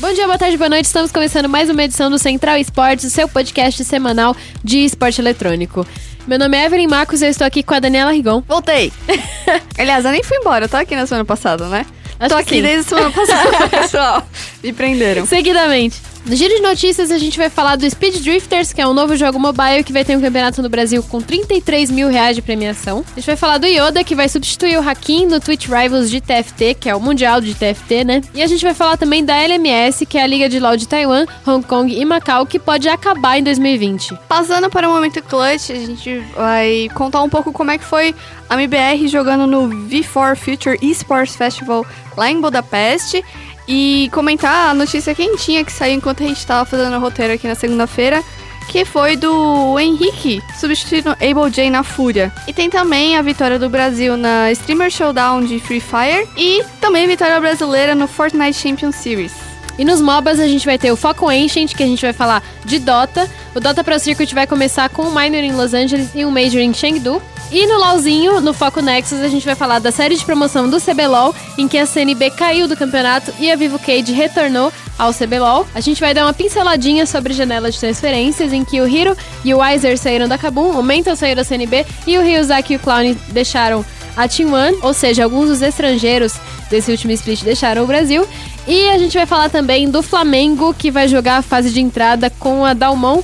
Bom dia, boa tarde, boa noite. Estamos começando mais uma edição do Central Esportes, o seu podcast semanal de esporte eletrônico. Meu nome é Evelyn Marcos e eu estou aqui com a Daniela Rigon. Voltei. Aliás, eu nem fui embora, eu tô aqui na semana passada, né? Acho tô aqui sim. desde a semana passada, pessoal. Me prenderam. Seguidamente. No giro de notícias, a gente vai falar do Speed Drifters, que é um novo jogo mobile que vai ter um campeonato no Brasil com 33 mil reais de premiação. A gente vai falar do Yoda, que vai substituir o Hakim no Twitch Rivals de TFT, que é o Mundial de TFT, né? E a gente vai falar também da LMS, que é a Liga de LoL de Taiwan, Hong Kong e Macau, que pode acabar em 2020. Passando para o momento clutch, a gente vai contar um pouco como é que foi a MBR jogando no V4 Future Esports Festival lá em Budapeste. E comentar a notícia quentinha que saiu enquanto a gente tava fazendo o roteiro aqui na segunda-feira, que foi do Henrique, substituindo Able J na Fúria. E tem também a vitória do Brasil na Streamer Showdown de Free Fire e também a vitória brasileira no Fortnite Champion Series. E nos MOBAs a gente vai ter o Foco Ancient, que a gente vai falar de Dota. O Dota Pro Circuit vai começar com um Minor em Los Angeles e um Major em Chengdu. E no LoLzinho, no Foco Nexus, a gente vai falar da série de promoção do CBLOL, em que a CNB caiu do campeonato e a Vivo Cage retornou ao CBLOL. A gente vai dar uma pinceladinha sobre janela de transferências, em que o Hiro e o Weiser saíram da Kabum, o Mental saiu da CNB e o Ryuzaki e o Clown deixaram a Team One, ou seja, alguns dos estrangeiros desse último split deixaram o Brasil. E a gente vai falar também do Flamengo, que vai jogar a fase de entrada com a Dalmon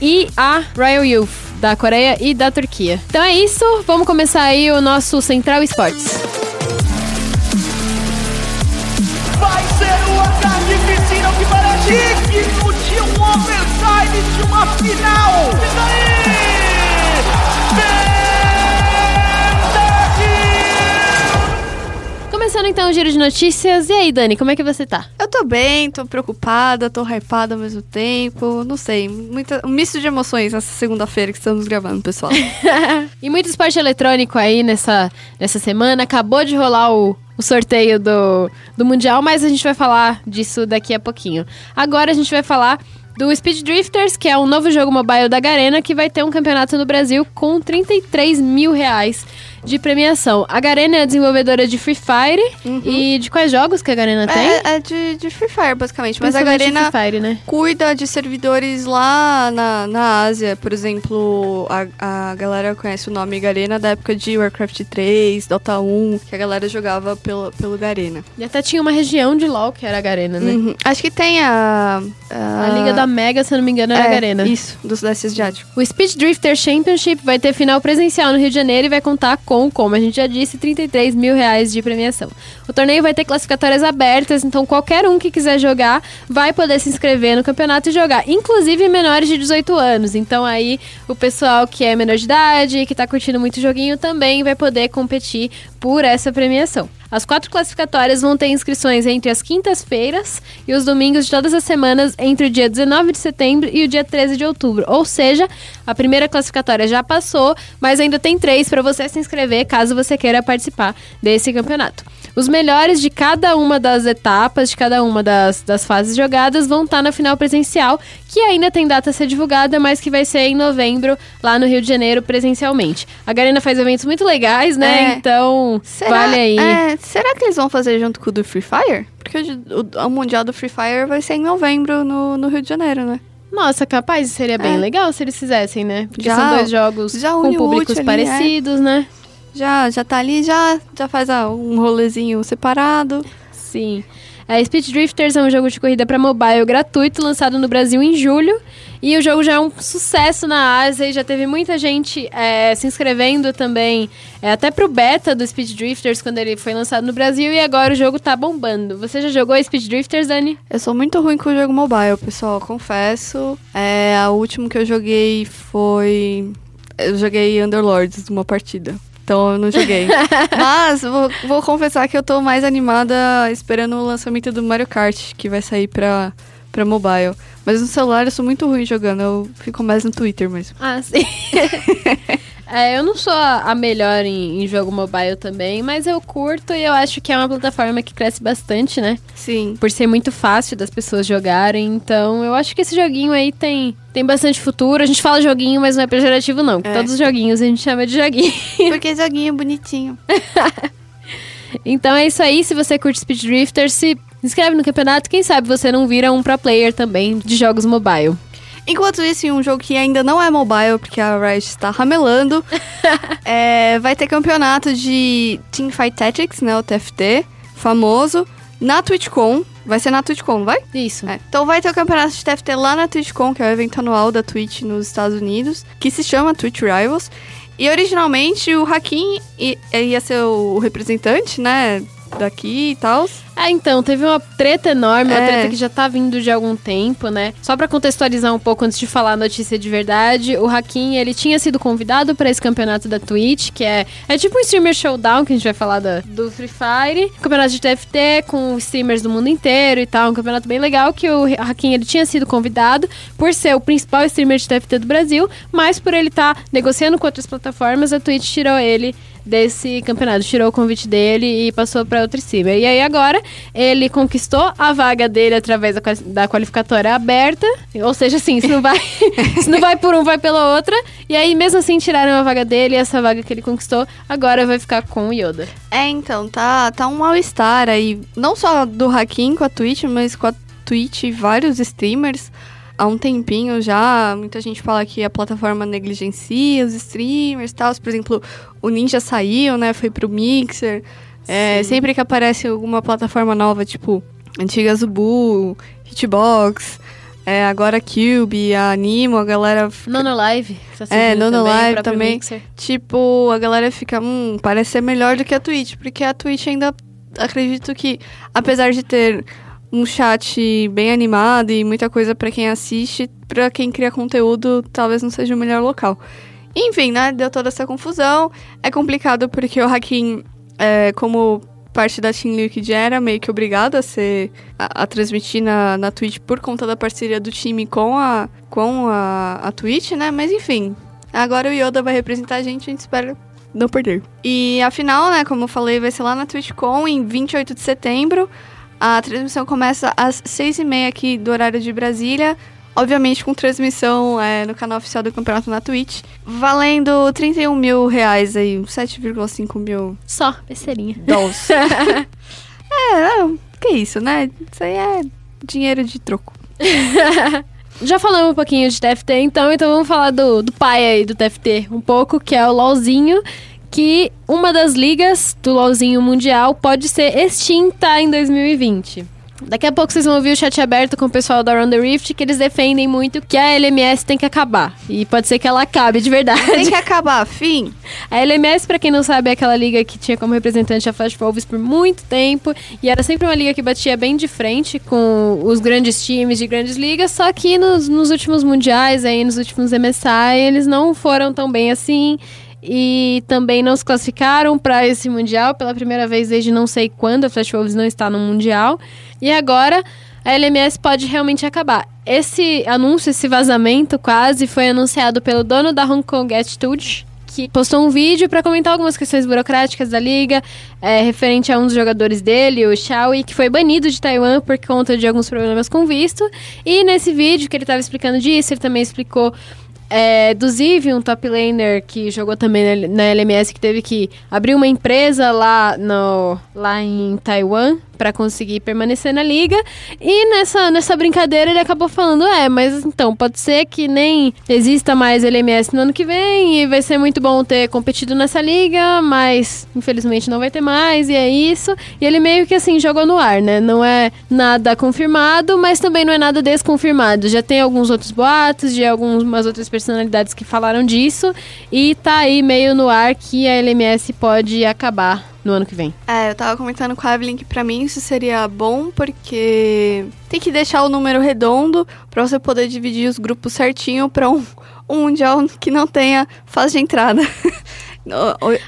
e a Royal Youth, da Coreia e da Turquia. Então é isso, vamos começar aí o nosso Central Esportes. Vai ser um ataque que parece digno de um overtime de uma final. E daí? Começando então o giro de notícias. E aí, Dani, como é que você tá? Eu tô bem, tô preocupada, tô hypada ao mesmo tempo. Não sei, muita, um misto de emoções nessa segunda-feira que estamos gravando, pessoal. E muito esporte eletrônico aí nessa, nessa semana. Acabou de rolar o, o sorteio do, do Mundial, mas a gente vai falar disso daqui a pouquinho. Agora a gente vai falar do Speed Drifters, que é um novo jogo mobile da Garena, que vai ter um campeonato no Brasil com 33 mil reais de premiação. A Garena é a desenvolvedora de Free Fire. E de quais jogos que a Garena tem? é é de, de Free Fire, basicamente. Mas a Garena Fire, né? cuida de servidores lá na, na Ásia. Por exemplo, a, a galera conhece o nome Garena da época de Warcraft 3, Dota 1, que a galera jogava pelo, pelo Garena. E até tinha uma região de LoL que era a Garena, né? Uhum. Acho que tem a... A Liga da Mega, se eu não me engano, era a é, Garena. Isso, dos Sudeste Asiático. O Speed Drifter Championship vai ter final presencial no Rio de Janeiro e vai contar com, como a gente já disse, 33 mil reais de premiação. O torneio vai ter classificatórias abertas, então qualquer um que quiser jogar vai poder se inscrever no campeonato e jogar, inclusive menores de 18 anos. Então aí o pessoal que é menor de idade, que tá curtindo muito joguinho, também vai poder competir por essa premiação. As quatro classificatórias vão ter inscrições entre as quintas-feiras e os domingos de todas as semanas entre o dia 19 de setembro e o dia 13 de outubro. Ou seja, a primeira classificatória já passou, mas ainda tem três para você se inscrever caso você queira participar desse campeonato. Os melhores de cada uma das etapas, de cada uma das, das fases jogadas, vão estar na final presencial, que ainda tem data a ser divulgada, mas que vai ser em novembro, lá no Rio de Janeiro, presencialmente. A Garena faz eventos muito legais, né? É. Então, Será, vale aí. é, será que eles vão fazer junto com o do Free Fire? Porque o, o- o Mundial do Free Fire vai ser em novembro no, no Rio de Janeiro, né? Nossa, capaz, seria bem É. legal se eles fizessem, né? Porque Já- são dois jogos com públicos útil é. parecidos, né? Já, já tá ali, já, já faz ah, um rolezinho separado. Sim. É, Speed Drifters é um jogo de corrida para mobile gratuito, lançado no Brasil em julho. E o jogo já é um sucesso na Ásia e já teve muita gente é, se inscrevendo também, é, até pro beta do Speed Drifters, quando ele foi lançado no Brasil. E agora o jogo tá bombando. Você já jogou Speed Drifters, Dani? Eu sou muito ruim com o jogo mobile, pessoal, confesso. É, a última que eu joguei foi. Eu joguei Underlords uma partida. Então eu não joguei. Mas vou, vou confessar que eu tô mais animada esperando o lançamento do Mario Kart, que vai sair pra, pra mobile. Mas no celular eu sou muito ruim jogando, eu fico mais no Twitter mesmo. Ah, sim. É, eu não sou a melhor em, em jogo mobile também, mas eu curto e eu acho que é uma plataforma que cresce bastante, né? Sim. Por ser muito fácil das pessoas jogarem. Então, eu acho que esse joguinho aí tem, tem bastante futuro. A gente fala joguinho, mas não é pejorativo, não. É. Todos os joguinhos a gente chama de joguinho. Porque joguinho bonitinho. Então é isso aí. Se você curte Speed Drifter, se inscreve no campeonato, quem sabe você não vira um pro player também de jogos mobile. Enquanto isso, em um jogo que ainda não é mobile, porque a Riot está ramelando, é, vai ter campeonato de Teamfight Tactics, né? O TFT, famoso, na TwitchCon. Vai ser na TwitchCon, vai? Isso. É. Então vai ter o campeonato de TFT lá na TwitchCon, que é o evento anual da Twitch nos Estados Unidos, que se chama Twitch Rivals. E originalmente o Hakim ia ser o representante, né? Daqui e tal. Ah, então, teve uma treta enorme, uma É. treta que já tá vindo de algum tempo, né? Só pra contextualizar um pouco antes de falar a notícia de verdade, o Hakim, ele tinha sido convidado pra esse campeonato da Twitch, que é, é tipo um streamer showdown, que a gente vai falar da- do Free Fire, campeonato de TFT com streamers do mundo inteiro e tal, um campeonato bem legal que o Hakim, ele tinha sido convidado por ser o principal streamer de TFT do Brasil, mas por ele estar negociando com outras plataformas, a Twitch tirou ele desse campeonato, tirou o convite dele e passou para outro streamer. E aí agora ele conquistou a vaga dele através da qualificatória aberta, ou seja, assim, se não vai, se não vai por um, vai pela outra. E aí mesmo assim tiraram a vaga dele e essa vaga que ele conquistou agora vai ficar com o Yoda. É, então, tá, tá um mal-estar aí. Não só do Hakim com a Twitch, mas com a Twitch e vários streamers. Há um tempinho já, muita gente fala que a plataforma negligencia os streamers e tal. Por exemplo, o Ninja saiu, né? Foi pro Mixer. É, sempre que aparece alguma plataforma nova, tipo antiga Zubu, Hitbox, é, agora Cube, a Animo, a galera fica- Nono Live. tá É, Nono também, Live também. Mixer. Tipo, a galera fica, hum, parece ser melhor do que a Twitch, porque a Twitch ainda acredito que, apesar de ter um chat bem animado e muita coisa pra quem assiste, pra quem cria conteúdo, talvez não seja o melhor local. Enfim, né, deu toda essa confusão. É complicado porque o Hakim, é, como parte da Team Liquid era meio que obrigado a ser a, a transmitir na, na Twitch por conta da parceria do time com a com a, a Twitch, né? Mas enfim, agora o Yoda vai representar a gente, a gente espera não perder. E a final, né, como eu falei, vai ser lá na TwitchCon em 28 de setembro. A transmissão começa às 6h30 aqui do horário de Brasília. Obviamente com transmissão é, no canal oficial do campeonato na Twitch. Valendo 31 mil reais aí, 7,5 mil Só, besteirinha. dólares. é, não, que isso, né? Isso aí é dinheiro de troco. Já falamos um pouquinho de TFT, então, então vamos falar do, do pai aí do TFT um pouco, que é o LOLzinho, que uma das ligas do LOLzinho mundial pode ser extinta em 2020. Daqui a pouco vocês vão ouvir o chat aberto com o pessoal da Round the Rift, que eles defendem muito que a LMS tem que acabar. E pode ser que ela acabe de verdade. Tem que acabar, fim. A LMS, pra quem não sabe, é aquela liga que tinha como representante a Flash Wolves por muito tempo. E era sempre uma liga que batia bem de frente com os grandes times de grandes ligas. Só que nos, nos últimos mundiais, aí, nos últimos MSI, eles não foram tão bem assim. E também não se classificaram para esse Mundial pela primeira vez desde não sei quando. A Flash Wolves não está no Mundial. E agora a LMS pode realmente acabar. Esse anúncio, esse vazamento quase, foi anunciado pelo dono da Hong Kong Attitude, que postou um vídeo para comentar algumas questões burocráticas da liga, é, referente a um dos jogadores dele, o Xiaoi, que foi banido de Taiwan por conta de alguns problemas com visto. E nesse vídeo que ele estava explicando disso, ele também explicou é, do um top laner que jogou também na, na LMS, que teve que abrir uma empresa lá, no, lá em Taiwan para conseguir permanecer na liga. E nessa, nessa brincadeira ele acabou falando: é, mas então, pode ser que nem exista mais LMS no ano que vem e vai ser muito bom ter competido nessa liga, mas infelizmente não vai ter mais, e é isso. E ele meio que assim jogou no ar, né? Não é nada confirmado, mas também não é nada desconfirmado. Já tem alguns outros boatos de algumas outras personalidades que falaram disso, e tá aí meio no ar que a LMS pode acabar no ano que vem. É, eu tava comentando com a Evelyn que pra mim isso seria bom, porque tem que deixar o número redondo pra você poder dividir os grupos certinho pra um, um mundial que não tenha fase de entrada.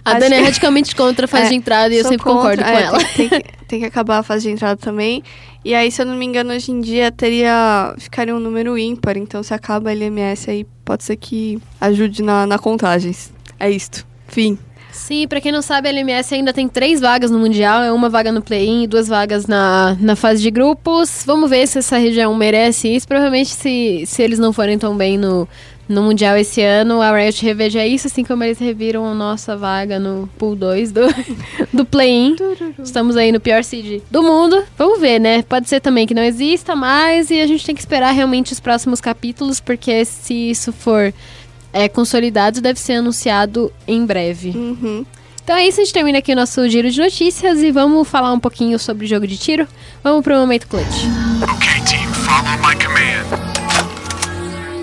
A Dani é radicalmente contra a fase É, de entrada e eu sempre contra, concordo com é, ela. Tem, tem que, tem que acabar a fase de entrada também. E aí, se eu não me engano, hoje em dia teria. ficaria um número ímpar. Então, se acaba a LMS aí, pode ser que ajude na, na contagens. É isto. Fim. Sim, pra quem não sabe, a LMS ainda tem três vagas no Mundial. É uma vaga no play-in e duas vagas na, na fase de grupos. Vamos ver se essa região merece isso. Provavelmente, se, se eles não forem tão bem no, no Mundial esse ano, a Riot reveja isso, assim como eles reviram a nossa vaga no Pool 2 do, do play-in. Estamos aí no pior seed do mundo. Vamos ver, né? Pode ser também que não exista mais e a gente tem que esperar realmente os próximos capítulos, porque se isso for é, consolidado, deve ser anunciado em breve. Uhum. Então é isso, a gente termina aqui o nosso giro de notícias e vamos falar um pouquinho sobre jogo de tiro. Vamos pro momento clutch. Okay, team, follow my command.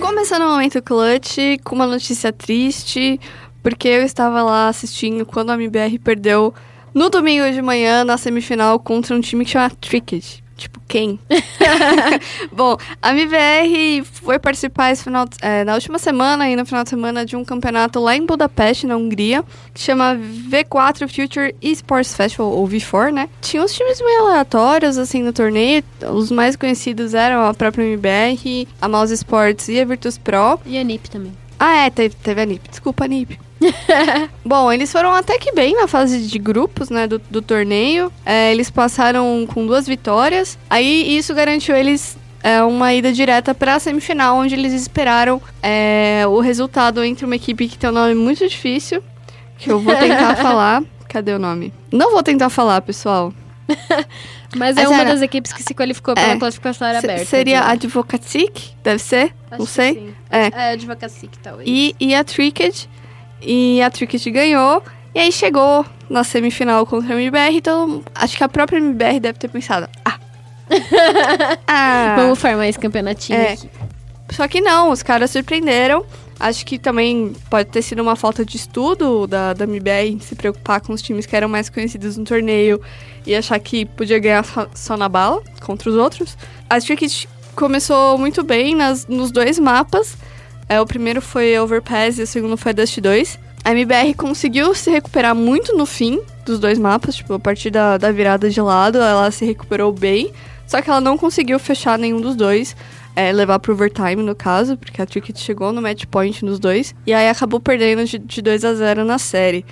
Começando o momento clutch com uma notícia triste, porque eu estava lá assistindo quando a MBR perdeu no domingo de manhã na semifinal contra um time que chama Tricked. Tipo, quem? Bom, a MBR foi participar esse final, é, na última semana e no final de semana de um campeonato lá em Budapeste, na Hungria, que chama V4 Future Esports Festival, ou V4, né? Tinha uns times meio aleatórios, assim, no torneio. Os mais conhecidos eram a própria MBR, a Mouse Sports e a Virtus Pro. E a NIP também. Ah, é, teve, teve a NIP. Desculpa, NIP. Bom, eles foram até que bem na fase de grupos, né, do, do torneio. É, eles passaram com duas vitórias. Aí isso garantiu eles é, uma ida direta para a semifinal, onde eles esperaram é, o resultado entre uma equipe que tem um nome muito difícil, que eu vou tentar falar. Cadê o nome? Não vou tentar falar, pessoal. Mas é Mas uma era- das equipes que se qualificou pela É. classificatória Se- aberta. seria a? Advocatic, deve ser? Acho não sei. É. É, Advocacy, talvez. E, e a Tricked. E a Tricked ganhou. E aí chegou na semifinal contra a MBR. Então, acho que a própria MBR deve ter pensado: ah. ah. Vamos formar esse campeonatinho É. Só que não, os caras surpreenderam. Acho que também pode ter sido uma falta de estudo da, da MBR em se preocupar com os times que eram mais conhecidos no torneio e achar que podia ganhar só, só na bala contra os outros. A Tricked começou muito bem nas, nos dois mapas. É, o primeiro foi Overpass e o segundo foi Dust 2. A MBR conseguiu se recuperar muito no fim dos dois mapas, tipo, a partir da, da virada de lado, ela se recuperou bem. Só que ela não conseguiu fechar nenhum dos dois é, levar pro overtime, no caso, porque a Tricked chegou no match point nos dois, e aí acabou perdendo de, de 2 a 0 na série.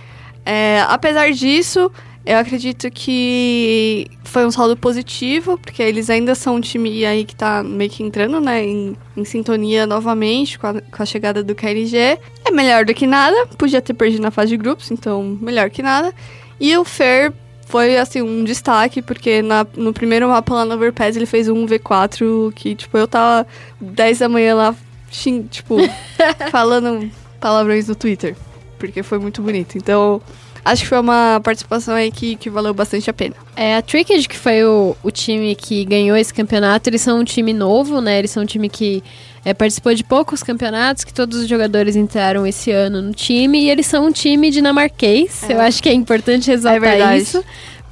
É, apesar disso, eu acredito que foi um saldo positivo, porque eles ainda são um time aí que tá meio que entrando, né, em, em sintonia novamente com a, com a chegada do KLG. É melhor do que nada, podia ter perdido na fase de grupos, então melhor que nada. E o Fer foi, assim, um destaque, porque na- no primeiro mapa lá no Overpass ele fez um V4 que, tipo, eu tava 10 da manhã lá, tipo, falando palavrões no Twitter, porque foi muito bonito. Então, acho que foi uma participação aí que, que valeu bastante a pena. É, a Tricked, que foi o, o time que ganhou esse campeonato, eles são um time novo, né? Eles são um time que é, participou de poucos campeonatos, que todos os jogadores entraram esse ano no time, e eles são um time dinamarquês. É. Eu acho que é importante ressaltar verdade. isso.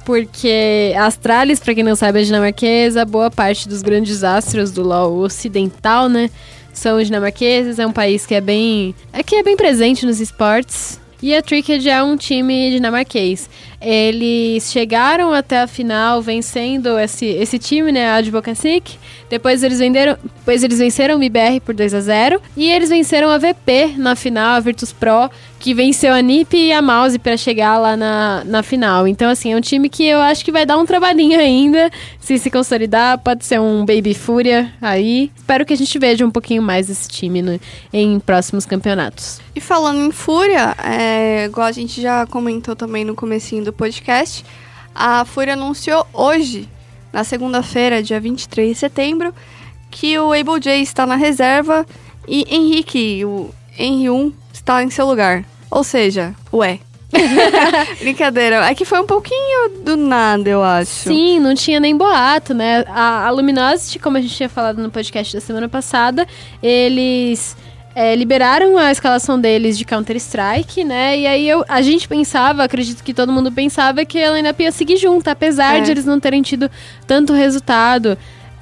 Porque a Astralis, pra quem não sabe, é dinamarquesa, boa parte dos grandes astros do LoL ocidental, né? São dinamarqueses, é um país que é bem. É que é bem presente nos esportes. E a Tricked é um time dinamarquês. Eles chegaram até a final vencendo esse, esse time, né, a Advocacic. Depois eles venderam, depois eles venceram o MBR por 2 a 0 e eles venceram a VP na final, a Virtus Pro, que venceu a NiP e a Mouse para chegar lá na, na final. Então assim, é um time que eu acho que vai dar um trabalhinho ainda, se se consolidar, pode ser um Baby Fúria aí. Espero que a gente veja um pouquinho mais desse time no- em próximos campeonatos. E falando em Fúria, é, igual a gente já comentou também no comecinho do podcast, a Fúria anunciou hoje, na segunda-feira, dia 23 de setembro, que o Able J está na reserva e Henrique, o Henry 1, está em seu lugar. Ou seja, ué. Brincadeira. É que foi um pouquinho do nada, eu acho. Sim, não tinha nem boato, né? A, a Luminosity, como a gente tinha falado no podcast da semana passada, eles é, liberaram a escalação deles de Counter-Strike, né? E aí eu, a gente pensava, acredito que todo mundo pensava, que ela ainda ia seguir junto, apesar É. de eles não terem tido tanto resultado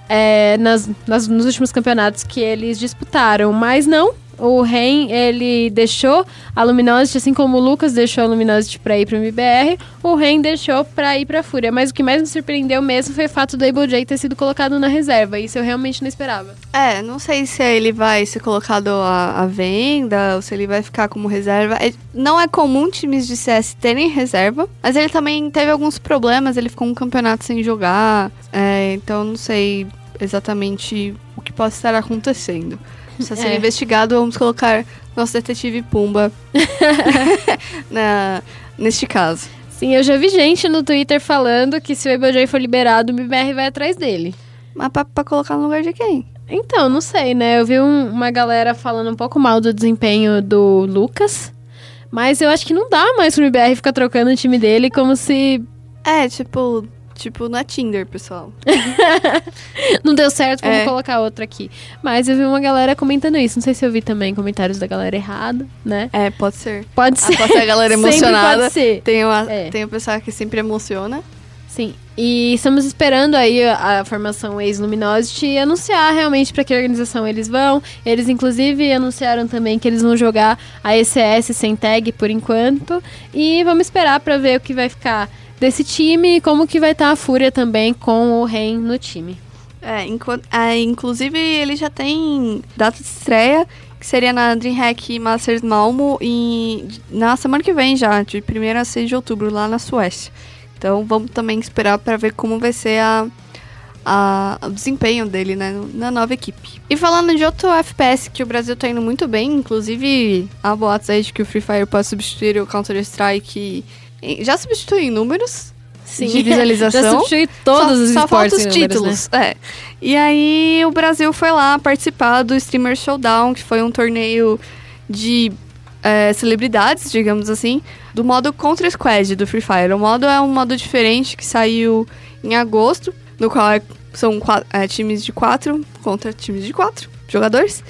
é, nas, nas- nos últimos campeonatos que eles disputaram. Mas não. O Ren, ele deixou a Luminosity, assim como o Lucas deixou a Luminosity pra ir pro MBR, o Ren deixou pra ir pra Fúria. Mas o que mais me surpreendeu mesmo foi o fato do Able J ter sido colocado na reserva. Isso eu realmente não esperava. É, não sei se ele vai ser colocado à, à venda ou se ele vai ficar como reserva. É- não é comum times de CS terem reserva, mas ele também teve alguns problemas. Ele ficou um campeonato sem jogar, é, então não sei exatamente o que possa estar acontecendo. Precisa ser É. investigado, vamos colocar nosso detetive Pumba na, neste caso. Sim, eu já vi gente no Twitter falando que se o Ebojoy for liberado, o MBR vai atrás dele. Mas pra, pra colocar no lugar de quem? Então, não sei, né? Eu vi um- uma galera falando um pouco mal do desempenho do Lucas. Mas eu acho que não dá mais pro MBR ficar trocando o time dele como se É, tipo, tipo na Tinder, pessoal. não deu certo, vamos É. colocar outro aqui. Mas eu vi uma galera comentando isso. Não sei se eu vi também comentários da galera errada, né? É, pode ser. Pode Ah, ser. pode ser a galera emocionada. pode ser. Tem, uma, É. tem o pessoal que sempre emociona. Sim. E estamos esperando aí a, a formação ex-Luminosity anunciar realmente para que organização eles vão. Eles, inclusive, anunciaram também que eles vão jogar a ECS sem tag por enquanto. E vamos esperar para ver o que vai ficar desse time e como que vai estar a Fúria também com o Ren no time. É, é, inclusive ele já tem data de estreia, que seria na DreamHack Masters Malmo em, na semana que vem já, de 1 a 6 de outubro, lá na Suécia. Então vamos também esperar para ver como vai ser a, a- o desempenho dele né, na nova equipe. E falando de outro FPS que o Brasil tá indo muito bem, inclusive há boatos aí de que o Free Fire pode substituir o Counter-Strike. Já substitui em números, Sim. de visualização. Já substitui todos só, os só esportes falta os em números, né? títulos. É. E aí o Brasil foi lá participar do Streamer Showdown, que foi um torneio de é, celebridades, digamos assim, do modo Contra Squad do Free Fire. O modo é um modo diferente que saiu em agosto, no qual é- são é, times de quatro contra times de quatro jogadores.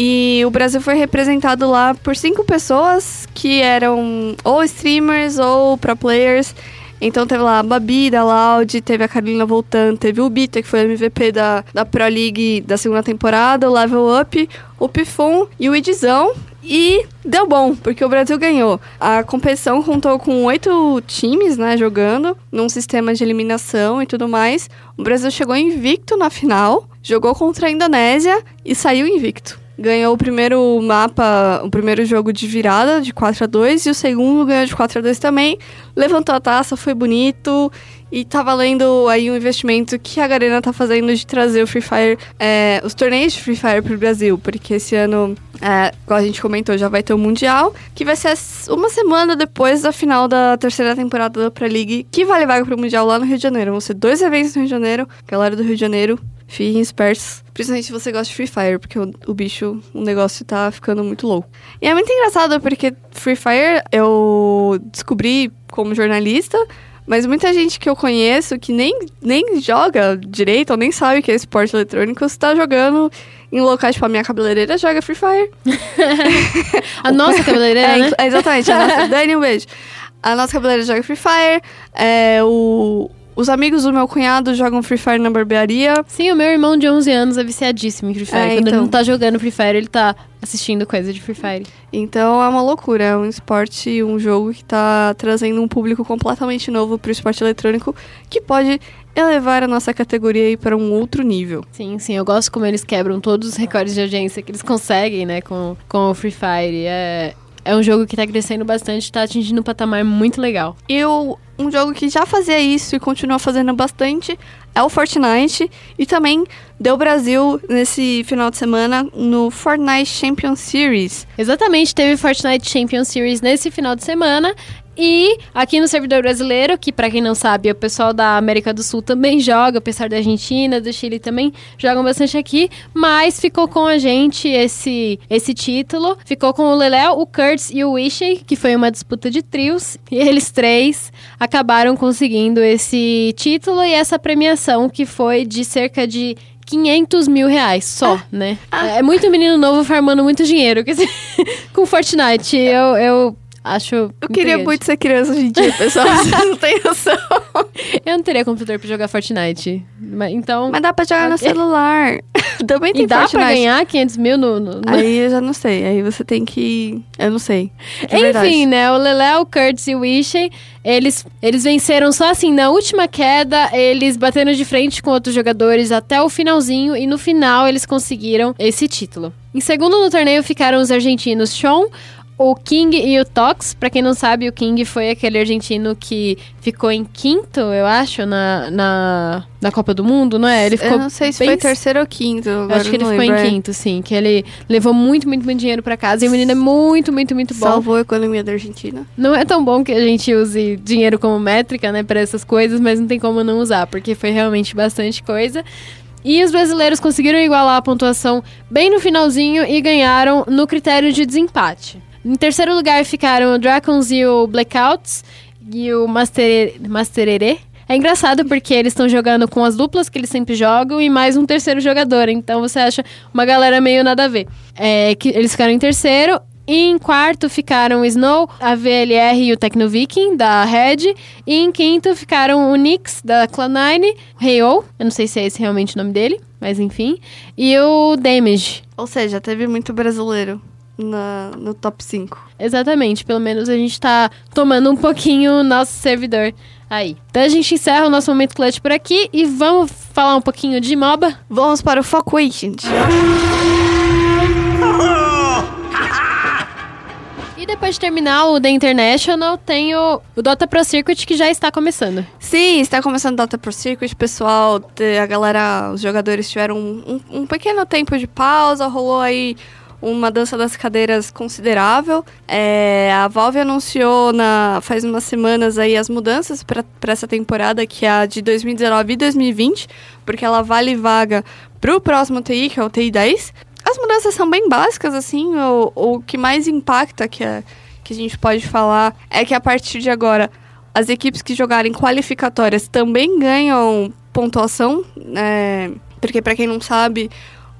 E o Brasil foi representado lá por cinco pessoas que eram ou streamers ou pro players. Então teve lá a Babi da Loud, teve a Carolina voltando, teve o Bita, que foi MVP da, da Pro League da segunda temporada, o Level Up, o Pifon e o Edizão. E deu bom, porque o Brasil ganhou. A competição contou com oito times, né, jogando, num sistema de eliminação e tudo mais. O Brasil chegou invicto na final, jogou contra a Indonésia e saiu invicto. Ganhou o primeiro mapa, o primeiro jogo de virada, de 4 a 2 e o segundo ganhou de 4 a 2 também. Levantou a taça, foi bonito. E tá valendo aí um investimento que a Garena tá fazendo de trazer o Free Fire, é, os torneios de Free Fire pro Brasil. Porque esse ano, é, como a gente comentou, já vai ter o Mundial, que vai ser uma semana depois da final da terceira temporada da Pro League, que vale vaga pro Mundial lá no Rio de Janeiro. Vão ser dois eventos no Rio de Janeiro. Galera do Rio de Janeiro, fiquem espertos. Principalmente se você gosta de Free Fire, porque o, o bicho, o negócio tá ficando muito louco. E é muito engraçado porque Free Fire eu descobri como jornalista, mas muita gente que eu conheço que nem, nem joga direito ou nem sabe que é esporte eletrônico está jogando em locais tipo a minha cabeleireira joga Free Fire. A nossa cabeleireira, é, né? é, exatamente. A nossa, Dani, um beijo. A nossa cabeleireira joga Free Fire. é, o, os amigos do meu cunhado jogam Free Fire na barbearia. Sim, o meu irmão de 11 anos é viciadíssimo em Free Fire. É, Quando ele então. não tá jogando Free Fire, ele tá assistindo coisa de Free Fire. Então é uma loucura. É um esporte, um jogo que tá trazendo um público completamente novo pro esporte eletrônico que pode elevar a nossa categoria aí para um outro nível. Sim, sim, eu gosto como eles quebram todos os recordes de audiência que eles conseguem, né, com, com o Free Fire. É, é um jogo que tá crescendo bastante, tá atingindo um patamar muito legal. E o- um jogo que já fazia isso e continua fazendo bastante é o Fortnite. E também deu Brasil nesse final de semana no Fortnite Champion Series. Exatamente, teve Fortnite Champion Series nesse final de semana. E aqui no servidor brasileiro, que pra quem não sabe, o pessoal da América do Sul também joga, o pessoal da Argentina, do Chile também jogam bastante aqui, mas ficou com a gente esse esse título. Ficou com o Leléo, o Kurtz e o Wishy, que foi uma disputa de trios, e eles três acabaram conseguindo esse título e essa premiação que foi de cerca de 500 mil reais só, né? É muito menino novo farmando muito dinheiro com Fortnite. Eu, eu acho. Eu queria muito ser criança hoje em dia, pessoal. Vocês não têm noção. Eu não teria computador pra jogar Fortnite. Mas, então. Mas dá pra jogar no Ok. celular. Também tem e dá Fortnite. pra ganhar 500 mil no. no- no- Aí eu já não sei. Aí você tem que. Eu não sei. Verdade. Enfim, né? O Leléo, o Kurtz e o Wishy, eles, eles venceram só assim, na última queda, eles bateram de frente com outros jogadores até o finalzinho e no final eles conseguiram esse título. Em segundo no torneio ficaram os argentinos Sean, o King e o Tox. Pra quem não sabe, o King foi aquele argentino que ficou em quinto, eu acho, na, na, na Copa do Mundo, não é? Ele ficou Eu não sei se bem foi terceiro ou quinto. Eu acho que ele ficou lembro, em é. quinto, sim. Que ele levou muito, muito, muito dinheiro pra casa. E o menino é muito, muito, muito bom. Salvou a economia da Argentina. Não é tão bom que a gente use dinheiro como métrica, né, pra essas coisas, mas não tem como não usar, porque foi realmente bastante coisa. E os brasileiros conseguiram igualar a pontuação bem no finalzinho e ganharam no critério de desempate. Em terceiro lugar ficaram o Dragons e o Blackouts e o Master Masterere. É engraçado porque eles estão jogando com as duplas que eles sempre jogam e mais um terceiro jogador. Então você acha uma galera meio nada a ver. É, que eles ficaram em terceiro. E em quarto ficaram o Snow, a VLR e o Tecno Viking, da Red. E em quinto ficaram o Nix, da Cloud9, o Heyo, eu não sei se é esse realmente o nome dele, mas enfim. E o Damage. Ou seja, teve muito brasileiro na, no top 5. Exatamente, pelo menos a gente tá tomando um pouquinho o nosso servidor aí. Então a gente encerra o nosso momento clutch por aqui e vamos falar um pouquinho de MOBA. Vamos para o Foco. E depois de terminar o The International, tem o, o Dota Pro Circuit que já está começando. Sim, está começando Dota Pro Circuit, pessoal. A galera, os jogadores tiveram um, um- um pequeno tempo de pausa, rolou aí uma dança das cadeiras considerável. É, a Valve anunciou na, faz umas semanas aí as mudanças para essa temporada, que é a de 2019 e 2020, porque ela vale vaga para o próximo TI, que é o TI 10. As mudanças são bem básicas, assim, o, o que mais impacta que, é, que a gente pode falar é que a partir de agora as equipes que jogarem qualificatórias também ganham pontuação, né? porque para quem não sabe,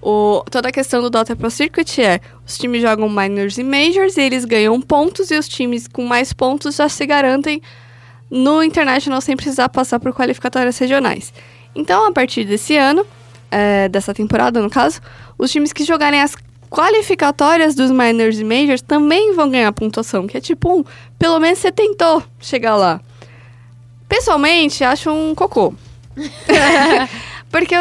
o, toda a questão do Dota Pro Circuit é os times jogam minors e majors e eles ganham pontos e os times com mais pontos já se garantem no International sem precisar passar por qualificatórias regionais. Então, a partir desse ano, é, dessa temporada no caso, os times que jogarem as qualificatórias dos minors e majors também vão ganhar pontuação, que é tipo um, pelo menos você tentou chegar lá. Pessoalmente, acho um cocô. Porque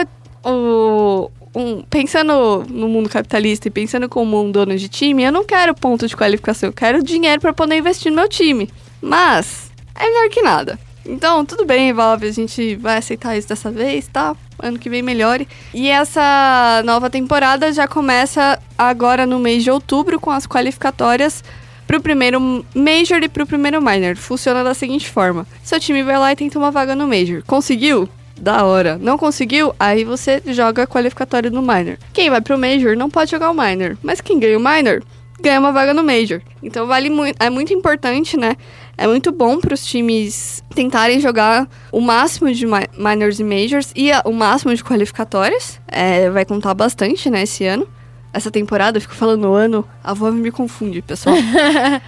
o, o- um- pensando no mundo capitalista e pensando como um dono de time, eu não quero ponto de qualificação, eu quero dinheiro para poder investir no meu time. Mas é melhor que nada. Então, tudo bem, Valve, a gente vai aceitar isso dessa vez, tá? Ano que vem melhore. E essa nova temporada já começa agora no mês de outubro com as qualificatórias pro primeiro Major e pro primeiro Minor. Funciona da seguinte forma: seu time vai lá e tenta uma vaga no Major. Conseguiu? Da hora. Não conseguiu? Aí você joga a qualificatória no Minor. Quem vai pro Major não pode jogar o Minor. Mas quem ganha o Minor ganha uma vaga no Major. Então vale muito, é muito importante, né? É muito bom para os times tentarem jogar o máximo de mi- minors e majors e a- o máximo de qualificatórias. É, vai contar bastante, né, esse ano. Essa temporada, eu fico falando ano, a voz me confunde, pessoal.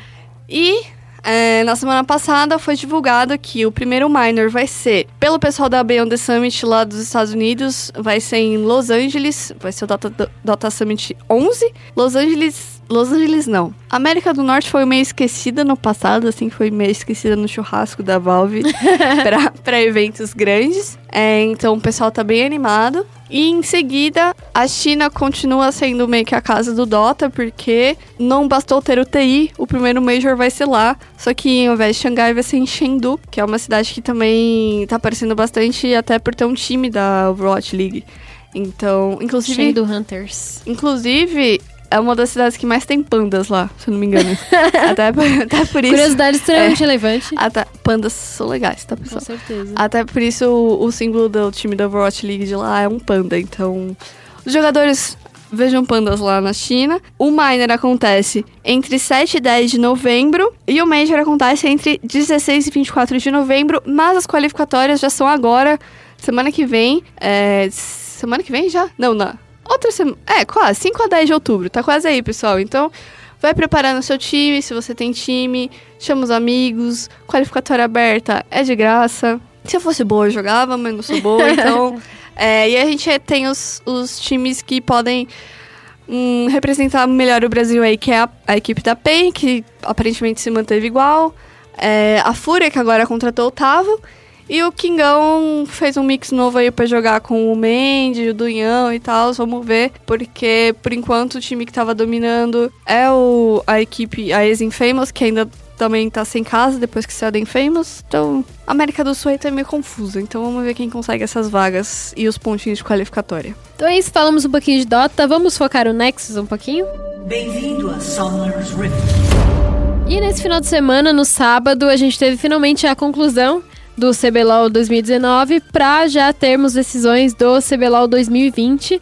e é, na semana passada foi divulgado que o primeiro minor vai ser pelo pessoal da Beyond the Summit lá dos Estados Unidos, vai ser em Los Angeles, vai ser o Dota, Dota Summit 11. Los Angeles, Los Angeles não. América do Norte foi meio esquecida no passado, assim, foi meio esquecida no churrasco da Valve pra- pra eventos grandes. É, então o pessoal tá bem animado. E em seguida, a China continua sendo meio que a casa do Dota, porque não bastou ter o TI, o primeiro Major vai ser lá. Só que ao invés de Xangai vai ser em Chengdu, que é uma cidade que também tá aparecendo bastante, até por ter um time da Overwatch League. Então, inclusive. Chengdu Hunters. Inclusive, é uma das cidades que mais tem pandas lá, se eu não me engano. até, até por isso. Curiosidade extremamente relevante. Até, pandas são legais, tá, Com pessoal? certeza. Até por isso o, o símbolo do time da Overwatch League de lá é um panda. Então, os jogadores vejam pandas lá na China. O Minor acontece entre 7 e 10 de novembro. E o Major acontece entre 16 e 24 de novembro. Mas as qualificatórias já são agora, semana que vem. É, semana que vem já? Não, na outra semana. É, quase, 5 a 10 de outubro. Tá quase aí, pessoal. Então. Vai preparando o seu time, se você tem time, chama os amigos, qualificatória aberta é de graça. Se eu fosse boa, eu jogava, mas não sou boa, então. é, e a gente tem os, os times que podem hum, representar melhor o Brasil aí, que é a, a equipe da PEN, que aparentemente se manteve igual. é, a Fúria, que agora contratou o Tavo. E o Kingão fez um mix novo aí pra jogar com o Mendy, o Dunhão e tal. Vamos ver. Porque, por enquanto, o time que tava dominando é o, a equipe, a ex-Infamous, que ainda também tá sem casa depois que saiu da Infamous. Então, a América do Sul aí tá meio confusa. Então, vamos ver quem consegue essas vagas e os pontinhos de qualificatória. Então é isso, falamos um pouquinho de Dota. Vamos focar o Nexus um pouquinho? Bem-vindo a Summoner's Rift. E nesse final de semana, no sábado, a gente teve finalmente a conclusão do CBLOL 2019 para já termos decisões do CBLOL 2020.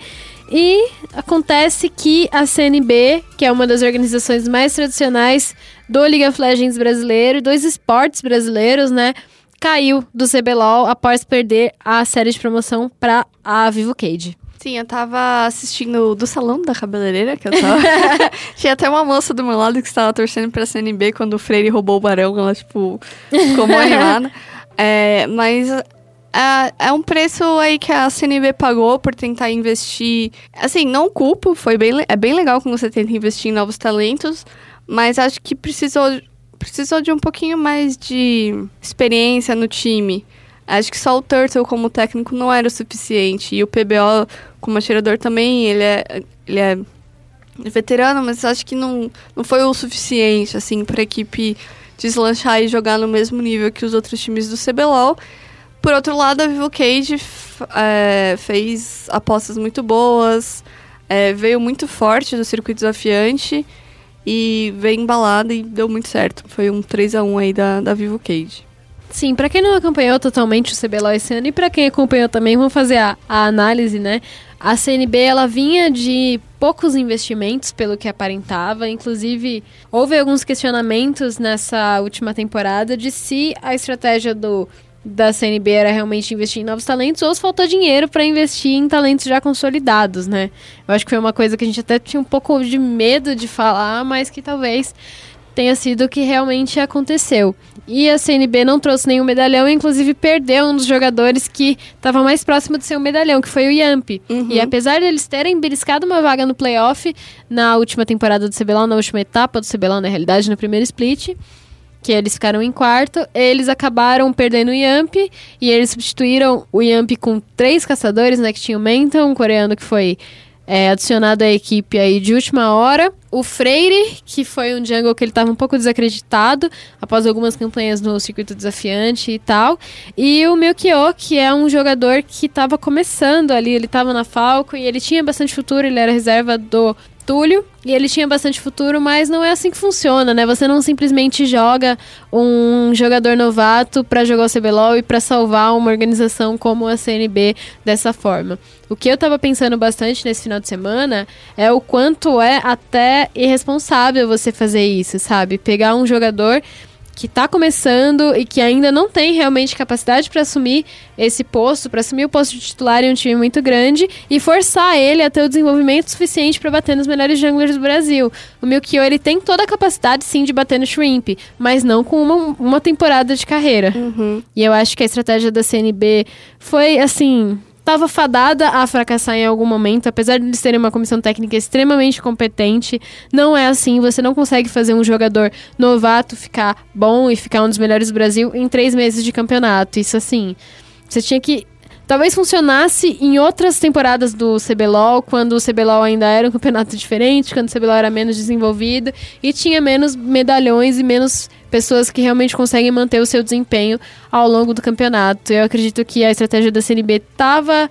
E acontece que a CNB, que é uma das organizações mais tradicionais do League of Legends brasileiro e dos esportes brasileiros, né, caiu do CBLOL após perder a série de promoção para a Vivo Cage. Sim, eu tava assistindo do salão da cabeleireira, que eu tava. Tinha até uma moça do meu lado que estava torcendo pra CNB quando o Freire roubou o barão, ela, tipo, ficou animada. É, mas é, é um preço aí que a CNB pagou por tentar investir. Assim, não culpo, foi bem, é bem legal quando você tenta investir em novos talentos, mas acho que precisou, precisou de um pouquinho mais de experiência no time. Acho que só o Turtle como técnico não era o suficiente. E o PBO como atirador também, ele é, ele é veterano, mas acho que não, não foi o suficiente, assim, para a equipe deslanchar e jogar no mesmo nível que os outros times do CBLOL. Por outro lado, a Vivo Cage é, fez apostas muito boas, é, veio muito forte do circuito desafiante e veio embalada e deu muito certo. Foi um 3 a 1 aí da, da Vivo Cage. Sim, para quem não acompanhou totalmente o CBLOL esse ano e para quem acompanhou também, vamos fazer a, a, análise, né? A CNB ela vinha de poucos investimentos pelo que aparentava, inclusive houve alguns questionamentos nessa última temporada de se a estratégia do da CNB era realmente investir em novos talentos ou se faltou dinheiro para investir em talentos já consolidados, né? Eu acho que foi uma coisa que a gente até tinha um pouco de medo de falar, mas que talvez tenha sido o que realmente aconteceu. E a CNB não trouxe nenhum medalhão, inclusive perdeu um dos jogadores que estava mais próximo de ser um medalhão, que foi o Yamp. Uhum. E apesar deles terem beliscado uma vaga no playoff na última temporada do CBLOL, na última etapa do CBLOL, na realidade, no primeiro split, que eles ficaram em quarto, eles acabaram perdendo o Yamp e eles substituíram o Yamp com três caçadores, né, que tinha o Menton, um coreano que foi é, adicionado à equipe aí de última hora. O Freire, que foi um jungle que ele estava um pouco desacreditado após algumas campanhas no circuito desafiante e tal. E o Milkyo, que é um jogador que estava começando ali, ele estava na Falco e ele tinha bastante futuro, ele era reserva do Túlio. E ele tinha bastante futuro, mas não é assim que funciona, né? Você não simplesmente joga um jogador novato para jogar o CBLOL e para salvar uma organização como a CNB dessa forma. O que eu tava pensando bastante nesse final de semana é o quanto é até irresponsável você fazer isso, sabe? Pegar um jogador que está começando e que ainda não tem realmente capacidade para assumir esse posto, para assumir o posto de titular em um time muito grande e forçar ele a ter o desenvolvimento suficiente para bater nos melhores junglers do Brasil. O Milkyo, ele tem toda a capacidade sim de bater no Shrimp, mas não com uma, uma temporada de carreira. Uhum. E eu acho que a estratégia da CNB foi assim, estava fadada a fracassar em algum momento, apesar de eles terem uma comissão técnica extremamente competente. Não é assim, você não consegue fazer um jogador novato ficar bom e ficar um dos melhores do Brasil em três meses de campeonato. Isso assim, você tinha que Talvez funcionasse em outras temporadas do CBLOL, quando o CBLOL ainda era um campeonato diferente, quando o CBLOL era menos desenvolvido e tinha menos medalhões e menos pessoas que realmente conseguem manter o seu desempenho ao longo do campeonato. Eu acredito que a estratégia da CNB tava.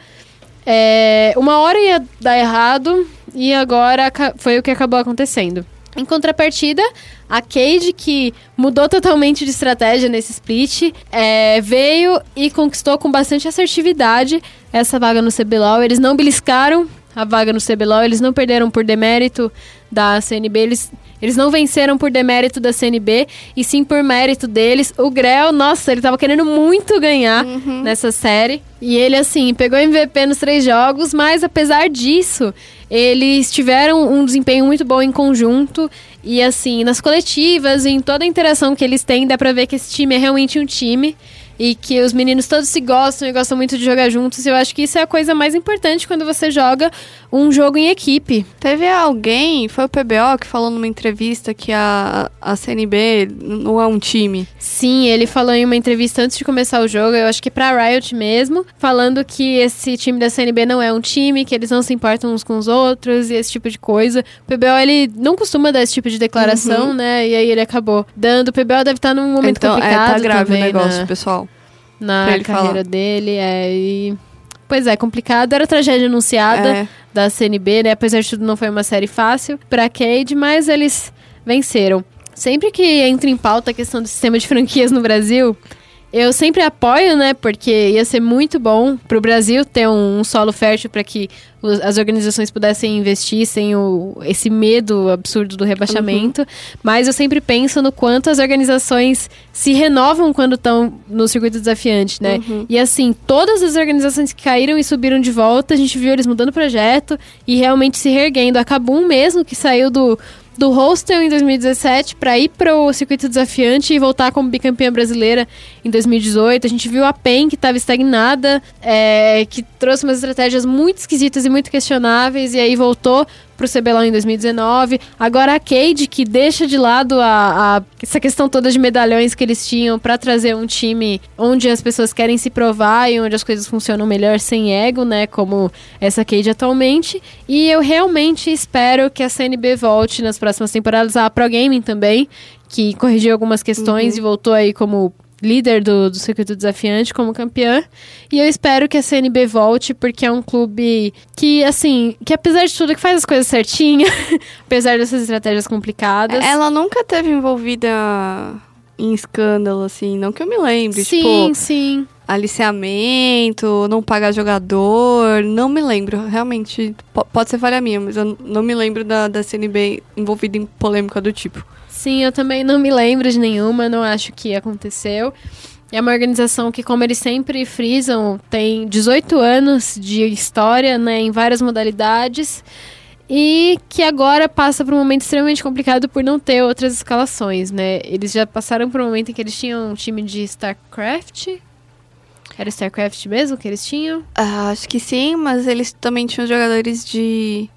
É, uma hora ia dar errado e agora foi o que acabou acontecendo. Em contrapartida, a Cade, que mudou totalmente de estratégia nesse split, é, veio e conquistou com bastante assertividade essa vaga no CBLOL. Eles não beliscaram a vaga no CBLOL, eles não perderam por demérito da CNB, eles, eles não venceram por demérito da CNB, e sim por mérito deles. O Grell, nossa, ele tava querendo muito ganhar Uhum. nessa série. E ele, assim, pegou MVP nos três jogos, mas apesar disso, eles tiveram um desempenho muito bom em conjunto. E, assim, nas coletivas, em toda a interação que eles têm, dá pra ver que esse time é realmente um time. E que os meninos todos se gostam e gostam muito de jogar juntos. Eu acho que isso é a coisa mais importante quando você joga um jogo em equipe. Teve alguém, foi o PBO, que falou numa entrevista que a, a CNB não é um time. Sim, ele falou em uma entrevista antes de começar o jogo, eu acho que pra Riot mesmo, falando que esse time da CNB não é um time, que eles não se importam uns com os outros e esse tipo de coisa. O PBO, ele não costuma dar esse tipo de declaração, né? E aí ele acabou dando. O PBO deve estar num momento então, é, complicado tá grave também, o negócio, né? pessoal. Na carreira falar. dele. É, e... Pois é, complicado. Era tragédia anunciada É. da CNB, né? Apesar de tudo, não foi uma série fácil pra Cade, mas eles venceram. Sempre que entra em pauta a questão do sistema de franquias no Brasil, eu sempre apoio, né? Porque ia ser muito bom pro Brasil ter um, um solo fértil para que as organizações pudessem investir sem o, esse medo absurdo do rebaixamento. Mas eu sempre penso no quanto as organizações se renovam quando estão no circuito desafiante, né? E assim, todas as organizações que caíram e subiram de volta, a gente viu eles mudando o projeto e realmente se reerguendo. A Kabum mesmo, que saiu do do Hostel em 2017 para ir para o circuito desafiante e voltar como bicampeã brasileira em 2018. A gente viu a PEN que estava estagnada, é, que trouxe umas estratégias muito esquisitas e muito questionáveis e aí voltou pro CBLOL em 2019. Agora a Cade, que deixa de lado a, a- essa questão toda de medalhões que eles tinham para trazer um time onde as pessoas querem se provar e onde as coisas funcionam melhor sem ego, né? Como essa Cade atualmente. E eu realmente espero que a CNB volte nas próximas temporadas. A Pro Gaming também, que corrigiu algumas questões e voltou aí como líder do, do circuito desafiante como campeã. E eu espero que a CNB volte, porque é um clube que, assim, que apesar de tudo, que faz as coisas certinho, apesar dessas estratégias complicadas. Ela nunca teve envolvida em escândalo, assim, não que eu me lembre. sim, Tipo, sim. aliciamento, não pagar jogador, não me lembro. Realmente, po- pode ser falha minha, mas eu não me lembro da, da CNB envolvida em polêmica do tipo. Sim, eu também não me lembro de nenhuma, não acho que aconteceu. É uma organização que, como eles sempre frisam, tem 18 anos de história né, em várias modalidades e que agora passa por um momento extremamente complicado por não ter outras escalações, né? Eles já passaram por um momento em que eles tinham um time de StarCraft. Era StarCraft mesmo que eles tinham? Ah, acho que sim, mas eles também tinham jogadores de,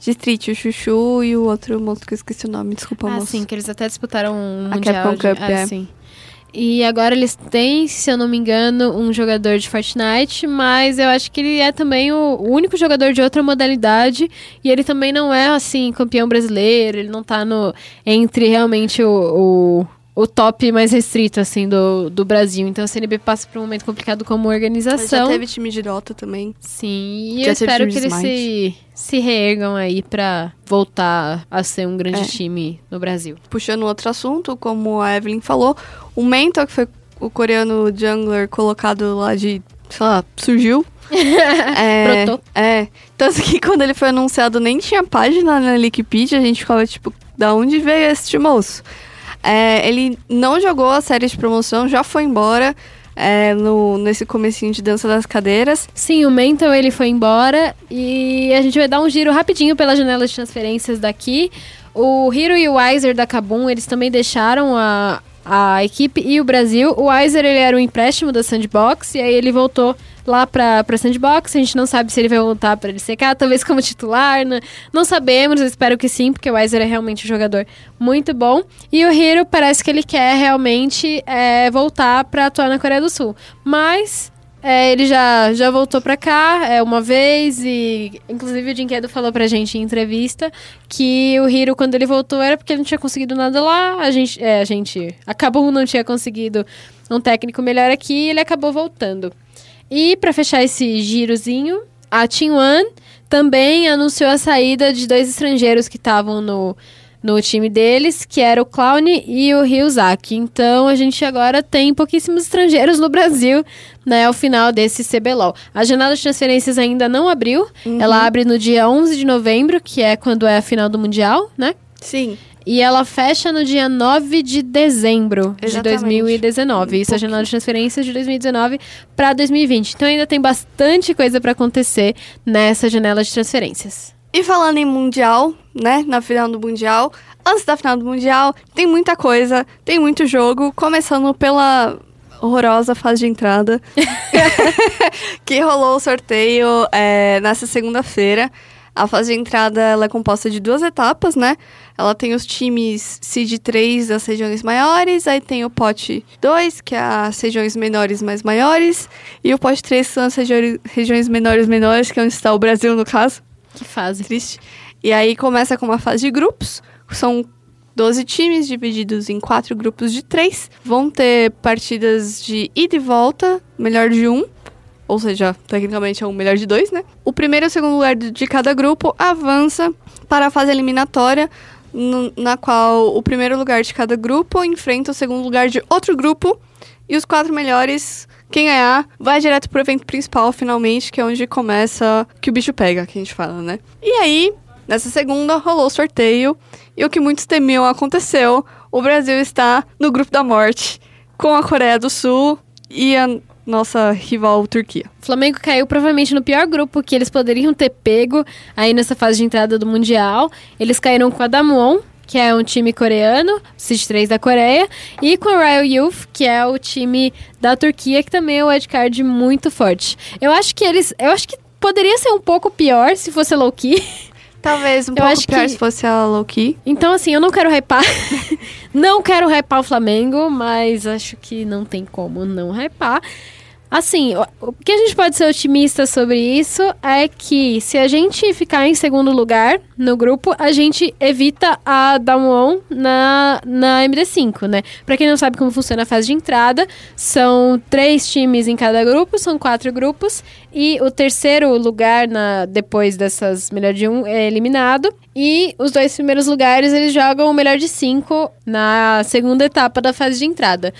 de Street, o Chuchu e o outro moço que eu esqueci o nome, desculpa, Ah, moço. sim, que eles até disputaram um A mundial. Capcom de- Cup, ah, é. sim. E agora eles têm, se eu não me engano, um jogador de Fortnite, mas eu acho que ele é também o o único jogador de outra modalidade. E ele também não é, assim, campeão brasileiro, ele não tá no entre realmente o, o, o top mais restrito, assim, do, do Brasil. Então a CNB passa por um momento complicado como Mas organização. Já teve time de Dota também. Sim, e Já eu espero que eles se, se reergam aí pra voltar a ser um grande É. time no Brasil. Puxando outro assunto, como a Evelyn falou, o Mentor, que foi o coreano jungler colocado lá de, sei lá, surgiu. é, Brotou. É. Tanto que quando ele foi anunciado nem tinha página na Wikipedia, a gente ficava tipo, da onde veio este moço? É, ele não jogou a série de promoção, já foi embora é, no, nesse comecinho de dança das cadeiras. Sim, o Mental ele foi embora e a gente vai dar um giro rapidinho pela janela de transferências daqui. O Hiro e o Weiser da Kabum, eles também deixaram a, a equipe e o Brasil. O Weiser ele era um empréstimo da Sandbox e aí ele voltou lá pra, pra Sandbox. A gente não sabe se ele vai voltar pra LCK, talvez como titular, né? não sabemos, eu espero que sim, porque o Weiser é realmente um jogador muito bom. E o Hiro parece que ele quer realmente é, voltar pra atuar na Coreia do Sul. Mas é, ele já, já voltou pra cá é, uma vez e, inclusive, o Jinkedo falou pra gente em entrevista que o Hiro, quando ele voltou, era porque ele não tinha conseguido nada lá. A gente, é, a gente acabou não tinha conseguido um técnico melhor aqui e ele acabou voltando. E pra fechar esse girozinho, a One também anunciou a saída de dois estrangeiros que estavam no, no time deles, que era o Clown e o Ryuzaki. Então a gente agora tem pouquíssimos estrangeiros no Brasil, né, ao final desse CBLOL. A janela de transferências ainda não abriu, ela abre no dia 11 de novembro, que é quando é a final do Mundial, né? Sim. E ela fecha no dia 9 de dezembro de Exatamente. 2019. Isso é a janela de transferências de 2019 para 2020. Então ainda tem bastante coisa para acontecer nessa janela de transferências. E falando em Mundial, né? Na final do Mundial. Antes da final do Mundial, tem muita coisa, tem muito jogo. Começando pela horrorosa fase de entrada. que rolou o sorteio é, nessa segunda-feira. A fase de entrada ela é composta de duas etapas, né? Ela tem os times Seed 3 das regiões maiores, aí tem o pote 2, que é as regiões menores mais maiores, e o pote 3 são as regi regiões menores menores, que é onde está o Brasil no caso. Que fase. Triste. E aí começa com uma fase de grupos. São 12 times divididos em quatro grupos de três. Vão ter partidas de ida e volta, melhor de um. Ou seja, tecnicamente é um melhor de dois, né? O primeiro e o segundo lugar de cada grupo avança para a fase eliminatória, na qual o primeiro lugar de cada grupo enfrenta o segundo lugar de outro grupo. E os quatro melhores, quem ganhar, vai direto pro evento principal, finalmente, que é onde começa que o bicho pega, que a gente fala, né? E aí, nessa segunda, rolou o sorteio. E o que muitos temiam aconteceu. O Brasil está no grupo da morte, com a Coreia do Sul e a nossa rival Turquia. O Flamengo caiu provavelmente no pior grupo que eles poderiam ter pego aí nessa fase de entrada do Mundial. Eles caíram com a Damwon, que é um time coreano, City 3 da Coreia, e com a Royal Youth, que é o time da Turquia, que também é um wildcard muito forte. Eu acho que eles. Eu acho que poderia ser um pouco pior se fosse low key. Talvez um Eu pouco acho pior que- se fosse a Loki. Então, assim, eu não quero hypar. não quero hypar o Flamengo, mas acho que não tem como não hypar. Assim, o- que a gente pode ser otimista sobre isso é que se a gente ficar em segundo lugar no grupo, a gente evita a down na, na MD5, né? Pra quem não sabe como funciona a fase de entrada, são três times em cada grupo, são quatro grupos, e o terceiro lugar na, depois dessas melhor de um é eliminado. E os dois primeiros lugares eles jogam o melhor de cinco na segunda etapa da fase de entrada.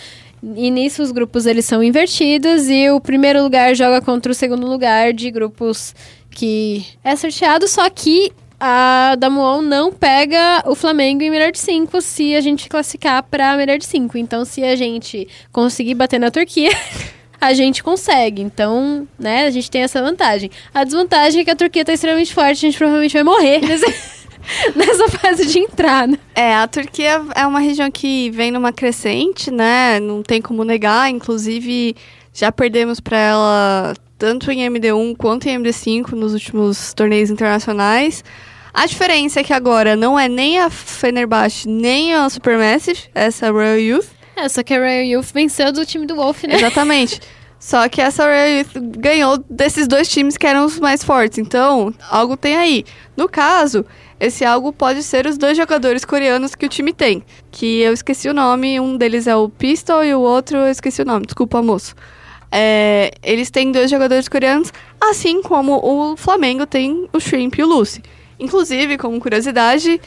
E nisso os grupos eles são invertidos e o primeiro lugar joga contra o segundo lugar de grupos que é sorteado, só que a Damuon não pega o Flamengo em melhor de 5 se a gente classificar para melhor de 5. Então, se a gente conseguir bater na Turquia, a gente consegue. Então, né, a gente tem essa vantagem. A desvantagem é que a Turquia tá extremamente forte, a gente provavelmente vai morrer nessa fase de entrada. É, a Turquia é uma região que vem numa crescente, né? Não tem como negar. Inclusive, já perdemos para ela tanto em MD1 quanto em MD5 nos últimos torneios internacionais. A diferença é que agora não é nem a Fenerbahçe nem a Supermassive, essa Royal Youth. É, só que a Royal Youth venceu do time do Wolf, né? Exatamente. Só que essa Royal Youth ganhou desses dois times que eram os mais fortes. Então, algo tem aí. No caso, esse algo pode ser os dois jogadores coreanos que o time tem. Que eu esqueci o nome. Um deles é o Pistol e o outro eu esqueci o nome. Desculpa, moço. É, eles têm dois jogadores coreanos, assim como o Flamengo tem o Shrimp e o Lucy. Inclusive, como curiosidade,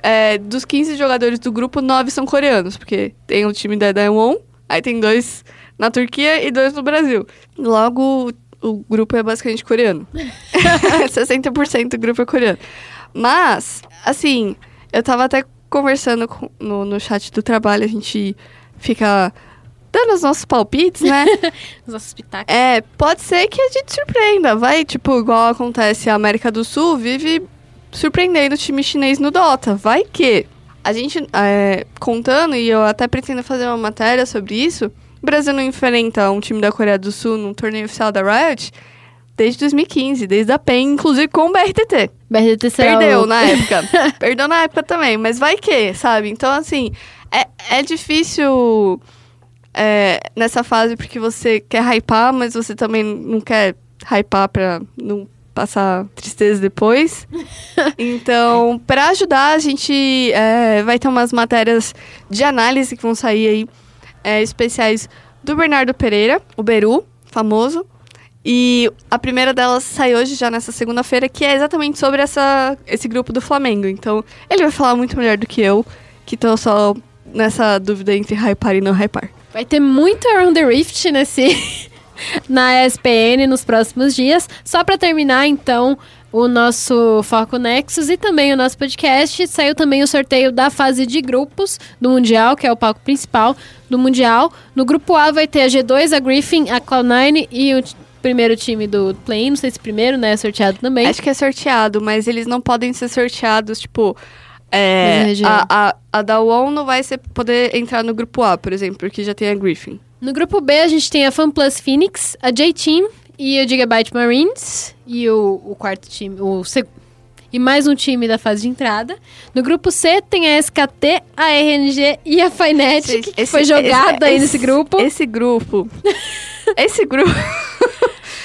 é, dos 15 jogadores do grupo, 9 são coreanos, porque tem o time da Daewon, aí tem dois na Turquia e dois no Brasil. Logo, o, grupo é basicamente coreano. 60% do grupo é coreano. Mas, assim, eu tava até conversando com- no, no chat do trabalho, a gente fica dando os nossos palpites, né? Os nossos pitacos. É, pode ser que a gente surpreenda. Vai, tipo, igual acontece a América do Sul, vive surpreendendo o time chinês no Dota. Vai que. A gente, é, contando, e eu até pretendo fazer uma matéria sobre isso, o Brasil não enfrenta um time da Coreia do Sul num torneio oficial da Riot desde 2015, desde a PEN, inclusive com o BRTT. Perdeu na época. Perdeu na época também, mas vai que, sabe? Então, assim, é, é difícil é, nessa fase porque você quer hypar, mas você também não quer hypar pra não passar tristeza depois. Então, pra ajudar, a gente é, vai ter umas matérias de análise que vão sair aí, é, especiais do Bernardo Pereira, o Beru, famoso. E a primeira delas sai hoje, já nessa segunda-feira, que é exatamente sobre essa, esse grupo do Flamengo. Então, ele vai falar muito melhor do que eu, que tô só nessa dúvida entre hypar e não hypar. Vai ter muito Around the Rift nesse na ESPN nos próximos dias. Só pra terminar, então, o nosso Foco Nexus e também o nosso podcast. Saiu também o sorteio da fase de grupos do Mundial, que é o palco principal do Mundial. No grupo A vai ter a G2, a Griffin, a Cloud9 e o primeiro time do play Não sei se primeiro, né? Sorteado também. Acho que é sorteado, mas eles não podem ser sorteados, tipo. É, a, a, a da UOL não vai ser, poder entrar no grupo A, por exemplo, porque já tem a Griffin. No grupo B, a gente tem a FunPlus Phoenix, a J-Team e o Gigabyte Marines. E o, o quarto time, o seg- e mais um time da fase de entrada. No grupo C, tem a SKT, a RNG e a Fnatic, que Esse- foi jogada esse- aí esse- nesse grupo. Esse grupo. esse grupo.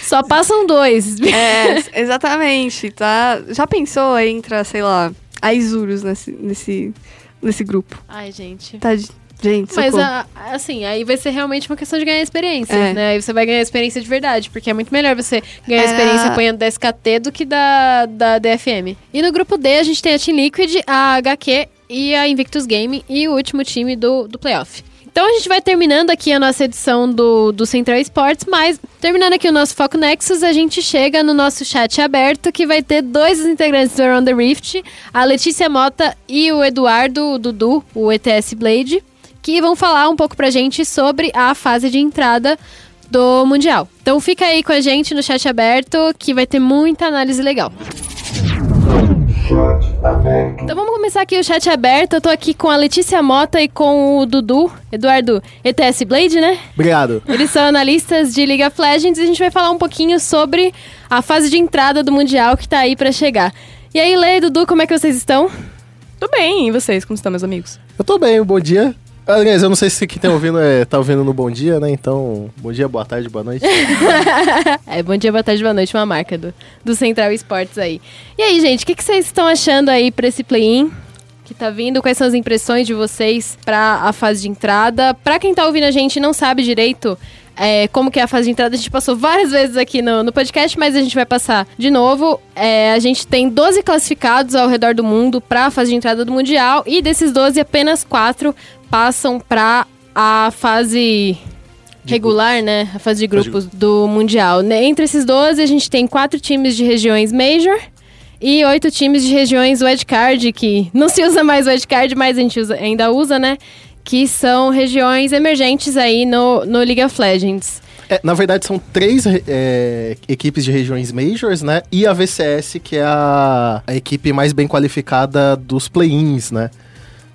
Só passam dois. É, exatamente, tá? Já pensou em entrar, sei lá, a Isurus nesse, nesse, nesse grupo? Ai, gente. Tá, de- gente, Mas, a- assim, aí vai ser realmente uma questão de ganhar experiência, É. né? Aí você vai ganhar experiência de verdade, porque é muito melhor você ganhar Era- experiência apanhando da SKT do que da, da DFM. E no grupo D, a gente tem a Team Liquid, a HQ e a Invictus Gaming e o último time do, do playoff. Então a gente vai terminando aqui a nossa edição do, do Central Sports, mas terminando aqui o nosso Foco Nexus, a gente chega no nosso chat aberto, que vai ter dois integrantes do Around the Rift, a Letícia Mota e o Eduardo o Dudu, o ETS Blade, que vão falar um pouco pra gente sobre a fase de entrada do Mundial. Então fica aí com a gente no chat aberto, que vai ter muita análise legal. Então vamos começar aqui o chat aberto. Eu tô aqui com a Letícia Mota e com o Dudu, Eduardo ETS Blade, né? Obrigado. Eles são analistas de League of Legends e a gente vai falar um pouquinho sobre a fase de entrada do Mundial que tá aí pra chegar. E aí, Lê e Dudu, como é que vocês estão? Tudo bem, e vocês, como estão, meus amigos? Eu tô bem, bom dia. Aliás, eu não sei se quem tá ouvindo é, tá ouvindo no bom dia, né? Então, bom dia, boa tarde, boa noite. É, bom dia, boa tarde, boa noite, uma marca do, do Central Esportes aí. E aí, gente, o que, que vocês estão achando aí pra esse play-in que tá vindo? Quais são as impressões de vocês pra a fase de entrada? Pra quem tá ouvindo a gente e não sabe direito é, como que é a fase de entrada, a gente passou várias vezes aqui no, no podcast, mas a gente vai passar de novo. É, a gente tem 12 classificados ao redor do mundo pra fase de entrada do Mundial e desses 12, apenas 4 passam pra a fase regular, né? A fase de Fase de grupos do Mundial. Entre esses 12, a gente tem quatro times de regiões Major e oito times de regiões Wildcard, que não se usa mais Wildcard, mas a gente usa- ainda usa, né? Que são regiões emergentes aí no, no League of Legends. É, na verdade, são três é, equipes de regiões majors, né? E a VCS, que é a, a equipe mais bem qualificada dos play-ins, né?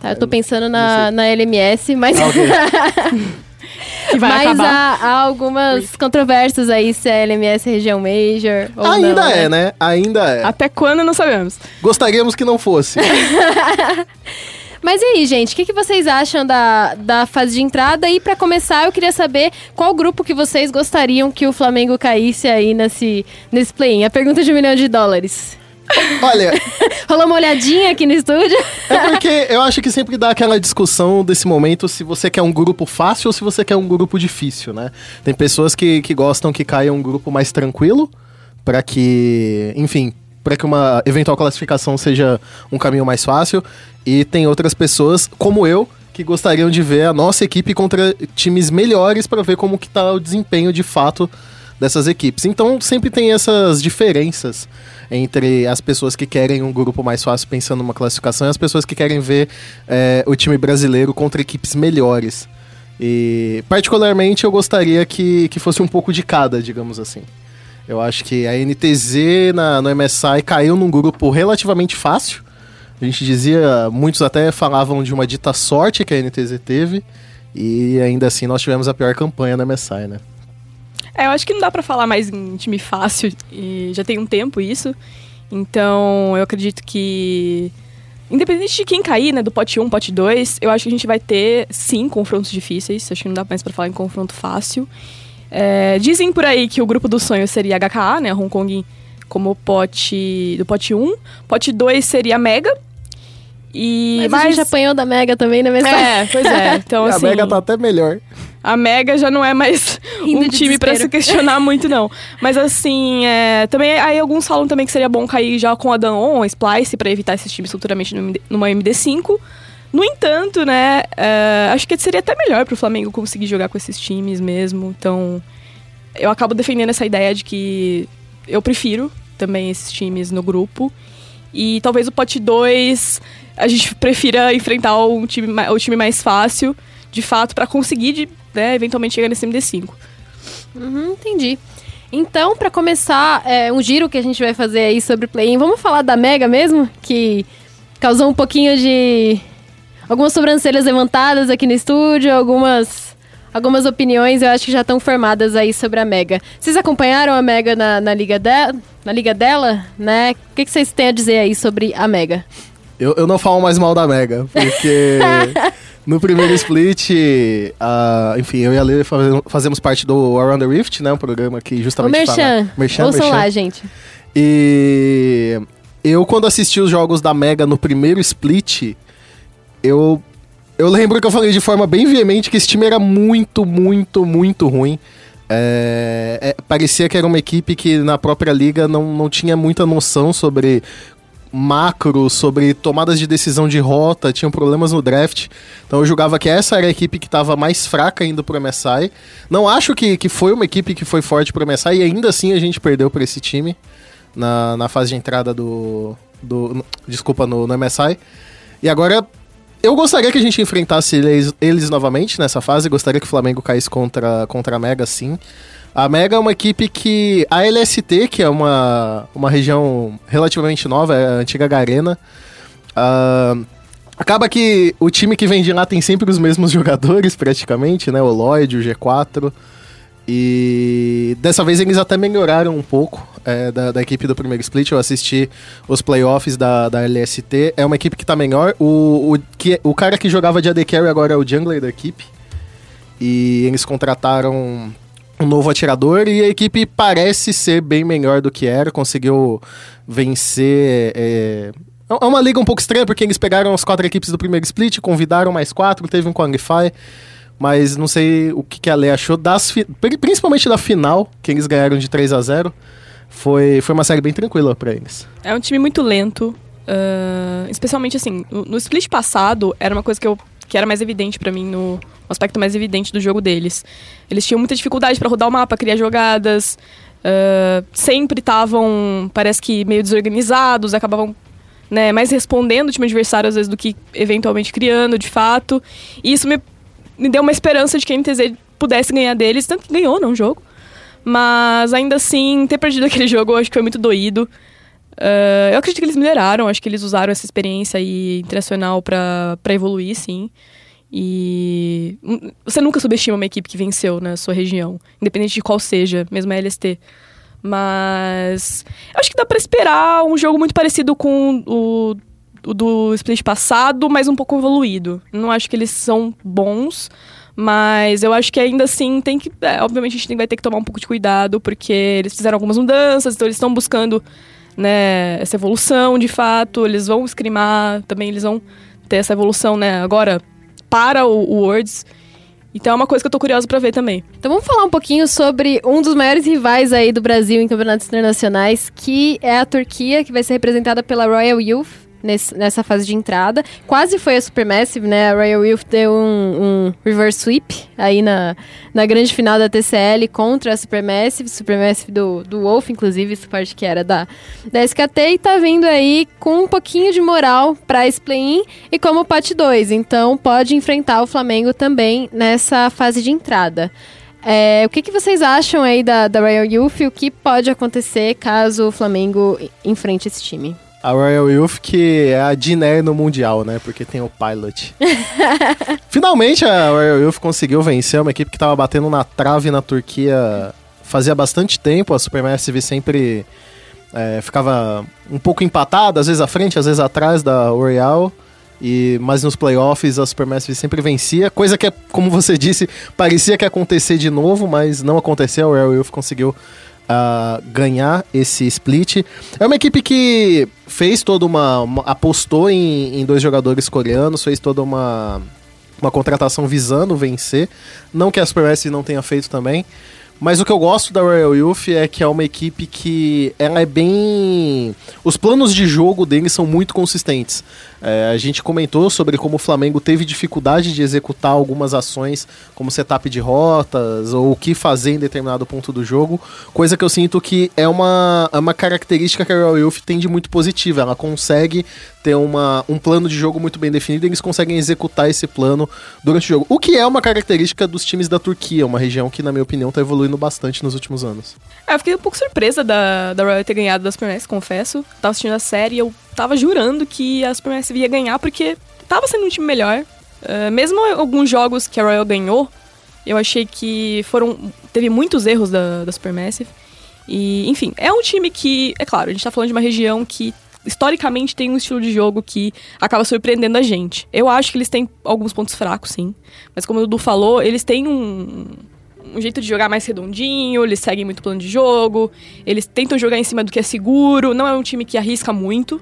Tá? Eu tô pensando na, na LMS, mas, Ah, ok. Que vai mas há, há algumas controvérsias aí se a LMS é região Major ou Ainda não, é, né? Ainda é. Até quando não sabemos. Gostaríamos que não fosse. Mas e aí, gente, o que, que vocês acham da, da fase de entrada? E pra começar, eu queria saber qual grupo que vocês gostariam que o Flamengo caísse aí nesse, nesse play-in. A pergunta de um milhão de dólares. Olha, Rolou uma olhadinha aqui no estúdio? é porque eu acho que sempre dá aquela discussão desse momento se você quer um grupo fácil ou se você quer um grupo difícil, né? Tem pessoas que, que gostam que caia um grupo mais tranquilo, pra que, enfim, pra que uma eventual classificação seja um caminho mais fácil. E tem outras pessoas, como eu, que gostariam de ver a nossa equipe contra times melhores pra ver como que tá o desempenho de fato dessas equipes. Então sempre tem essas diferenças entre as pessoas que querem um grupo mais fácil pensando numa classificação e as pessoas que querem ver é, o time brasileiro contra equipes melhores. E particularmente eu gostaria que, que fosse um pouco de cada, digamos assim. Eu acho que a NTZ na, no MSI caiu num grupo relativamente fácil. A gente dizia, muitos até falavam de uma dita sorte que a NTZ teve. E ainda assim nós tivemos a pior campanha no MSI, né? É, eu acho que não dá pra falar mais em time fácil, e já tem um tempo isso. Então, eu acredito que. Independente de quem cair, né, do pote 1, pote 2, eu acho que a gente vai ter, sim, confrontos difíceis. Acho que não dá mais pra falar em confronto fácil. É, dizem por aí que o grupo do sonho seria HKA, né, Hong Kong como pote do pote 1. Pote 2 seria Mega. E Mas, a gente apanhou da Mega também na mensagem. É, pois é. Então, E a assim, Mega tá até melhor. A Mega já não é mais Indo um time pra se questionar muito, não. Mas assim, é, também aí alguns falam também que seria bom cair já com a Danon, a Splice, pra evitar esses times futuramente numa MD5. No entanto, né, é, acho que seria até melhor pro Flamengo conseguir jogar com esses times mesmo. Então, eu acabo defendendo essa ideia de que eu prefiro também esses times no grupo. E talvez o pote 2 a gente prefira enfrentar um time, o time mais fácil, de fato, pra conseguir, de, né, eventualmente chegar nesse MD5. Uhum, entendi. Então, pra começar, é, um giro que a gente vai fazer aí sobre o play-in, vamos falar da Mega mesmo? Que causou um pouquinho de. Algumas sobrancelhas levantadas aqui no estúdio, algumas. algumas opiniões, eu acho que já estão formadas aí sobre a Mega. Vocês acompanharam a Mega na, na liga, de, na liga dela, né? O que, que vocês têm a dizer aí sobre a Mega? Eu, eu não falo mais mal da Mega, porque no primeiro split, ah, enfim, eu e a Lê fazemos, parte do Around the Rift, né? Um programa que O justamente Merchan. fala... Merchan, Ouçam Merchan. lá, gente. E eu, quando assisti os jogos da Mega no primeiro split, eu, eu lembro que eu falei de forma bem veemente que esse time era muito, muito, muito ruim. É, é, parecia que era uma equipe que na própria liga não, não tinha muita noção sobre macro, sobre tomadas de decisão de rota, tinham problemas no draft. Então eu julgava que essa era a equipe que estava mais fraca indo pro MSI. Não acho que, que foi uma equipe que foi forte pro MSI e ainda assim a gente perdeu para esse time na, na fase de entrada do. do desculpa, no, no MSI. E agora. Eu gostaria que a gente enfrentasse eles, eles novamente nessa fase. Gostaria que o Flamengo caísse contra, contra a Mega, sim. A Mega é uma equipe que. A LST, que é uma, uma região relativamente nova, é a antiga Garena. ah, acaba que o time que vem de lá tem sempre os mesmos jogadores, praticamente, né? O Lloyd, o G4. E dessa vez eles até melhoraram um pouco é, da, da equipe do primeiro split. Eu assisti os playoffs da, da LST. É uma equipe que tá melhor. O, o, que, o cara que jogava de AD Carry agora é o jungler da equipe. E eles contrataram um novo atirador e a equipe parece ser bem melhor do que era. Conseguiu vencer. É, é uma liga um pouco estranha porque eles pegaram as quatro equipes do primeiro split, convidaram mais quatro, teve um qualify. Mas não sei o que, que a Lê achou das fi- pri- principalmente da final, que eles ganharam de 3 a 0 Foi, foi uma série bem tranquila pra eles. É um time muito lento. ah, especialmente assim, no, no split passado, era uma coisa que, eu, que era mais evidente pra mim, no aspecto mais evidente do jogo deles. Eles tinham muita dificuldade pra rodar o mapa, criar jogadas. ah, sempre estavam, parece que, meio desorganizados, acabavam né, mais respondendo o time adversário às vezes do que eventualmente criando, de fato. E isso me, me deu uma esperança de que a NTZ pudesse ganhar deles, tanto que ganhou, não, o jogo. Mas ainda assim, ter perdido aquele jogo eu acho que foi muito doído. Ah, eu acredito que eles melhoraram, acho que eles usaram essa experiência aí internacional pra evoluir, sim. E hum, você nunca subestima uma equipe que venceu na sua região, independente de qual seja, mesmo a LST. Mas eu acho que dá pra esperar um jogo muito parecido com o, o do split passado, mas um pouco evoluído. Não acho que eles são bons, mas eu acho que ainda assim tem que. é, obviamente a gente vai ter que tomar um pouco de cuidado, porque eles fizeram algumas mudanças, então eles estão buscando né, essa evolução de fato. Eles vão scrimar, também eles vão ter essa evolução, né, agora para o, o Worlds. Então é uma coisa que eu tô curiosa pra ver também. Então vamos falar um pouquinho sobre um dos maiores rivais aí do Brasil em campeonatos internacionais, que é a Turquia, que vai ser representada pela Royal Youth nesse- nessa fase de entrada. Quase foi a Supermassive, né? A Royal Youth deu um, um reverse sweep aí na, na grande final da TCL contra a Supermassive, Supermassive do, do Wolf, inclusive, essa parte que era da, da SKT, e tá vindo aí com um pouquinho de moral pra esse play-in e como pote 2. Então pode enfrentar o Flamengo também nessa fase de entrada. É, o que, que vocês acham aí da, da Royal Youth e o que pode acontecer caso o Flamengo enfrente esse time? A Royal Youth, que é a Diner no Mundial, né? Porque tem o Pilot. Finalmente a Royal Youth conseguiu vencer uma equipe que tava batendo na trave na Turquia fazia bastante tempo. A Supermassive sempre é, ficava um pouco empatada, às vezes à frente, às vezes atrás da Royal. E, mas nos playoffs a Supermassive sempre vencia, coisa que, é, como você disse, parecia que ia acontecer de novo, mas não aconteceu. A Royal Youth conseguiu ah, ganhar esse split. É uma equipe que fez toda uma. uma- apostou em, em dois jogadores coreanos, fez toda uma, uma contratação visando vencer. Não que a Supermassive não tenha feito também. Mas o que eu gosto da Royal Youth é que é uma equipe que ela é bem. Os planos de jogo deles são muito consistentes. É, a gente comentou sobre como o Flamengo teve dificuldade de executar algumas ações, como setup de rotas, ou o que fazer em determinado ponto do jogo. Coisa que eu sinto que é uma, é uma característica que a Royal Youth tem de muito positiva. Ela consegue ter uma, um plano de jogo muito bem definido e eles conseguem executar esse plano durante o jogo. O que é uma característica dos times da Turquia, uma região que, na minha opinião, está evoluindo bastante nos últimos anos. É, eu fiquei um pouco surpresa da, da Royal ter ganhado das Supermassive, confesso. Tava assistindo a série e eu tava jurando que a Supermassive ia ganhar porque tava sendo um time melhor. Ah, mesmo alguns jogos que a Royal ganhou, Eu achei que foram. Teve muitos erros da, da Supermassive. E, enfim, é um time que, é claro, a gente tá falando de uma região que historicamente tem um estilo de jogo que acaba surpreendendo a gente. Eu acho que eles têm alguns pontos fracos, sim. Mas como o Dudu falou, eles têm um, um jeito de jogar mais redondinho, eles seguem muito plano de jogo, eles tentam jogar em cima do que é seguro, não é um time que arrisca muito.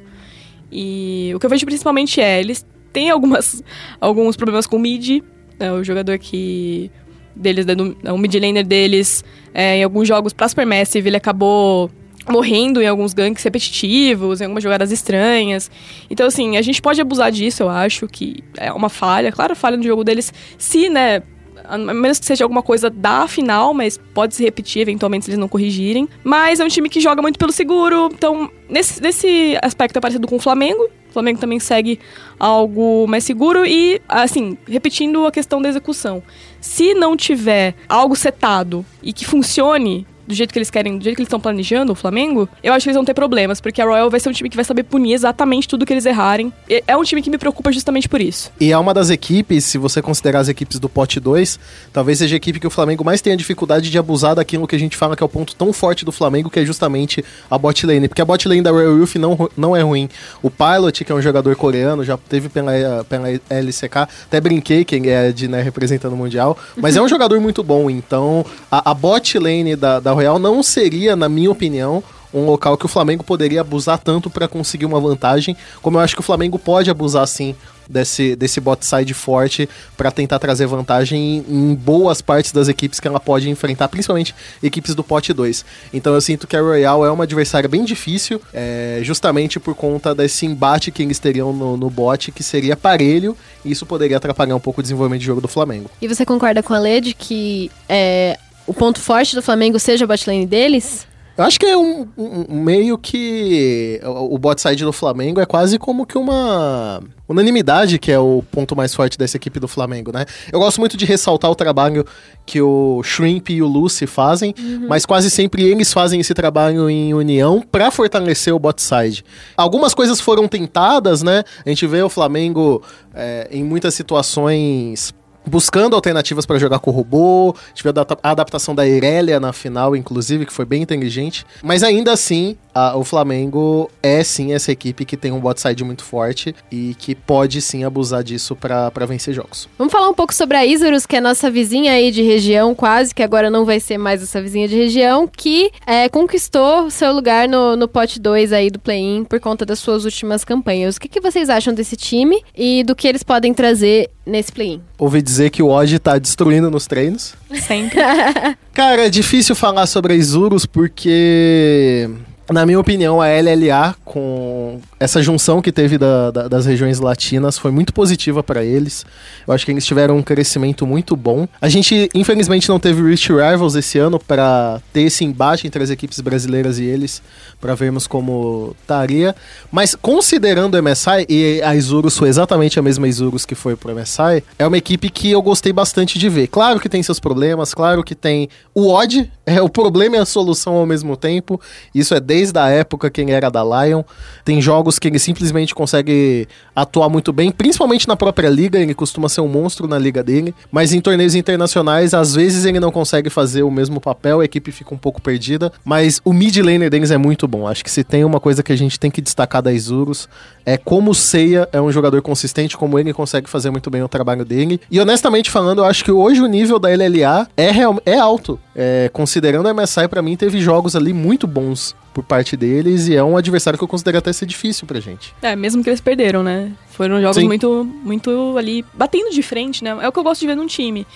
E o que eu vejo principalmente é, eles têm algumas, alguns problemas com o mid, né, o jogador que deles, o mid laner deles, é, em alguns jogos pra Supermassive, ele acabou morrendo em alguns ganks repetitivos, em algumas jogadas estranhas. Então, assim, a gente pode abusar disso, eu acho, que é uma falha. Claro, falha no jogo deles, se, né, a menos que seja alguma coisa da final, mas pode se repetir eventualmente se eles não corrigirem. Mas é um time que joga muito pelo seguro, então nesse, nesse aspecto é parecido com o Flamengo. O Flamengo também segue algo mais seguro e, assim, repetindo a questão da execução. Se não tiver algo setado e que funcione, do jeito que eles querem, do jeito que eles estão planejando o Flamengo, eu acho que eles vão ter problemas, porque a Royal vai ser um time que vai saber punir exatamente tudo que eles errarem. E é um time que me preocupa justamente por isso. E é uma das equipes, se você considerar as equipes do pote 2, talvez seja a equipe que o Flamengo mais tenha dificuldade de abusar daquilo que a gente fala que é o ponto tão forte do Flamengo, que é justamente a bot lane. Porque a bot lane da Royal Wolf não, não é ruim. O Pilot, que é um jogador coreano, já teve pela, pela LCK, até brinquei que é de né, representando o Mundial, mas é um jogador muito bom. Então, a, a bot lane da, da Royal não seria, na minha opinião, um local que o Flamengo poderia abusar tanto para conseguir uma vantagem, como eu acho que o Flamengo pode abusar sim desse, desse bot side forte para tentar trazer vantagem em, em, boas partes das equipes que ela pode enfrentar, principalmente equipes do pote 2. Então eu sinto que a Royal é uma adversária bem difícil, é, justamente por conta desse embate que eles teriam no, no bot, que seria parelho, e isso poderia atrapalhar um pouco o desenvolvimento de jogo do Flamengo. E você concorda com a Led que é, o ponto forte do Flamengo seja a botlane deles? Eu acho que é um, um, meio que o bot side do Flamengo é quase como que uma unanimidade que é o ponto mais forte dessa equipe do Flamengo, né? Eu gosto muito de ressaltar o trabalho que o Shrimp e o Lucy fazem, uhum. mas quase sempre eles fazem esse trabalho em união para fortalecer o bot side. Algumas coisas foram tentadas, né? A gente vê o Flamengo é, em muitas situações buscando alternativas para jogar com o robô. Tive a adaptação da Irelia na final, inclusive, que foi bem inteligente. Mas ainda assim, a, o Flamengo é sim essa equipe que tem um bot side muito forte e que pode sim abusar disso para vencer jogos. Vamos falar um pouco sobre a Isurus, que é nossa vizinha aí de região, quase, que agora não vai ser mais essa vizinha de região, que é, conquistou seu lugar no, no pote 2 aí do play-in por conta das suas últimas campanhas. O que, que vocês acham desse time e do que eles podem trazer nesse play-in? Ouvi dizer que o Odd tá destruindo nos treinos. Sempre. Cara, é difícil falar sobre a Isurus porque na minha opinião, a LLA, com essa junção que teve da, da, das regiões latinas, foi muito positiva para eles. Eu acho que eles tiveram um crescimento muito bom. A gente, infelizmente, não teve Rich Rivals esse ano para ter esse embate entre as equipes brasileiras e eles, para vermos como estaria. Mas considerando o MSI, e a Isurus foi exatamente a mesma Isurus que foi pro MSI, é uma equipe que eu gostei bastante de ver. Claro que tem seus problemas, claro que tem o odd, é o problema e a solução ao mesmo tempo. Isso é desde a época quem era da Lion. Tem jogos que ele simplesmente consegue atuar muito bem, principalmente na própria liga, ele costuma ser um monstro na liga dele, mas em torneios internacionais, às vezes ele não consegue fazer o mesmo papel, a equipe fica um pouco perdida, mas o mid laner deles é muito bom. Acho que se tem uma coisa que a gente tem que destacar da Isurus, é como o Seiya é um jogador consistente, como ele consegue fazer muito bem o trabalho dele. E honestamente falando, eu acho que hoje o nível da LLA é, real, é alto. É, considerando a MSI, para mim, teve jogos ali muito bons por parte deles e é um adversário que eu considero até ser difícil pra gente. É, mesmo que eles perderam, né? Foram jogos muito, muito ali batendo de frente, né? É o que eu gosto de ver num time.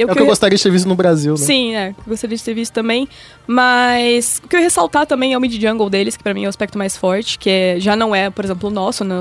É o que, eu, eu gostaria de ter visto no Brasil, né? Sim, é. Gostaria de ter visto também. Mas o que eu ia ressaltar também é o mid jungle deles, que para mim é o aspecto mais forte, que é, já não é, por exemplo, o nosso, né?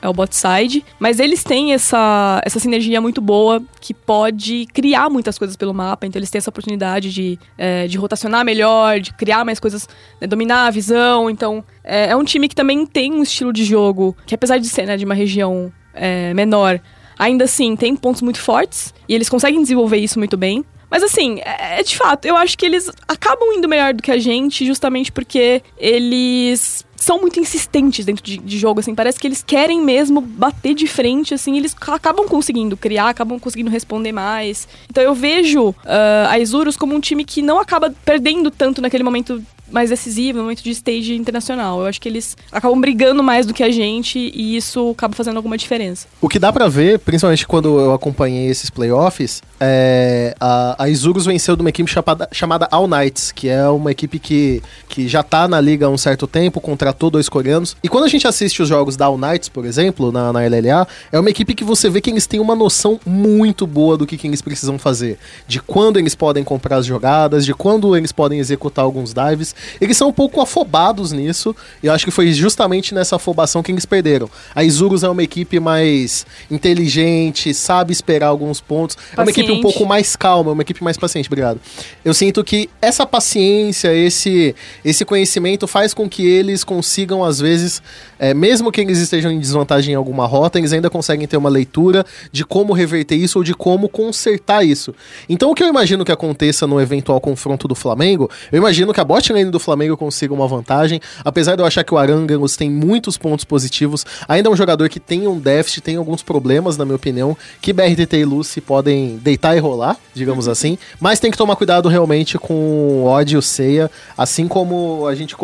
é o bot side. Mas eles têm essa, essa sinergia muito boa que pode criar muitas coisas pelo mapa. Então eles têm essa oportunidade de, é, de rotacionar melhor, de criar mais coisas, né, dominar a visão. Então é, é, um time que também tem um estilo de jogo que, apesar de ser né, de uma região é, menor, ainda assim tem pontos muito fortes e eles conseguem desenvolver isso muito bem. Mas assim, é, é, de fato, eu acho que eles acabam indo melhor do que a gente, justamente porque eles são muito insistentes dentro de, de jogo, assim. Parece que eles querem mesmo bater de frente, assim. Eles ca- acabam conseguindo criar, acabam conseguindo responder mais. Então eu vejo ah, a Isurus como um time que não acaba perdendo tanto naquele momento mais decisivo, no momento de stage internacional. Eu acho que eles acabam brigando mais do que a gente e isso acaba fazendo alguma diferença. O que dá pra ver, principalmente quando eu acompanhei esses playoffs, é a, a Isurus venceu de uma equipe chamada, chamada All Knights, que é uma equipe que, que já tá na liga há um certo tempo, contratou dois coreanos. E quando a gente assiste os jogos da All Knights, por exemplo, na, na LLA, é uma equipe que você vê que eles têm uma noção muito boa do que, que eles precisam fazer. De quando eles podem comprar as jogadas, de quando eles podem executar alguns dives. Eles são um pouco afobados nisso, e eu acho que foi justamente nessa afobação que eles perderam. A Isurus é uma equipe mais inteligente, sabe esperar alguns pontos. É uma equipe um Paciente. pouco mais calma, é uma equipe mais paciente, obrigado. Eu sinto que essa paciência, esse, esse conhecimento faz com que eles consigam, às vezes, é, mesmo que eles estejam em desvantagem em alguma rota, eles ainda conseguem ter uma leitura de como reverter isso ou de como consertar isso. Então, o que eu imagino que aconteça no eventual confronto do Flamengo, eu imagino que a bot do Flamengo consiga uma vantagem, apesar de eu achar que o Arangelos tem muitos pontos positivos, ainda é um jogador que tem um déficit, tem alguns problemas, na minha opinião, que BRTT e Lucy podem deitar e rolar, digamos assim, mas tem que tomar cuidado realmente com o Odd e o Seiya, assim como a gente,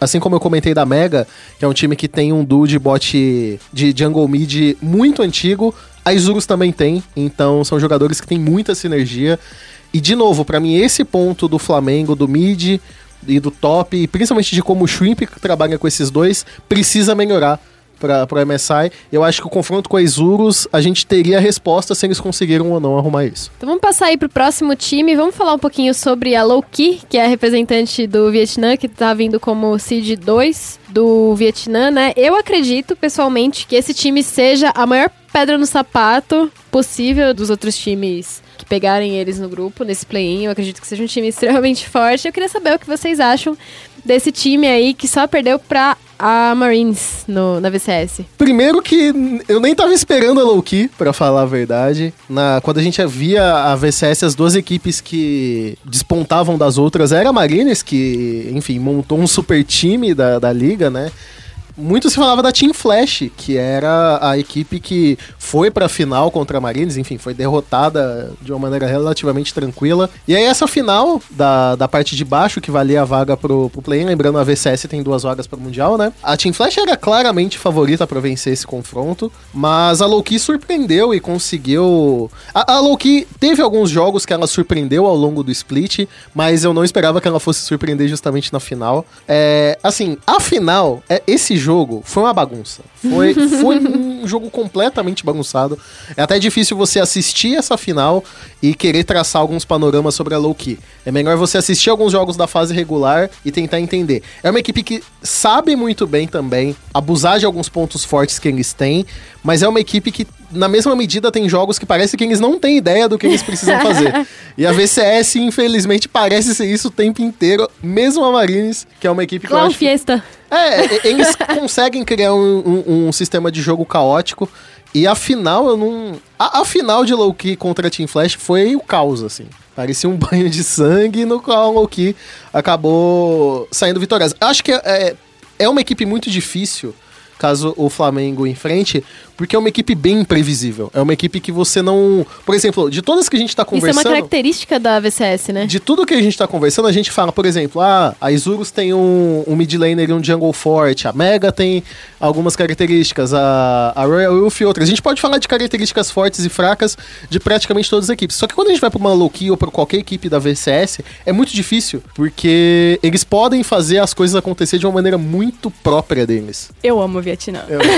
assim como eu comentei da Mega, que é um time que tem um duo de bot de jungle mid muito antigo, a Isurus também tem, então são jogadores que têm muita sinergia. E de novo, pra mim esse ponto do Flamengo, do mid e do top, e principalmente de como o Shrimp trabalha com esses dois, precisa melhorar para o MSI. Eu acho que o confronto com a Isurus, a gente teria a resposta se eles conseguiram ou não arrumar isso. Então vamos passar aí pro próximo time. Vamos falar um pouquinho sobre a Loki, que é a representante do Vietnã, que tá vindo como Seed 2 do Vietnã, né? Eu acredito, pessoalmente, que esse time seja a maior pedra no sapato possível dos outros times que pegarem eles no grupo, nesse play-in. Eu acredito que seja um time extremamente forte. Eu queria saber o que vocês acham desse time aí que só perdeu pra a Marines no, na VCS. Primeiro que eu nem tava esperando a Low-Key, pra falar a verdade. Na, quando a gente via a VCS, as duas equipes que despontavam das outras era a Marines, que, enfim, montou um super time da, da liga, né? Muito se falava da Team Flash, que era a equipe que foi pra final contra a Marines, enfim, foi derrotada de uma maneira relativamente tranquila. E aí essa final da, da parte de baixo, que valia a vaga pro, pro play-in, lembrando a VCS tem duas vagas pro Mundial, né? A Team Flash era claramente favorita pra vencer esse confronto, mas a Loki surpreendeu e conseguiu... A, a Loki teve alguns jogos que ela surpreendeu ao longo do split, mas eu não esperava que ela fosse surpreender justamente na final. É, assim, a final, é, esse jogo foi uma bagunça. Foi, foi um jogo completamente bagunçado. É até difícil você assistir essa final e querer traçar alguns panoramas sobre a Loki. É melhor você assistir alguns jogos da fase regular e tentar entender. É uma equipe que sabe muito bem também abusar de alguns pontos fortes que eles têm, mas é uma equipe que, na mesma medida, tem jogos que parece que eles não têm ideia do que eles precisam fazer. e a VCS, infelizmente, parece ser isso o tempo inteiro, mesmo a Marines, que é uma equipe que eu Clown acho que Fiesta. é, e- eles conseguem criar um, um- um sistema de jogo caótico. E a final, eu não. A, a final de Loki contra Team Flash foi o caos, assim. Parecia um banho de sangue no qual a Loki acabou saindo vitoriosa. Acho que é, é uma equipe muito difícil caso o Flamengo enfrente, porque é uma equipe bem imprevisível. É uma equipe que você não. Por exemplo, de todas que a gente tá Isso é uma conversando. característica da VCS, né? De tudo que a gente tá conversando, a gente fala, por exemplo, ah, a Isurus tem um, um mid laner e um jungle forte, a Mega tem algumas características, a, a Royal Wolf e outras. A gente pode falar de características fortes e fracas de praticamente todas as equipes. Só que quando a gente vai pra uma Loki ou pra qualquer equipe da VCS, é muito difícil, porque eles podem fazer as coisas acontecer de uma maneira muito própria deles. Eu amo o Vietnã. Eu-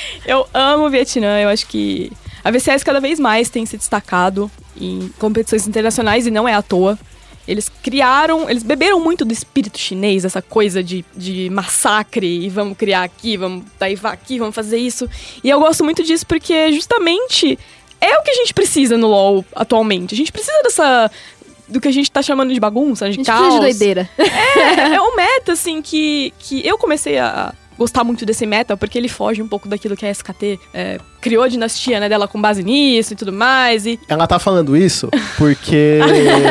Eu amo o Vietnã, eu acho que a VCS cada vez mais tem se destacado em competições internacionais e não é à toa. Eles criaram, eles beberam muito do espírito chinês, essa coisa de, de massacre e vamos criar aqui, vamos daivar aqui, vamos fazer isso. E eu gosto muito disso porque justamente é o que a gente precisa no LoL atualmente. A gente precisa dessa do que a gente tá chamando de bagunça, de A gente caos. precisa de doideira. É, é um meta, assim, que, que eu comecei a gostar muito desse meta, porque ele foge um pouco daquilo que a SKT é, criou a dinastia né, dela com base nisso e tudo mais. E Ela tá falando isso porque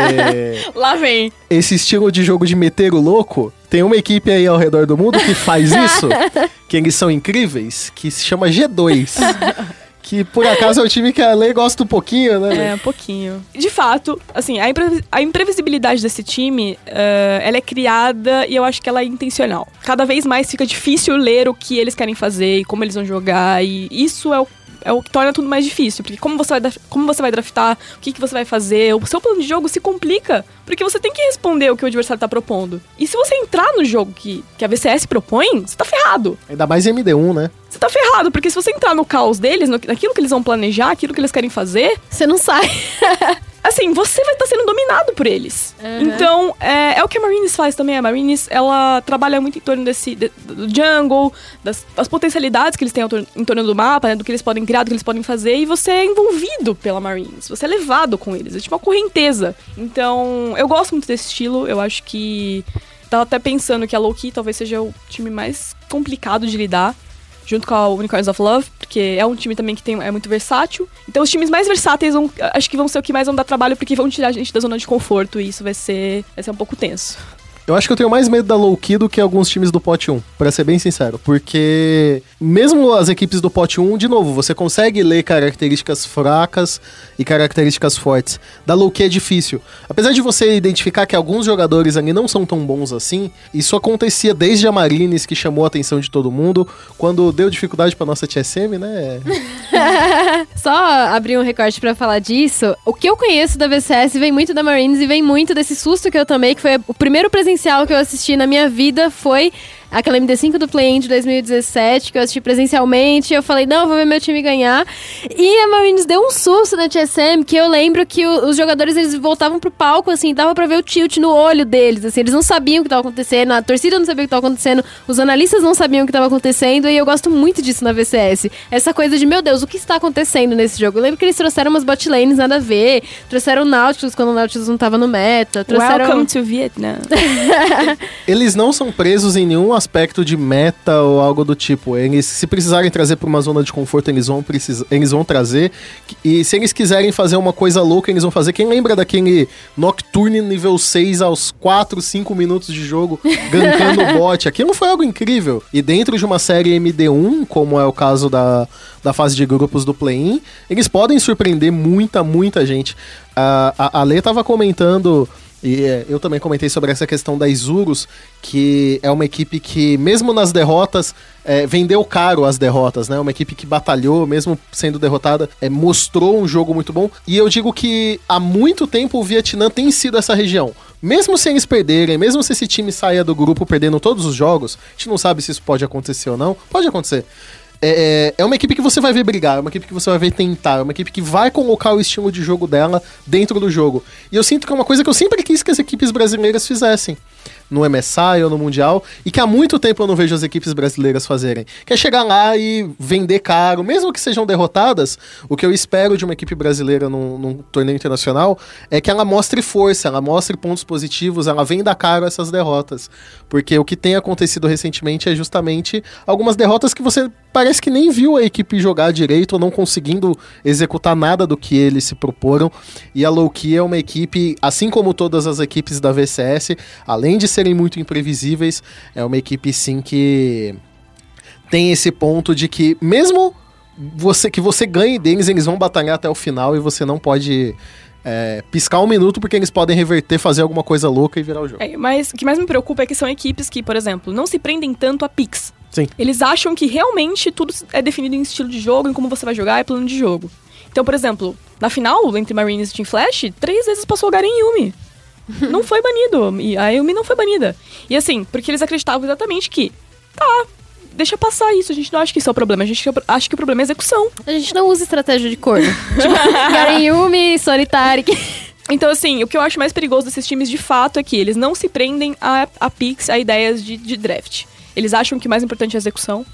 lá vem. esse estilo de jogo de meter o louco, tem uma equipe aí ao redor do mundo que faz isso, que eles são incríveis, que se chama G2. que por acaso é o time que a Lei gosta um pouquinho, né? É, um pouquinho. De fato, assim, a, imprevi- a imprevisibilidade desse time, eh, ela é criada e eu acho que ela é intencional. Cada vez mais fica difícil ler o que eles querem fazer e como eles vão jogar, e isso é o, é o que torna tudo mais difícil, porque como você vai, como você vai draftar, o que, que você vai fazer, o seu plano de jogo se complica, porque você tem que responder o que o adversário tá propondo. E se você entrar no jogo que, que a VCS propõe, você tá ferrado. Ainda mais em MD1, né? Você tá ferrado, porque se você entrar no caos deles, no- naquilo que eles vão planejar, aquilo que eles querem fazer, Você não sai. assim, você vai estar sendo dominado por eles. Então, é, é o que a Marines faz também. A Marines, ela trabalha muito em torno desse de- do jungle, das, das potencialidades que eles têm em torno do mapa, né, do que eles podem criar, do que eles podem fazer, e você é envolvido pela Marines. Você é levado com eles. É tipo uma correnteza. Então, eu gosto muito desse estilo. Eu acho que. Tava até pensando que a Loki talvez seja o time mais complicado de lidar junto com a Unicorns of Love, porque é um time também que tem, é muito versátil. Então os times mais versáteis vão, acho que vão ser o que mais vão dar trabalho, porque vão tirar a gente da zona de conforto, e isso vai ser, vai ser um pouco tenso. Eu acho que eu tenho mais medo da low-key do que alguns times do pote 1, pra ser bem sincero. Porque mesmo as equipes do pote 1, de novo, você consegue ler características fracas e características fortes. Da low-key é difícil. Apesar de você identificar que alguns jogadores ali não são tão bons assim, isso acontecia desde a Marines, que chamou a atenção de todo mundo, quando deu dificuldade pra nossa TSM, né? Só abrir um recorte pra falar disso. O que eu conheço da VCS vem muito da Marines e vem muito desse susto que eu tomei, que foi o primeiro presencial que eu assisti na minha vida foi aquela MD5 do Play-In de 2017, que eu assisti presencialmente. Eu falei, não, eu vou ver meu time ganhar. E a Marines deu um susto na TSM, que eu lembro que o- os jogadores eles voltavam pro palco, assim, dava pra ver o tilt no olho deles, assim, eles não sabiam o que tava acontecendo, a torcida não sabia o que tava acontecendo, os analistas não sabiam o que tava acontecendo, e eu gosto muito disso na VCS. Essa coisa de, meu Deus, o que está acontecendo nesse jogo? Eu lembro que eles trouxeram umas bot lanes nada a ver, trouxeram o Nautilus quando o Nautilus não tava no meta, trouxeram... Welcome to Vietnam. Eles não são presos em nenhum aspecto de meta ou algo do tipo. Eles, se precisarem trazer para uma zona de conforto, eles vão, precisar, eles vão trazer. E se eles quiserem fazer uma coisa louca, eles vão fazer. Quem lembra daquele Nocturne nível 6 aos 4, 5 minutos de jogo, gankando o bot? Aquilo foi algo incrível. E dentro de uma série MD1, como é o caso da, da fase de grupos do play-in, eles podem surpreender muita, muita gente. A, a, a Lê tava comentando. E é, eu também comentei sobre essa questão da Isurus, que é uma equipe que, mesmo nas derrotas, é, vendeu caro as derrotas, né? Uma equipe que batalhou, mesmo sendo derrotada, é, mostrou um jogo muito bom. E eu digo que há muito tempo o Vietnã tem sido essa região. Mesmo se eles perderem, mesmo se esse time saia do grupo perdendo todos os jogos, a gente não sabe se isso pode acontecer ou não. Pode acontecer. É, é uma equipe que você vai ver brigar, é uma equipe que você vai ver tentar, é uma equipe que vai colocar o estilo de jogo dela dentro do jogo. E eu sinto que é uma coisa que eu sempre quis que as equipes brasileiras fizessem. No MSI ou no Mundial, e que há muito tempo eu não vejo as equipes brasileiras fazerem. Que é chegar lá e vender caro, mesmo que sejam derrotadas, o que eu espero de uma equipe brasileira num, num torneio internacional é que ela mostre força, ela mostre pontos positivos, ela venda caro essas derrotas. Porque o que tem acontecido recentemente é justamente algumas derrotas que você parece que nem viu a equipe jogar direito ou não conseguindo executar nada do que eles se proporam. E a Lowkey é uma equipe, assim como todas as equipes da VCS, além de serem muito imprevisíveis, é uma equipe sim que tem esse ponto de que mesmo você que você ganhe deles, eles vão batalhar até o final e você não pode é, piscar um minuto porque eles podem reverter, fazer alguma coisa louca e virar o jogo. É, mas o que mais me preocupa é que são equipes que, por exemplo, não se prendem tanto a picks. Sim. Eles acham que realmente tudo é definido em estilo de jogo, em como você vai jogar e plano de jogo. Então, por exemplo, na final, entre Marines e Team Flash, três vezes passou o Garen Yumi. Não foi banido. E a Yumi não foi banida. E assim, porque eles acreditavam exatamente que, tá, deixa passar isso, a gente não acha que isso é o problema, a gente acha que o problema é a execução. A gente não usa estratégia de corno. tipo, Garen Yumi, Solitari... Então, assim, o que eu acho mais perigoso desses times de fato é que eles não se prendem a, a picks, a ideias de, de draft. Eles acham que o mais importante é a execução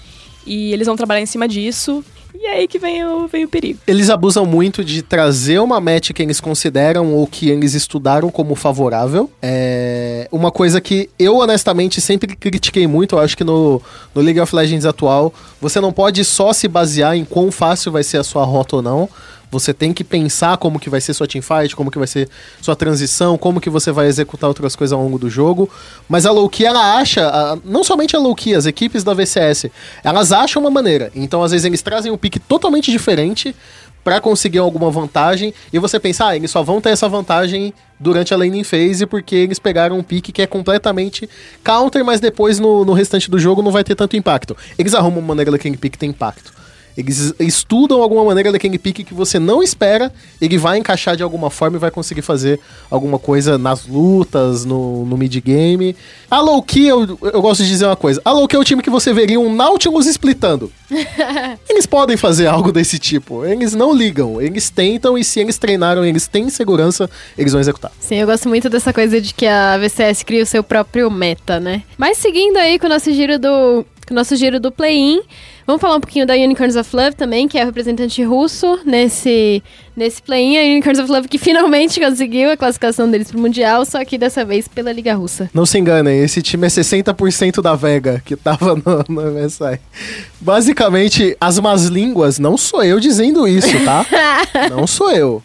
e eles vão trabalhar em cima disso. E é aí que vem o, vem o perigo. Eles abusam muito de trazer uma match que eles consideram ou que eles estudaram como favorável. É uma coisa que eu, honestamente, sempre critiquei muito. Eu acho que no, no League of Legends atual, você não pode só se basear em quão fácil vai ser a sua rota ou não. Você tem que pensar como que vai ser sua teamfight, como que vai ser sua transição, como que você vai executar outras coisas ao longo do jogo. Mas a Loki, ela acha, a- não somente a Loki, as equipes da VCS, elas acham uma maneira. Então, às vezes, eles trazem um pique totalmente diferente pra conseguir alguma vantagem. E você pensa, ah, eles só vão ter essa vantagem durante a laning phase porque eles pegaram um pique que é completamente counter, mas depois no, no restante do jogo não vai ter tanto impacto. Eles arrumam uma maneira daquele pique ter impacto. Eles estudam alguma maneira daquele pique que você não espera, ele vai encaixar de alguma forma e vai conseguir fazer alguma coisa nas lutas, no, no mid-game. A low-key, eu, eu gosto de dizer uma coisa, a low-key é o time que você veria um Nautilus splitando. eles podem fazer algo desse tipo, eles não ligam, eles tentam e se eles treinaram, eles têm segurança, eles vão executar. Sim, eu gosto muito dessa coisa de que a VCS cria o seu próprio meta, né? Mas seguindo aí com o nosso giro do, com o nosso giro do play-in, vamos falar um pouquinho da Unicorns of Love também, que é o representante russo nesse, nesse play-in. A Unicorns of Love que finalmente conseguiu a classificação deles pro Mundial, só que dessa vez pela Liga Russa. Não se enganem, esse time é 60% da Vega que tava no, no MSI. Basicamente, as más línguas, não sou eu dizendo isso, tá? não sou eu.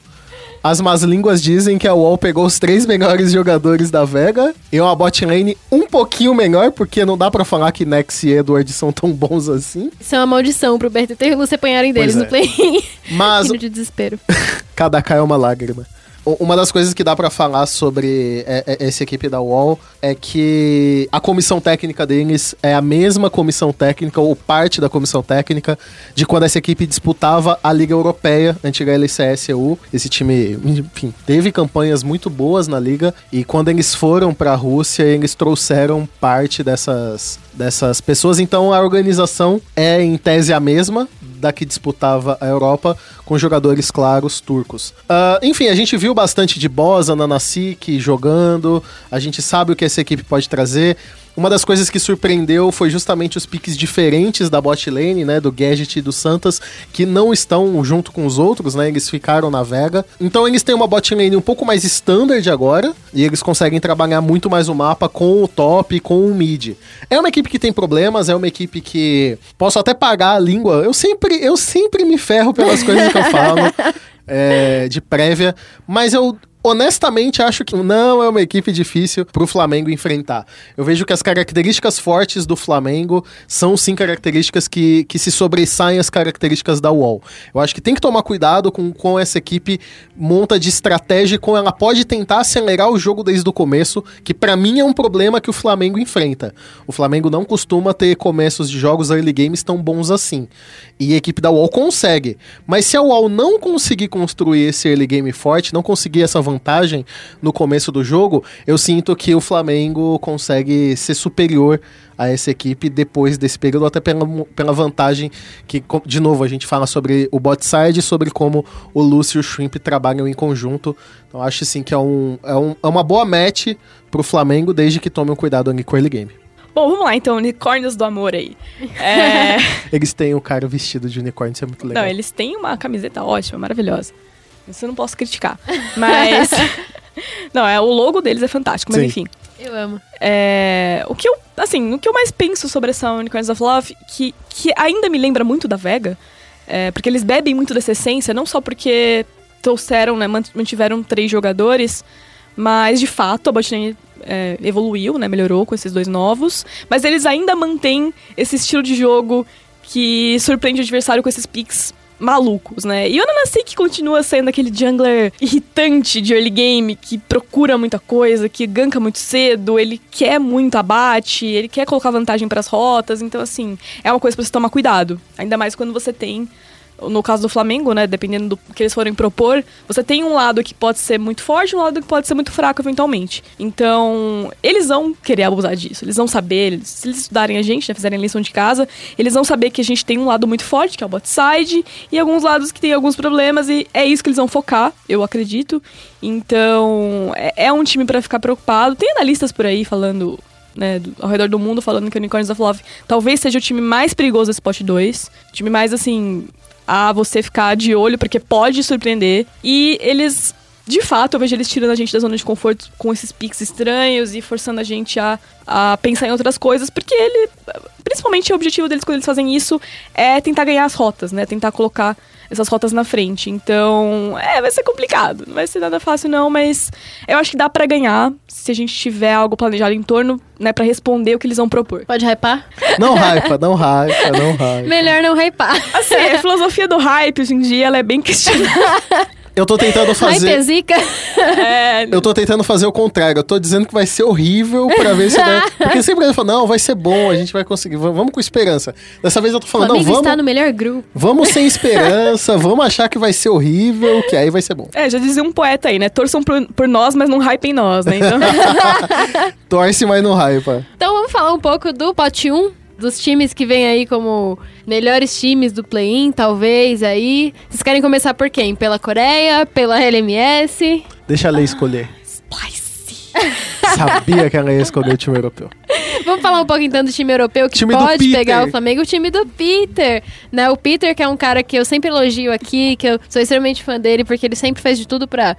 As más línguas dizem que a UOL pegou os três melhores jogadores da Vega e uma bot lane um pouquinho melhor, porque não dá pra falar que Nex e Edward são tão bons assim. Isso é uma maldição pro BRTT e o Lúcio apanharem deles Pois no play-in. Mas Hino de desespero. cada K é uma lágrima. Uma das coisas que dá pra falar sobre é, é, essa equipe da UOL é que a comissão técnica deles é a mesma comissão técnica, ou parte da comissão técnica, de quando essa equipe disputava a Liga Europeia, antiga LCSU. Esse time, enfim, teve campanhas muito boas na liga, e quando eles foram pra Rússia, eles trouxeram parte dessas, dessas pessoas. Então a organização é, em tese, a mesma da que disputava a Europa, com jogadores claros turcos. Ah, enfim, a gente viu bastante de Bosa, Nanasik jogando, a gente sabe o que essa equipe pode trazer. Uma das coisas que surpreendeu foi justamente os piques diferentes da bot lane, né, do Gadget e do Santas, que não estão junto com os outros, né, eles ficaram na Vega. Então eles têm uma bot lane um pouco mais standard agora, e eles conseguem trabalhar muito mais o mapa com o top e com o mid. É uma equipe que tem problemas, é uma equipe que posso até pagar a língua. Eu sempre, eu sempre me ferro pelas coisas que eu falo é, de prévia, mas eu honestamente acho que não é uma equipe difícil pro Flamengo enfrentar. Eu vejo que as características fortes do Flamengo são sim características que, que se sobressaem as características da UOL. Eu acho que tem que tomar cuidado com, com essa equipe monta de estratégia e como ela pode tentar acelerar o jogo desde o começo, que pra mim é um problema que o Flamengo enfrenta. O Flamengo não costuma ter começos de jogos early games tão bons assim. E a equipe da UOL consegue. Mas se a UOL não conseguir construir esse early game forte, não conseguir essa vantagem no começo do jogo, eu sinto que o Flamengo consegue ser superior a essa equipe depois desse período, até pela, pela vantagem que, de novo, a gente fala sobre o bot side, sobre como o Lúcio e o Shrimp trabalham em conjunto. Então acho sim que é, um, é, um, é uma boa match pro Flamengo, desde que tomem um cuidado ali com o early game. Bom, vamos lá então, unicórnios do amor aí. É... Eles têm o cara vestido de unicórnio, isso é muito legal. Não, eles têm uma camiseta ótima, maravilhosa. Isso eu não posso criticar. Mas. não, é, o logo deles é fantástico, mas Sim. enfim. Eu amo. É, o que eu, assim, o que eu mais penso sobre essa Unicorns of Love, que, que ainda me lembra muito da Vega, é, porque eles bebem muito dessa essência, não só porque trouxeram, né, mant- mantiveram três jogadores, mas de fato a botlane é, evoluiu, né, melhorou com esses dois novos, mas eles ainda mantêm esse estilo de jogo que surpreende o adversário com esses picks malucos, né? E o Nanasik continua sendo aquele jungler irritante de early game, que procura muita coisa, que ganka muito cedo, ele quer muito abate, ele quer colocar vantagem pras rotas, então assim, é uma coisa pra você tomar cuidado. Ainda mais quando você tem no caso do Flamengo, né, dependendo do que eles forem propor, você tem um lado que pode ser muito forte um lado que pode ser muito fraco eventualmente. Então, eles vão querer abusar disso, eles vão saber, eles- se eles estudarem a gente, né, fizerem lição de casa, eles vão saber que a gente tem um lado muito forte, que é o bot side, e alguns lados que tem alguns problemas, e é isso que eles vão focar, eu acredito. Então, é, é um time pra ficar preocupado. Tem analistas por aí falando né, do- ao redor do mundo falando que o Unicorns of Love talvez seja o time mais perigoso desse pote 2. O time mais, assim, a você ficar de olho, porque pode surpreender. E eles, de fato, eu vejo eles tirando a gente da zona de conforto com esses piques estranhos e forçando a gente a, a pensar em outras coisas, porque ele, principalmente o objetivo deles quando eles fazem isso é tentar ganhar as rotas, né? Tentar colocar essas rotas na frente. Então, é, vai ser complicado. Não vai ser nada fácil, não, mas eu acho que dá pra ganhar se a gente tiver algo planejado em torno, né, pra responder o que eles vão propor. Pode hypar? Não hypa, não hypa, não hypa. Melhor não hypar. Assim, a filosofia do hype hoje em dia ela é bem questionável. Eu tô tentando Hype é fazer. zica. É, Eu tô tentando fazer o contrário. Eu tô dizendo que vai ser horrível pra ver se der. Porque sempre ele fala, não, vai ser bom, a gente vai conseguir. Vamos com esperança. Dessa vez eu tô O falando, Flamengo não, está vamos, no melhor grupo. vamos sem esperança, vamos achar que vai ser horrível, que aí vai ser bom. é, já dizia um poeta aí, né? Torçam por, por nós, mas não hypem nós, né? Então, Torce, mas não hypa. Então vamos falar um pouco do pote 1, dos times que vem aí como melhores times do play-in, talvez aí. Vocês querem começar por quem? Pela Coreia? Pela LMS? Deixa a Lei escolher. Sabia que ela ia escolher o time europeu. Vamos falar um pouco então do time europeu que Time pode pegar o Flamengo, o time do Peter, né? O Peter que é um cara que eu sempre elogio aqui, que eu sou extremamente fã dele porque ele sempre fez de tudo pra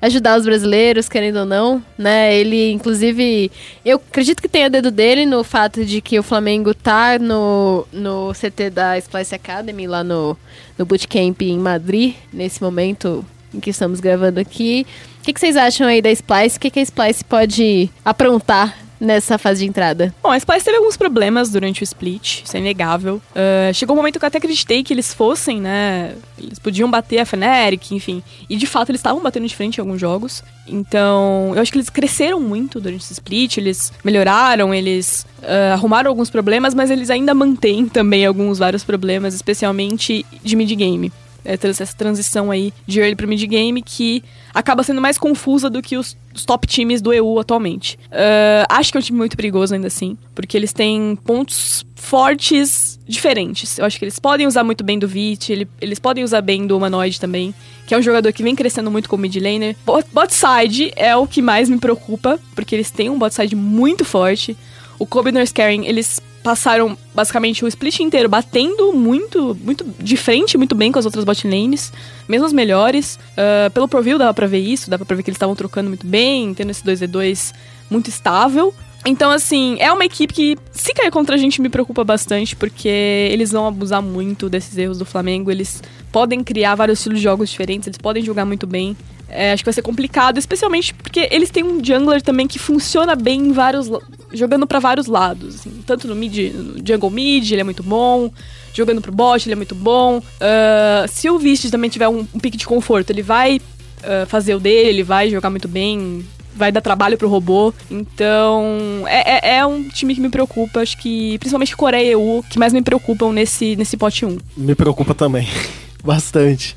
ajudar os brasileiros, querendo ou não, né? Ele inclusive, eu acredito que tenha dedo dele no fato de que o Flamengo tá no, no CT da Splice Academy lá no no bootcamp em Madrid nesse momento em que estamos gravando aqui. O que, que vocês acham aí da Splice? O que, que a Splice pode aprontar nessa fase de entrada? Bom, a Splice teve alguns problemas durante o split, isso é inegável. Ah, chegou um momento que eu até acreditei que eles fossem, né? Eles podiam bater a Fnatic, enfim. E de fato eles estavam batendo de frente em alguns jogos. Então, eu acho que eles cresceram muito durante esse split, eles melhoraram, eles ah, arrumaram alguns problemas, mas eles ainda mantêm também alguns vários problemas, especialmente de mid-game. É, trans- essa transição aí de early pro mid-game que acaba sendo mais confusa do que os, os top times do EU atualmente. Ah, acho que é um time muito perigoso ainda assim, porque eles têm pontos fortes diferentes. Eu acho que eles podem usar muito bem do Vit, ele- eles podem usar bem do Humanoid também, que é um jogador que vem crescendo muito como mid laner. Bot, bot side é o que mais me preocupa, porque eles têm um bot side muito forte. O Kobe e o Nurse Karen, eles passaram basicamente o split inteiro batendo muito, muito de frente, muito bem com as outras bot lanes, mesmo as melhores. Ah, pelo Provil dava pra ver isso, dava pra ver que eles estavam trocando muito bem, tendo esse 2v2 muito estável. Então, assim, é uma equipe que, se cair contra a gente, me preocupa bastante, porque eles vão abusar muito desses erros do Flamengo. Eles podem criar vários estilos de jogos diferentes, eles podem jogar muito bem. É, acho que vai ser complicado, especialmente porque eles têm um jungler também que funciona bem em vários. jogando pra vários lados. assim. tanto no mid, no jungle mid, ele é muito bom. Jogando pro bot, ele é muito bom. Ah, se o Vist também tiver um, um pique de conforto, ele vai ah, fazer o dele, ele vai jogar muito bem, vai dar trabalho pro robô. Então, é, é, é um time que me preocupa. Acho que, principalmente Coreia e EU, que mais me preocupam nesse, nesse pote 1. Me preocupa também. Bastante.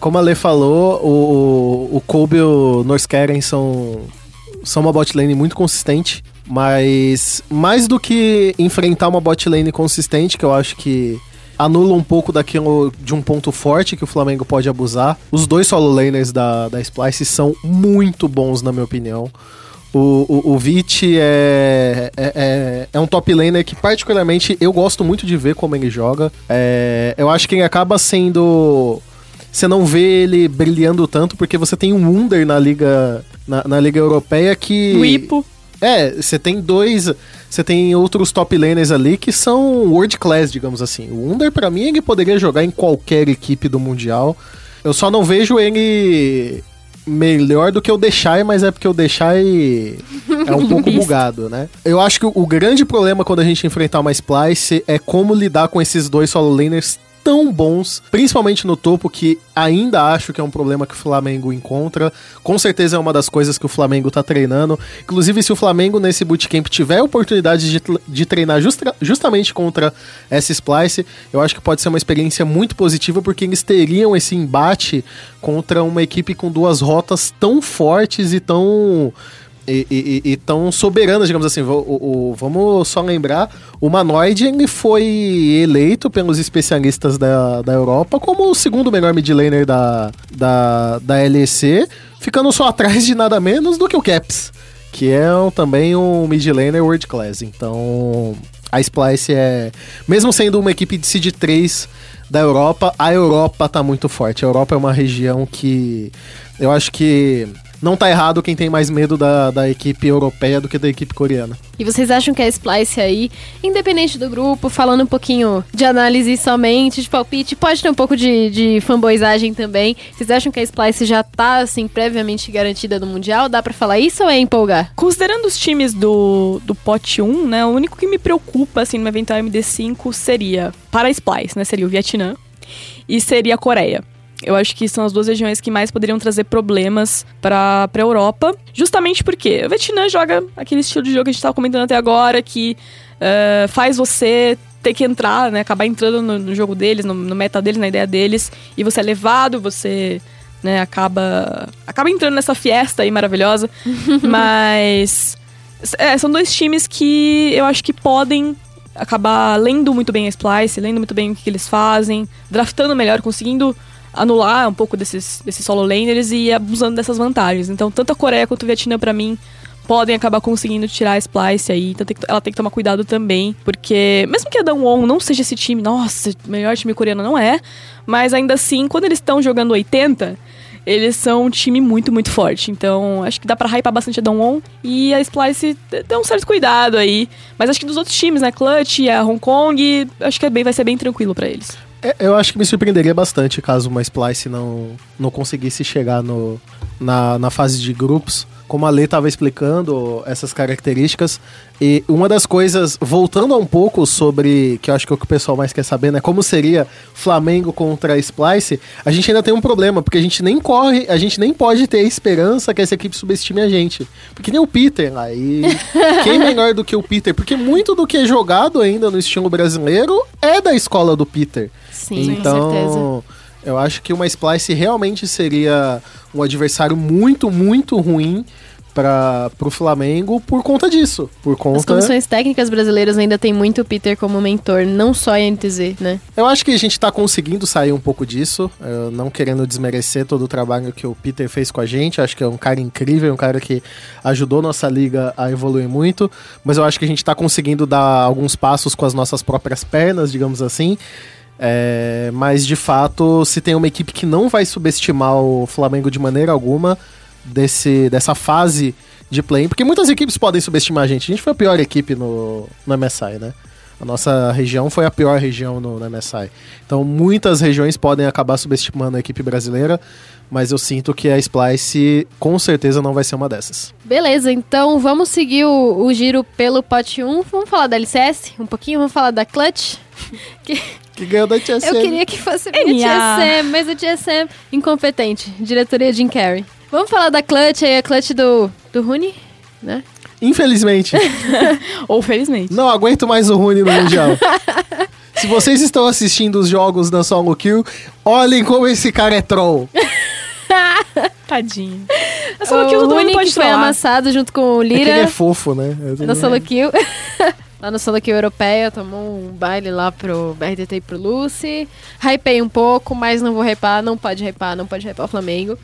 Como a Lê falou, o, o Kobe e o North Karen são, são uma bot lane muito consistente. Mas mais do que enfrentar uma bot lane consistente, que eu acho que anula um pouco daquilo de um ponto forte que o Flamengo pode abusar. Os dois solo laners da, da Splice são muito bons, na minha opinião. O, o, o Vit é, é, é, é um top laner que, particularmente, eu gosto muito de ver como ele joga. É, eu acho que ele acaba sendo. Você não vê ele brilhando tanto, porque você tem um Wunder na Liga, na, na Liga Europeia que. O Ipo, É, você tem dois. Você tem outros top laners ali que são world class, digamos assim. O Wunder, pra mim, ele poderia jogar em qualquer equipe do Mundial. Eu só não vejo ele melhor do que o Deixai, mas é porque o Deixai é um pouco bugado, né? Eu acho que o, o grande problema quando a gente enfrentar uma Splice é como lidar com esses dois solo laners tão bons, principalmente no topo, que ainda acho que é um problema que o Flamengo encontra. Com certeza é uma das coisas que o Flamengo tá treinando. Inclusive, se o Flamengo nesse bootcamp tiver a oportunidade de, de treinar justra- justamente contra essa Splice, eu acho que pode ser uma experiência muito positiva, porque eles teriam esse embate contra uma equipe com duas rotas tão fortes e tão e, e- e- tão soberanas, digamos assim. O- o- vamos só lembrar, o Manoid ele foi eleito pelos especialistas da, da Europa como o segundo melhor mid laner da, da, da LEC, ficando só atrás de nada menos do que o Caps. que é também um mid laner world class. Então, a Splice é, mesmo sendo uma equipe de seed 3 da Europa, a Europa tá muito forte. A Europa é uma região que eu acho que não tá errado quem tem mais medo da, da equipe europeia do que da equipe coreana. E vocês acham que a Splice aí, independente do grupo, falando um pouquinho de análise somente, de palpite, pode ter um pouco de, de fanboyzagem também. Vocês acham que a Splice já tá, assim, previamente garantida no Mundial? Dá pra falar isso ou é empolgar? Considerando os times do, do pote 1, né, o único que me preocupa, assim, no eventual MD5 seria, para a Splice, né, seria o Vietnã e seria a Coreia. Eu acho que são as duas regiões que mais poderiam trazer problemas pra, pra Europa. Justamente porque o Vietnã joga aquele estilo de jogo que a gente tava comentando até agora, que eh, faz você ter que entrar, né? Acabar entrando no, no jogo deles, no, no meta deles, na ideia deles, e você é levado, você né, acaba acaba entrando nessa fiesta aí maravilhosa. Mas é, são dois times que eu acho que podem acabar lendo muito bem a Splice, lendo muito bem o que, que eles fazem, draftando melhor, conseguindo anular um pouco desses, desses solo laners e abusando dessas vantagens. Então, tanto a Coreia quanto o Vietnã, pra mim, podem acabar conseguindo tirar a Splice aí. Então, tem que- ela tem que tomar cuidado também, porque mesmo que a Danwon não seja esse time, nossa, melhor time coreano não é, mas ainda assim, quando eles estão jogando 80, eles são um time muito, muito forte. Então, acho que dá pra hypar bastante a Danwon. E a Splice tem um certo cuidado aí. Mas acho que dos outros times, né? Clutch, a Hong Kong, acho que é bem, vai ser bem tranquilo pra eles. É, eu acho que me surpreenderia bastante caso uma Splice não, não conseguisse chegar no, na, na fase de grupos. Como a Lê estava explicando essas características. E uma das coisas, voltando um pouco sobre, que eu acho que é o que o pessoal mais quer saber, né? Como seria Flamengo contra a Splice, a gente ainda tem um problema, porque a gente nem corre, a gente nem pode ter a esperança que essa equipe subestime a gente. Porque nem o Peter lá. E quem melhor do que o Peter? Porque muito do que é jogado ainda no estilo brasileiro é da escola do Peter. Sim, então, com certeza. Eu acho que uma Splice realmente seria um adversário muito, muito ruim para o Flamengo por conta disso. Por As conta. comissões técnicas brasileiras ainda tem muito o Peter como mentor, não só em NTZ, né? Eu acho que a gente tá conseguindo sair um pouco disso, eu não querendo desmerecer todo o trabalho que o Peter fez com a gente. Acho que é um cara incrível, um cara que ajudou nossa liga a evoluir muito. Mas eu acho que a gente tá conseguindo dar alguns passos com as nossas próprias pernas, digamos assim. É, mas de fato, se tem uma equipe que não vai subestimar o Flamengo de maneira alguma desse, dessa fase de play, porque muitas equipes podem subestimar a gente. A gente foi a pior equipe no, no MSI, né? A nossa região foi a pior região no, no MSI. Então muitas regiões podem acabar subestimando a equipe brasileira, mas eu sinto que a Splice com certeza não vai ser uma dessas. Beleza, então vamos seguir o, o giro pelo pote 1. Vamos falar da LCS um pouquinho, vamos falar da Clutch. Que ganhou da TSM. Eu queria que fosse a minha. TSM, mas a TSM incompetente. Diretoria Jim Carrey. Vamos falar da Clutch aí, a Clutch do, do Rune, né? Infelizmente, Ou felizmente. não aguento mais o Rune no Mundial. Se vocês estão assistindo os jogos da Solo Kill, olhem como esse cara é troll. Tadinho. A solo kill todo mundo Rune pode que foi trollar. amassado junto com o É que ele Lira é fofo, né? no solo kill. lá no solo kill europeia, tomou um baile lá pro RTT e pro Lucy. Hypei um pouco, mas não vou hypar, não pode hypar, não pode hypar o Flamengo.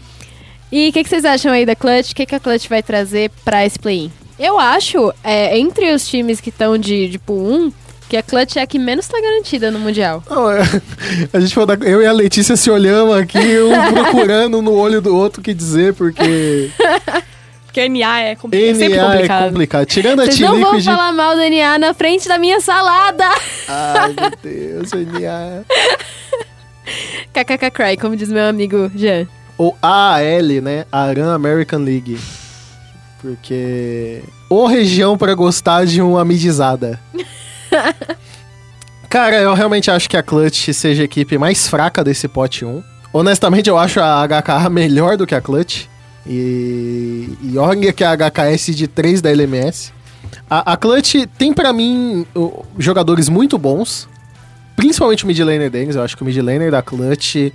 E o que, que vocês acham aí da Clutch? O que, que a Clutch vai trazer pra esse play-in? Eu acho, é, entre os times que estão de, tipo, 1, que a Clutch é a que menos tá garantida no Mundial. Não, é- a gente foi dar- eu e a Letícia se olhamos aqui, um procurando no olho do outro o que dizer, porque Porque NA é, compli- é sempre NA é complicado. complicado. Tirando a Vocês não vão T-Liquid... falar mal do NA na frente da minha salada! Ai, meu Deus, NA... KKK Cry, como diz meu amigo Jean. Ou AAL, né? Aran American League. Porque... Ou região pra gostar de uma midizada. Cara, eu realmente acho que a Clutch seja a equipe mais fraca desse pote 1. Honestamente, eu acho a HK melhor do que a Clutch. E, e olha que a HKS de 3 da LMS. A, a Clutch tem pra mim jogadores muito bons. Principalmente o mid laner deles. Eu acho que o mid laner da Clutch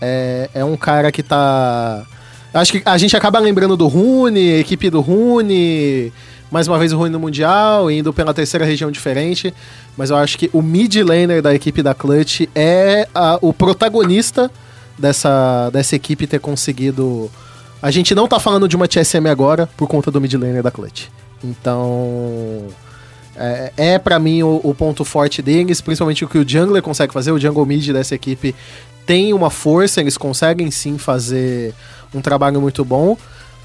é, é um cara que tá. Acho que a gente acaba lembrando do Rune, equipe do Rune. Mais uma vez o Rune no Mundial, indo pela terceira região diferente. Mas eu acho que o mid laner da equipe da Clutch é a- o protagonista dessa, dessa equipe ter conseguido A gente não tá falando de uma TSM agora por conta do mid laner da Clutch. Então. É, é para mim o, o, ponto forte deles, principalmente o que o jungler consegue fazer. O jungle mid dessa equipe tem uma força, eles conseguem sim fazer um trabalho muito bom.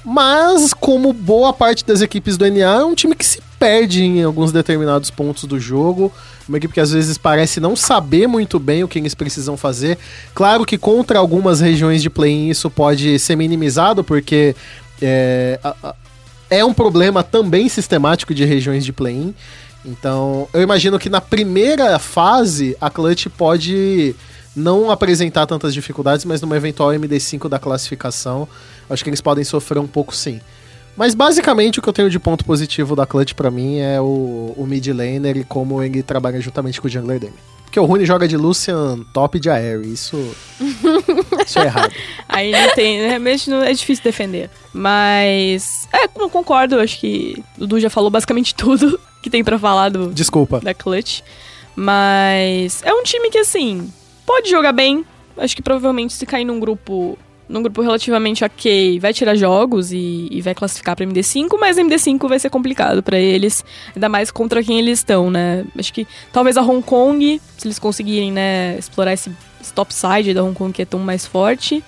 Mas, como boa parte das equipes do NA, é um time que se perde em alguns determinados pontos do jogo. Uma equipe que às vezes parece não saber muito bem o que eles precisam fazer. Claro que contra algumas regiões de play-in isso pode ser minimizado, porque é, é um problema também sistemático de regiões de play-in. Então, eu imagino que na primeira fase a Clutch pode não apresentar tantas dificuldades, mas numa eventual MD5 da classificação, acho que eles podem sofrer um pouco sim. Mas basicamente o que eu tenho de ponto positivo da Clutch para mim é o, o mid laner e como ele trabalha juntamente com o jungler dele. Porque o Rune joga de Lucian top de Air, isso. isso é errado. Aí não tem, realmente não, é difícil defender. Mas. É, não concordo, acho que o Dudu já falou basicamente tudo que tem para falar do. Desculpa. Da Clutch. Mas é um time que, assim, pode jogar bem. Acho que provavelmente se cair num grupo num grupo relativamente ok, vai tirar jogos e, e vai classificar para MD5, mas MD5 vai ser complicado para eles, ainda mais contra quem eles estão, né? Acho que talvez a Hong Kong, se eles conseguirem, né, explorar esse, esse topside da Hong Kong que é tão mais forte.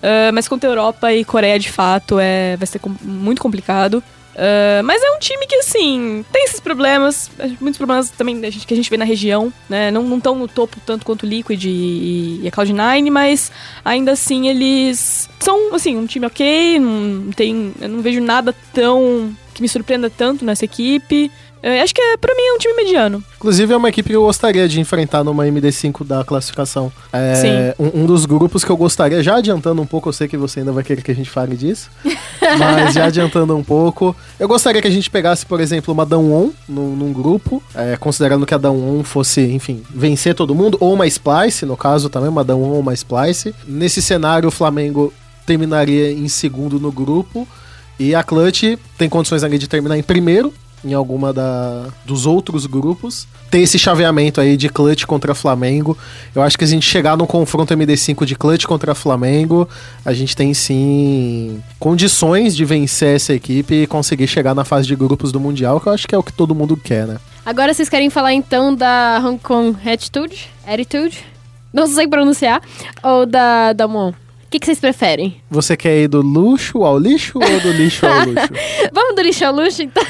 Uh, mas contra a Europa e Coreia, de fato, é, vai ser com, muito complicado. Uh, mas é um time que, assim, tem esses problemas, muitos problemas também que a gente vê na região, né? Não estão no topo tanto quanto o Liquid e, e a Cloud9, mas ainda assim eles são, assim, um time ok, não tem, eu não vejo nada tão que me surpreenda tanto nessa equipe. Eu acho que é, pra mim é um time mediano. Inclusive é uma equipe que eu gostaria de enfrentar numa MD5 da classificação. É Sim. Um, um, dos grupos que eu gostaria, já adiantando um pouco, eu sei que você ainda vai querer que a gente fale disso, mas já adiantando um pouco, eu gostaria que a gente pegasse, por exemplo, uma Dawn num, num grupo, é, considerando que a Dawn fosse, enfim, vencer todo mundo, ou uma Splice, no caso também, uma Dawn ou uma Splice. Nesse cenário, o Flamengo terminaria em segundo no grupo. E a Clutch tem condições ali de terminar em primeiro, em alguma da, dos outros grupos. Tem esse chaveamento aí de Clutch contra Flamengo. Eu acho que se a gente chegar num confronto MD5 de Clutch contra Flamengo, a gente tem sim condições de vencer essa equipe e conseguir chegar na fase de grupos do Mundial, que eu acho que é o que todo mundo quer, né? Agora vocês querem falar então da Hong Kong Attitude? Attitude? Não sei pronunciar. Ou da, da Mon? O que, que, vocês preferem? Você quer ir do luxo ao lixo ou do lixo ao luxo? Vamos do lixo ao luxo, então?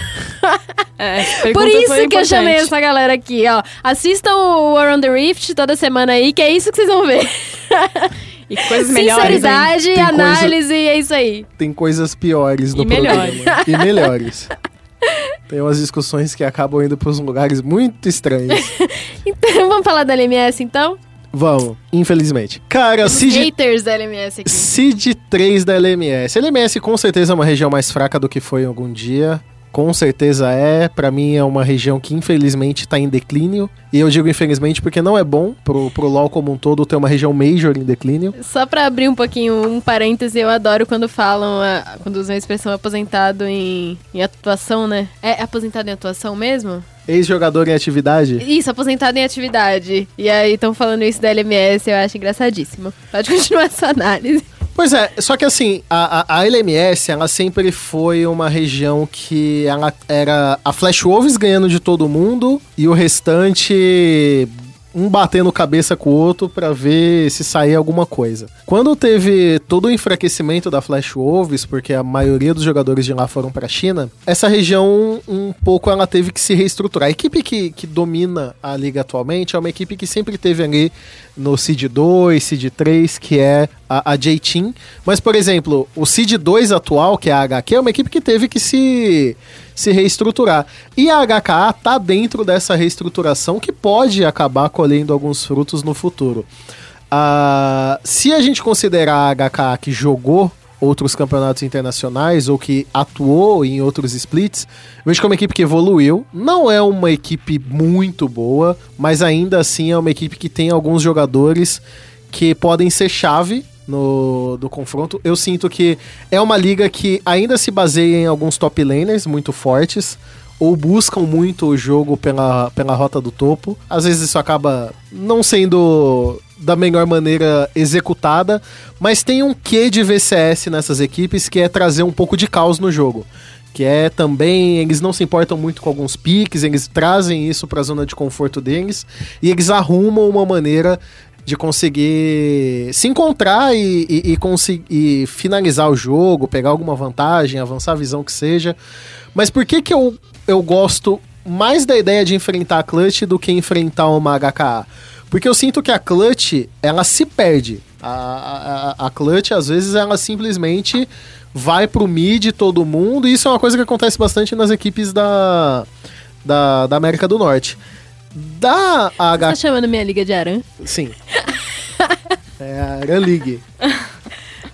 É, Por isso que eu chamei essa galera aqui, ó. Assistam o Around the Rift toda semana aí, que é isso que vocês vão ver. E coisas melhores. Sinceridade, análise, coisa... é isso aí. Tem coisas piores no e programa. Melhores. E melhores. Tem umas discussões que acabam indo para uns lugares muito estranhos. então, vamos falar da LMS então? Vamos, infelizmente. Cara, Os Seed... haters da LMS aqui. Seed 3 da LMS. LMS com certeza é uma região mais fraca do que foi em algum dia. Com certeza é. Para mim é uma região que infelizmente tá em declínio. E eu digo infelizmente porque não é bom pro, pro LoL como um todo ter uma região major em declínio. Só pra abrir um pouquinho um parêntese, eu adoro quando falam, a, quando usam a expressão aposentado em, em atuação, né? É aposentado em atuação mesmo? Ex-jogador em atividade? Isso, aposentado em atividade. E aí estão falando isso da LMS, eu acho engraçadíssimo. Pode continuar essa análise. Pois é, só que assim, a, a, a, LMS, ela sempre foi uma região que ela era a Flash Wolves ganhando de todo mundo e o restante um batendo cabeça com o outro para ver se sair alguma coisa. Quando teve todo o enfraquecimento da Flash Wolves, porque a maioria dos jogadores de lá foram para a China, essa região um pouco ela teve que se reestruturar. A equipe que, que domina a liga atualmente é uma equipe que sempre teve ali no Seed 2, Seed 3, que é a, a J-Team. Mas, por exemplo, o Seed 2 atual, que é a HQ, é uma equipe que teve que se se reestruturar. E a HKA tá dentro dessa reestruturação que pode acabar colhendo alguns frutos no futuro. Uh, se a gente considerar a HKA que jogou outros campeonatos internacionais ou que atuou em outros splits, vejo que é uma equipe que evoluiu. Não é uma equipe muito boa, mas ainda assim é uma equipe que tem alguns jogadores que podem ser chave no do confronto. Eu sinto que é uma liga que ainda se baseia em alguns top laners muito fortes ou buscam muito o jogo pela, pela rota do topo. Às vezes isso acaba não sendo da melhor maneira executada, mas tem um quê de VCS nessas equipes que é trazer um pouco de caos no jogo. Que é também, eles não se importam muito com alguns piques, eles trazem isso para a zona de conforto deles e eles arrumam uma maneira de conseguir se encontrar e, e, e, e finalizar o jogo, pegar alguma vantagem, avançar a visão que seja. Mas por que que eu, eu gosto mais da ideia de enfrentar a Clutch do que enfrentar uma HKA? Porque eu sinto que a Clutch, ela se perde. A, a, a Clutch, às vezes, ela simplesmente vai pro mid todo mundo, e isso é uma coisa que acontece bastante nas equipes da, da, da América do Norte. Da Tá HKA... chamando minha liga de Aran? Sim. é a Aran League.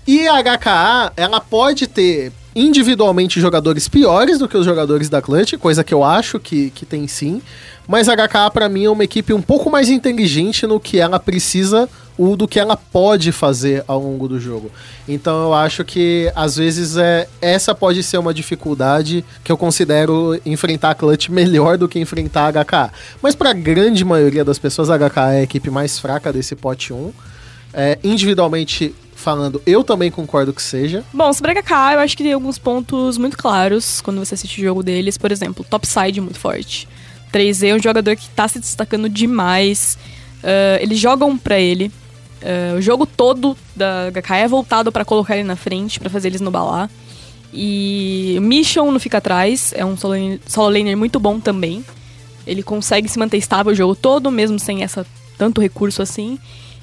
E a HKA, ela pode ter individualmente jogadores piores do que os jogadores da Clutch, coisa que eu acho que, que tem sim. Mas a HKA, pra mim, é uma equipe um pouco mais inteligente no que ela precisa ou do que ela pode fazer ao longo do jogo. Então eu acho que, às vezes, é, essa pode ser uma dificuldade que eu considero enfrentar a Clutch melhor do que enfrentar a HKA. Mas pra grande maioria das pessoas, a HKA é a equipe mais fraca desse pote 1. É, individualmente falando, eu também concordo que seja. Bom, sobre HK, eu acho que tem alguns pontos muito claros quando você assiste o jogo deles. Por exemplo, topside muito forte. 3Z é um jogador que tá se destacando demais. Ah, eles jogam pra ele. Ah, o jogo todo da HK é voltado pra colocar ele na frente, pra fazer eles no balar. E Mission não fica atrás, é um solo, solo laner muito bom também. Ele consegue se manter estável o jogo todo, mesmo sem essa tanto recurso assim.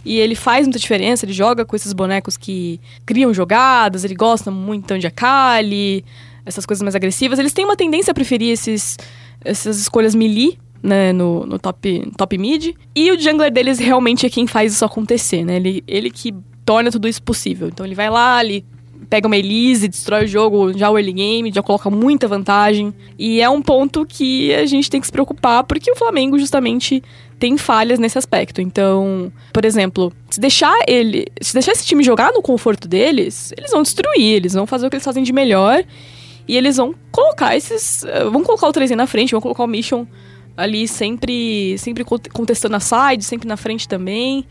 E ele faz muita diferença, ele joga com esses bonecos que criam jogadas, ele gosta muito então, de Akali, essas coisas mais agressivas. Eles têm uma tendência a preferir esses, essas escolhas melee, né, no, no top, top mid. E o jungler deles realmente é quem faz isso acontecer, né? Ele, ele que torna tudo isso possível. Então ele vai lá, ele pega uma Elise, destrói o jogo já o early game, já coloca muita vantagem. E é um ponto que a gente tem que se preocupar, porque o Flamengo justamente tem falhas nesse aspecto. Então, por exemplo, se deixar ele, se deixar esse time jogar no conforto deles, eles vão destruir, eles vão fazer o que eles fazem de melhor e eles vão colocar esses, eh, vão colocar o 3 na frente, vão colocar o Mission ali sempre, sempre cont- contestando a side, sempre na frente também,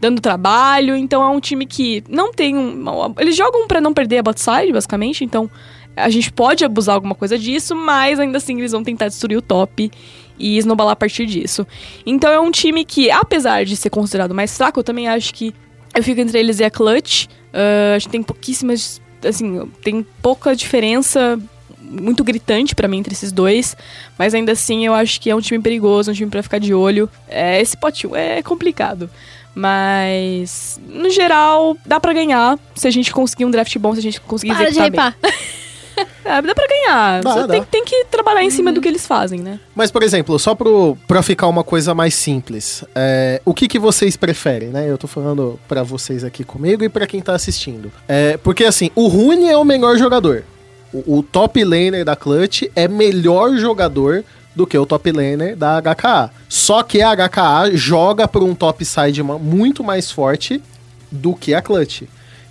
dando trabalho. Então é um time que não tem um, eles jogam pra não perder a bot side, basicamente, então a gente pode abusar alguma coisa disso, mas ainda assim eles vão tentar destruir o top e snowballar a partir disso. Então é um time que, apesar de ser considerado mais fraco, eu também acho que eu fico entre eles e a Clutch. Ah, acho que tem pouquíssimas. Assim, tem pouca diferença muito gritante pra mim entre esses dois, mas ainda assim eu acho que é um time perigoso, um time pra ficar de olho. É, esse potinho é complicado. Mas, no geral, dá pra ganhar se a gente conseguir um draft bom, se a gente conseguir Para de executar bem. hypar. É, dá pra ganhar. Dá, Só dá. Tem, tem que trabalhar em cima do que eles fazem, né? Mas, por exemplo, só pro, pra ficar uma coisa mais simples, é, o que, que vocês preferem, né? Eu tô falando pra vocês aqui comigo e pra quem tá assistindo. É, porque, assim, o Rune é o melhor jogador. O, o top laner da Clutch é melhor jogador do que o top laner da HKA. Só que a HKA joga por um top side muito mais forte do que a Clutch.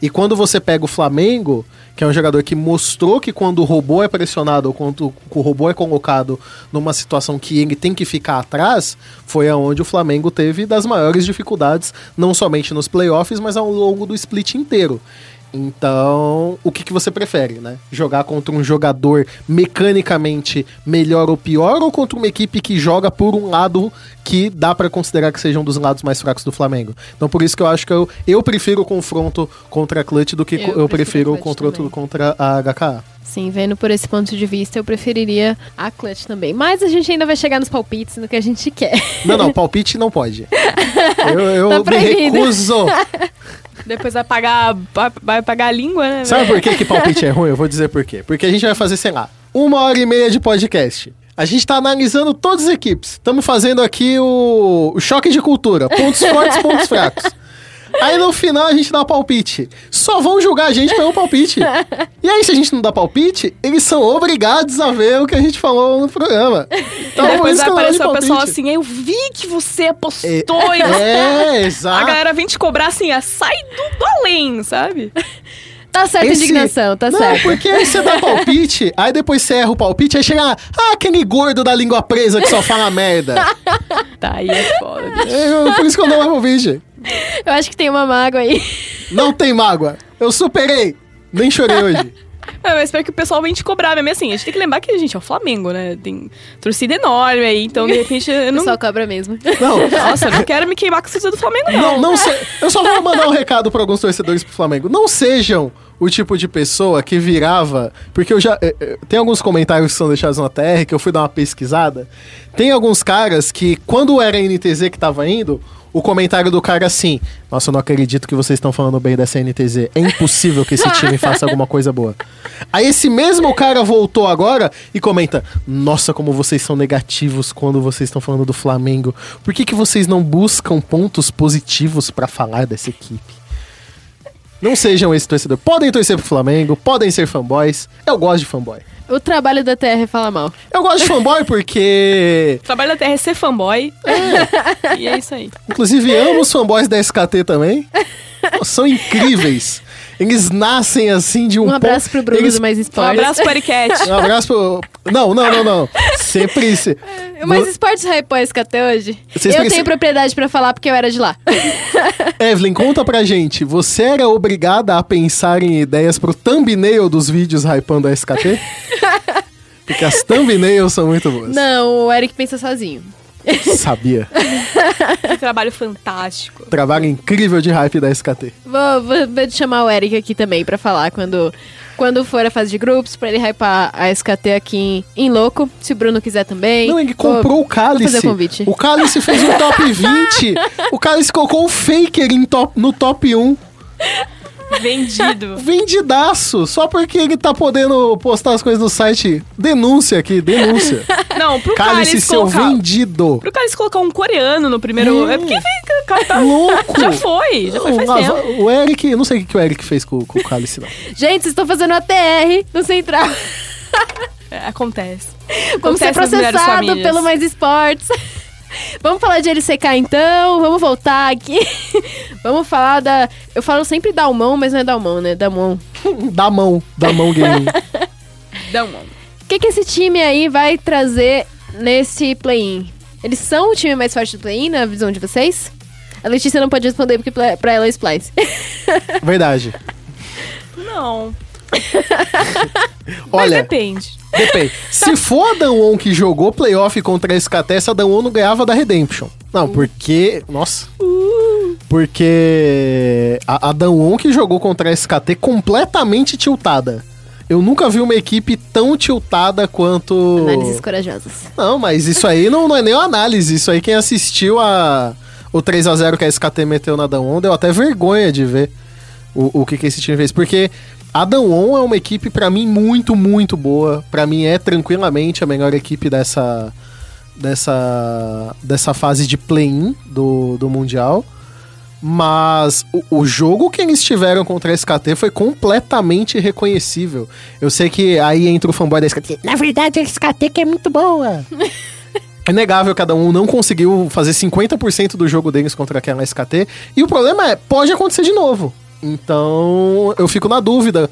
E quando você pega o Flamengo, que é um jogador que mostrou que quando o robô é pressionado ou quando o robô é colocado numa situação que ele tem que ficar atrás, foi aonde o Flamengo teve das maiores dificuldades, não somente nos playoffs, mas ao longo do split inteiro. Então, o que, que você prefere, né? Jogar contra um jogador mecanicamente melhor ou pior, ou contra uma equipe que joga por um lado que dá pra considerar que seja um dos lados mais fracos do Flamengo? Então, por isso que eu acho que eu, eu prefiro o confronto contra a Clutch do que Eu eu, prefiro prefiro o confronto contra a HKA. Sim, vendo por esse ponto de vista, eu preferiria a Clutch também. Mas a gente ainda vai chegar nos palpites, no que a gente quer. Não, não, palpite não pode. Eu, eu Tá me recuso. Depois vai pagar, vai- pagar a língua, né? Sabe por que, que palpite é ruim? Eu vou dizer por quê. Porque a gente vai fazer, sei lá, uma hora e meia de podcast. A gente tá analisando todas as equipes. Estamos fazendo aqui o, o choque de cultura. Pontos fortes, pontos fracos. Aí no final a gente dá o palpite. Só vão julgar a gente pelo palpite. E aí, se a gente não dá palpite, eles são obrigados a ver o que a gente falou no programa. Então, por Depois vai aparecer de o pessoal assim, eu vi que você apostou e É, A exato. galera vem te cobrar assim, ah, sai do, do além, sabe? Tá certa a Esse- indignação, tá não, certo. porque aí você dá palpite, aí depois você erra o palpite, aí chega lá, ah, aquele gordo da língua presa que só fala merda. Tá, aí é foda. bicho. É, por isso que eu não mais palpite. Eu acho que tem uma mágoa aí. Não tem mágoa. Eu superei. Nem chorei hoje. É, mas espero que o pessoal venha te cobrar mesmo. Assim, a gente tem que lembrar que a gente é o Flamengo, né? Tem torcida enorme aí, então de repente eu não. pessoal cobra mesmo. Não, Nossa, eu não quero me queimar com a torcida do Flamengo, não. Não, não se... Eu só vou mandar um recado para alguns torcedores pro Flamengo. Não sejam o tipo de pessoa que virava. Porque eu já. eh, eh, Tem alguns comentários que são deixados na TR que eu fui dar uma pesquisada. Tem alguns caras que, quando era a NTZ que tava indo. O comentário do cara assim: Nossa, eu não acredito que vocês estão falando bem dessa NTZ. É impossível que esse time faça alguma coisa boa. Aí esse mesmo cara voltou agora e comenta: Nossa, como vocês são negativos quando vocês estão falando do Flamengo. Por que, que vocês não buscam pontos positivos pra falar dessa equipe? Não sejam esse torcedor. Podem torcer pro Flamengo, podem ser fanboys. Eu gosto de fanboy. O trabalho da TR fala mal. Eu gosto de fanboy porque. O trabalho da Terra é ser fanboy. E é isso aí. Inclusive, amo os fanboys da SKT também. São incríveis. Eles nascem assim de um. Um abraço ponto- pro Bruno Eles do Mais Um Esportes. abraço pro Ericat. Um abraço pro. Não, não, não, não. Sempre. se- O Mais Esportes hypou a SKT hoje. Vocês eu tenho propriedade pra falar porque eu era de lá. Evelyn, conta pra gente. Você era obrigada a pensar em ideias pro thumbnail dos vídeos hypando a SKT? Porque as thumbnails são muito boas. Não, o Eric pensa sozinho. Sabia. Que trabalho fantástico. Trabalho incrível de hype da SKT. Vou, vou, vou chamar o Eric aqui também pra falar quando, quando for a fase de grupos, pra ele hypar a SKT aqui em, em louco. Se o Bruno quiser também. Não, ele Vou- comprou o Cálice. vou fazer o convite. O Cálice fez um top 20. O Cálice colocou o Faker em top, no top 1. Vendido. Vendidaço. Só porque ele tá podendo postar as coisas no site. Denúncia aqui, denúncia. Não, pro Cálice, Cálice seu colocar... vendido. Pro Cálice colocar um coreano no primeiro... É. É, porque o cara tá... Louco. Já foi, já foi faz o, tempo. o Eric, eu não sei o que que o Eric fez com, com o Cálice, não. Gente, vocês estão fazendo a TR no Central. É, acontece. Vamos ser Acontece processados famílias. pelo Mais Esportes. Vamos falar de LCK então, vamos voltar aqui. vamos falar da. Eu falo sempre Dalmão, mas não é Dalmão, né? Dalmão. Da mão, da mão gaming. Dá um... O que, que esse time aí vai trazer nesse play-in? Eles são o time mais forte do play-in, na visão de vocês? A Letícia não pode responder porque pra ela é Splice. Verdade. Não. Mas Olha, depende. Depende. Se for a Danwon que jogou playoff contra a SKT, essa Danwon não ganhava da Redemption. Não, porque. Nossa. Porque a, a que jogou contra a SKT completamente tiltada. Eu nunca vi uma equipe tão tiltada quanto. Análises corajosas. Não, mas isso aí não, não é nem uma análise. Isso aí, quem assistiu a, o 3 a 0 que a SKT meteu na Danwon, deu até vergonha de ver o, o que, que esse time fez. Porque a Danwon é uma equipe, pra mim, muito, muito boa. Pra mim, é tranquilamente a melhor equipe dessa, dessa, dessa fase de play-in do, do Mundial. Mas o, o jogo que eles tiveram contra a SKT foi completamente reconhecível. Eu sei que aí entra o fanboy da SKT. Na verdade, a SKT que é muito boa. É negável cada um não conseguiu fazer 50% do jogo deles contra aquela SKT. E o problema é, pode acontecer de novo. Então, eu fico na dúvida.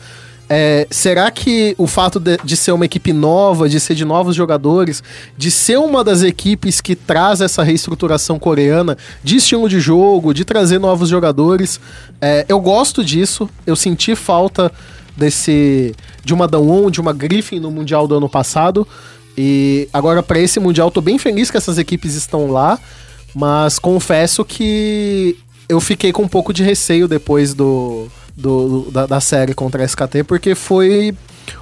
É, será que o fato de, de ser uma equipe nova, de ser de novos jogadores, de ser uma das equipes que traz essa reestruturação coreana de estilo de jogo, de trazer novos jogadores, é, eu gosto disso. Eu senti falta desse de uma Danwon, de uma Griffin no Mundial do ano passado. E agora, para esse Mundial, tô bem feliz que essas equipes estão lá, mas confesso que eu fiquei com um pouco de receio depois do, do- da, da série contra a SKT, porque foi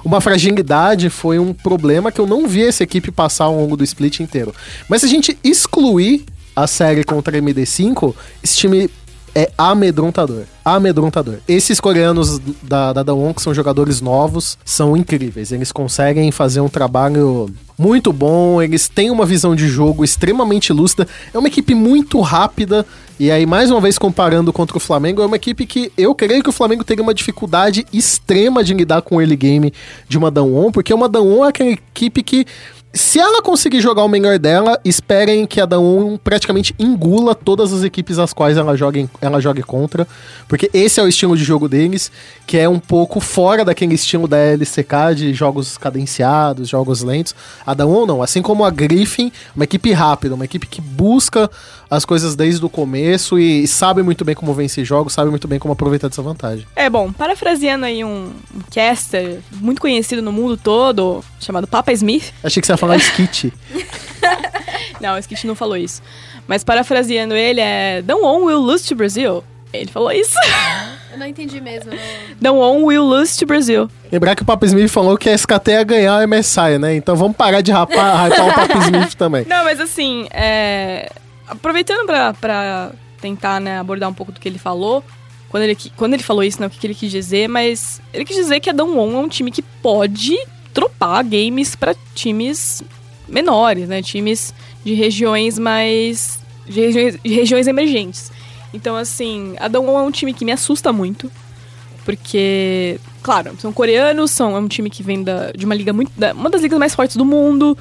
uma fragilidade, foi um problema que eu não vi essa equipe passar ao longo do split inteiro. Mas se a gente excluir a série contra a MD5, esse time é amedrontador. Amedrontador. Esses coreanos da, da Daewon, que são jogadores novos, são incríveis. Eles conseguem fazer um trabalho muito bom, eles têm uma visão de jogo extremamente lúcida. É uma equipe muito rápida. E aí, mais uma vez, comparando contra o Flamengo, é uma equipe que eu creio que o Flamengo teria uma dificuldade extrema de lidar com o early game de uma Daewon, porque uma Daewon é aquela equipe que se ela conseguir jogar o melhor dela, esperem que a Daewon praticamente engula todas as equipes às quais ela joga, em- ela jogue contra. Porque esse é o estilo de jogo deles, que é um pouco fora daquele estilo da LCK de jogos cadenciados, jogos lentos. A Daewon não, assim como a Griffin, uma equipe rápida, uma equipe que busca as coisas desde o começo e sabe muito bem como vencer jogos, sabe muito bem como aproveitar dessa vantagem. É, bom, parafraseando aí um, um caster muito conhecido no mundo todo, chamado Papa Smith. Achei que você ia falar skit. Não, o Skit não falou isso. Mas parafraseando ele, é Don't one will lose to Brazil. Ele falou isso. Eu não entendi mesmo. Don't one will lose to Brazil. Lembrar que o Papo Smith falou que a SKT ia ganhar o MSI, né? Então vamos parar de rapar, hypar o Papo Smith também. Não, mas assim, é... aproveitando pra tentar né, abordar um pouco do que ele falou, quando ele, quando ele falou isso, né, o que, que ele quis dizer, mas ele quis dizer que a Damwon é um time que pode dropar games pra times menores, né? Times de regiões mais. de regiões, de regiões emergentes. Então, assim, a Damwon é um time que me assusta muito. Porque, claro, são coreanos, são, é um time que vem da, de uma liga muito. da- uma das ligas mais fortes do mundo.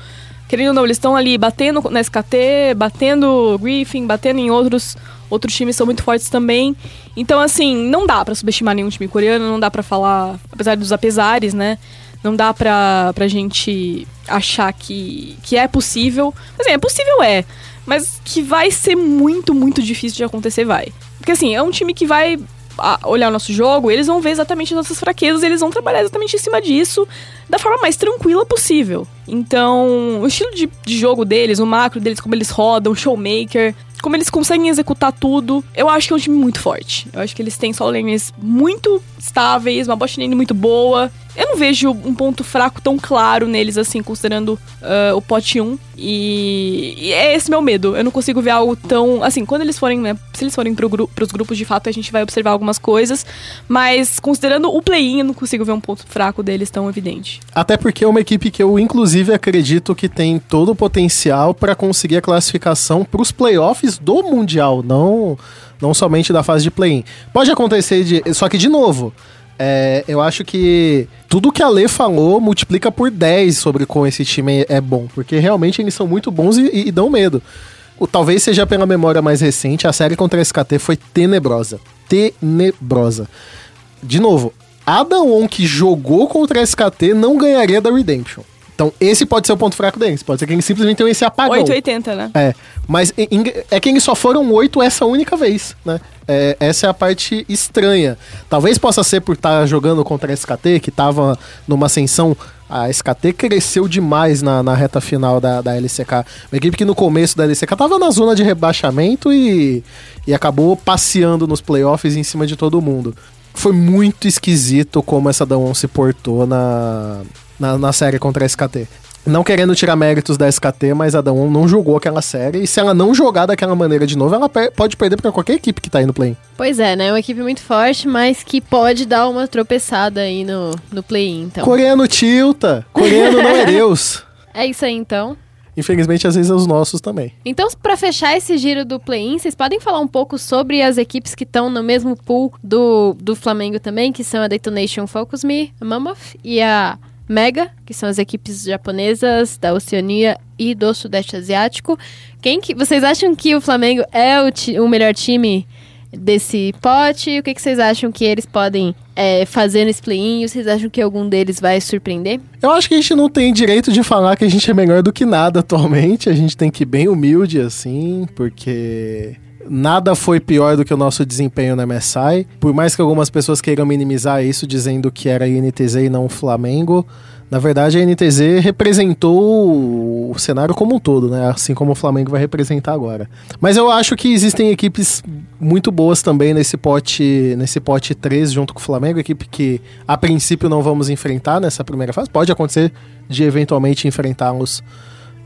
Querendo ou não, eles estão ali batendo na SKT, batendo Griffin, batendo em outros outros times são muito fortes também. Então, assim, não dá pra subestimar nenhum time coreano, não dá pra falar, apesar dos apesares, né? Não dá pra, pra gente achar que, que é possível. Assim, é possível, é. Mas que vai ser muito, muito difícil de acontecer, vai. Porque, assim, é um time que vai olhar o nosso jogo, eles vão ver exatamente as nossas fraquezas, eles vão trabalhar exatamente em cima disso da forma mais tranquila possível. Então, o estilo de, de jogo deles, o macro deles, como eles rodam, o showmaker, como eles conseguem executar tudo, eu acho que é um time muito forte. Eu acho que eles têm solo lanes muito estáveis, uma bot lane muito boa. Eu não vejo um ponto fraco tão claro neles, assim, considerando ah, o pote 1. E, e é esse meu medo. Eu não consigo ver algo tão. Assim, quando eles forem, né? Se eles forem pro gru pros grupos de fato, a gente vai observar algumas coisas. Mas considerando o play-in, eu não consigo ver um ponto fraco deles tão evidente. Até porque é uma equipe que eu, inclusive, acredito que tem todo o potencial para conseguir a classificação para os playoffs do Mundial, não, não somente da fase de play-in. Pode acontecer de. Só que, de novo, é, eu acho que tudo que a Lê falou multiplica por 10 sobre como esse time é bom, porque realmente eles são muito bons e, e dão medo. O, talvez seja pela memória mais recente, a série contra a SKT foi tenebrosa. Tenebrosa. De novo, Adam que jogou contra a SKT não ganharia da Redemption. Então, esse pode ser o ponto fraco deles. Pode ser que eles simplesmente tenham esse apagão. 880, né? É, mas é que eles só foram oito essa única vez, né? É, essa é a parte estranha. Talvez possa ser por estar jogando contra a SKT, que tava numa ascensão. A SKT cresceu demais na, na reta final da, da LCK. Uma equipe que no começo da LCK tava na zona de rebaixamento e, e acabou passeando nos playoffs em cima de todo mundo. Foi muito esquisito como essa Dawn se portou na, na, na série contra a SKT. Não querendo tirar méritos da SKT, mas a Dawn não jogou aquela série. E se ela não jogar daquela maneira de novo, ela pode perder pra qualquer equipe que tá aí no play. Pois é, né? É uma equipe muito forte, mas que pode dar uma tropeçada aí no, no play-in, então. Coreano tilta. Coreano não é Deus. É isso aí, então. Infelizmente, às vezes é os nossos também. Então, pra fechar esse giro do play-in, vocês podem falar um pouco sobre as equipes que estão no mesmo pool do, do Flamengo também, que são a Detonation Focus Me, a Mammoth e a Mega, que são as equipes japonesas da Oceania e do Sudeste Asiático. Quem que vocês acham que o Flamengo é o, ti- o melhor time desse pote? O que, que vocês acham que eles podem é, fazer nesse play-in? Vocês acham que algum deles vai surpreender? Eu acho que a gente não tem direito de falar que a gente é melhor do que nada atualmente. A gente tem que ir bem humilde, assim, porque nada foi pior do que o nosso desempenho na MSI. Por mais que algumas pessoas queiram minimizar isso, dizendo que era a INTZ e não o Flamengo. Na verdade, a NTZ representou o cenário como um todo, né? Assim como o Flamengo vai representar agora. Mas eu acho que existem equipes muito boas também nesse pote, nesse pote 3 junto com o Flamengo, equipe que a princípio não vamos enfrentar nessa primeira fase. Pode acontecer de eventualmente enfrentá-los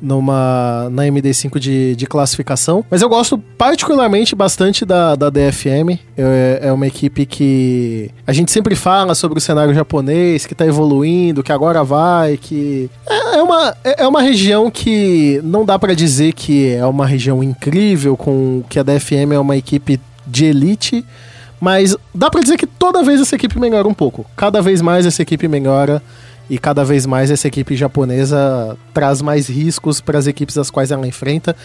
numa na MD5 de, de classificação. Mas eu gosto particularmente bastante da, da DFM. É, é uma equipe que a gente sempre fala sobre o cenário japonês, que tá evoluindo, que agora vai, que. É, é uma, é é uma região que não dá pra dizer que é uma região incrível, com que a DFM é uma equipe de elite. Mas dá pra dizer que toda vez essa equipe melhora um pouco. Cada vez mais essa equipe melhora. E cada vez mais essa equipe japonesa traz mais riscos para as equipes às quais ela enfrenta.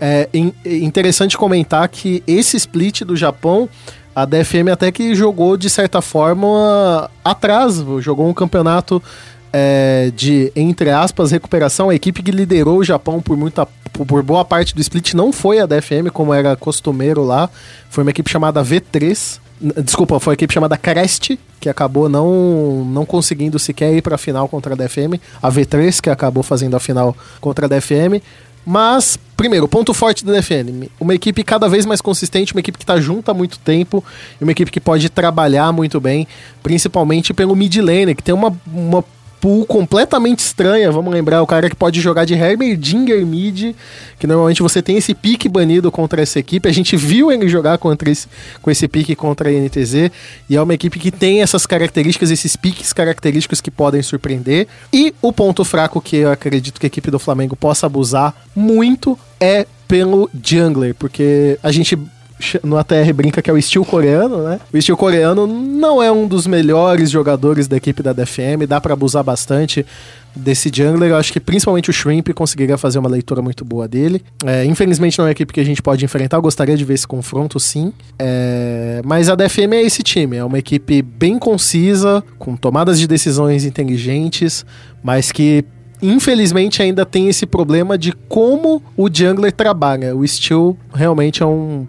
É é interessante comentar que esse split do Japão, a DFM até que jogou de certa forma atrás, jogou um campeonato é, de, entre aspas, recuperação. A equipe que liderou o Japão por, muita, por boa parte do split não foi a DFM, como era costumeiro lá. Foi uma equipe chamada V3. Desculpa, foi a equipe chamada Crest, que acabou não, não conseguindo sequer ir para a final contra a DFM. A V3, que acabou fazendo a final contra a DFM. Mas, primeiro, ponto forte da DFM. Uma equipe cada vez mais consistente, uma equipe que está junto há muito tempo, e uma equipe que pode trabalhar muito bem, principalmente pelo mid lane, que tem uma, uma pool completamente estranha. Vamos lembrar, o cara que pode jogar de Heimerdinger mid, que normalmente você tem esse pique banido contra essa equipe. A gente viu ele jogar contra esse, com esse pique contra a NTZ, e é uma equipe que tem essas características, esses piques característicos que podem surpreender. E o ponto fraco que eu acredito que a equipe do Flamengo possa abusar muito é pelo jungler, porque a gente no ATR brinca que é o estilo coreano, né? O estilo coreano não é um dos melhores jogadores da equipe da DFM, dá pra abusar bastante desse jungler. Eu acho que principalmente o Shrimp conseguiria fazer uma leitura muito boa dele. É, infelizmente não é a equipe que a gente pode enfrentar, eu gostaria de ver esse confronto sim. É, mas a DFM é esse time, é uma equipe bem concisa, com tomadas de decisões inteligentes, mas que infelizmente ainda tem esse problema de como o jungler trabalha. O Steel realmente é um,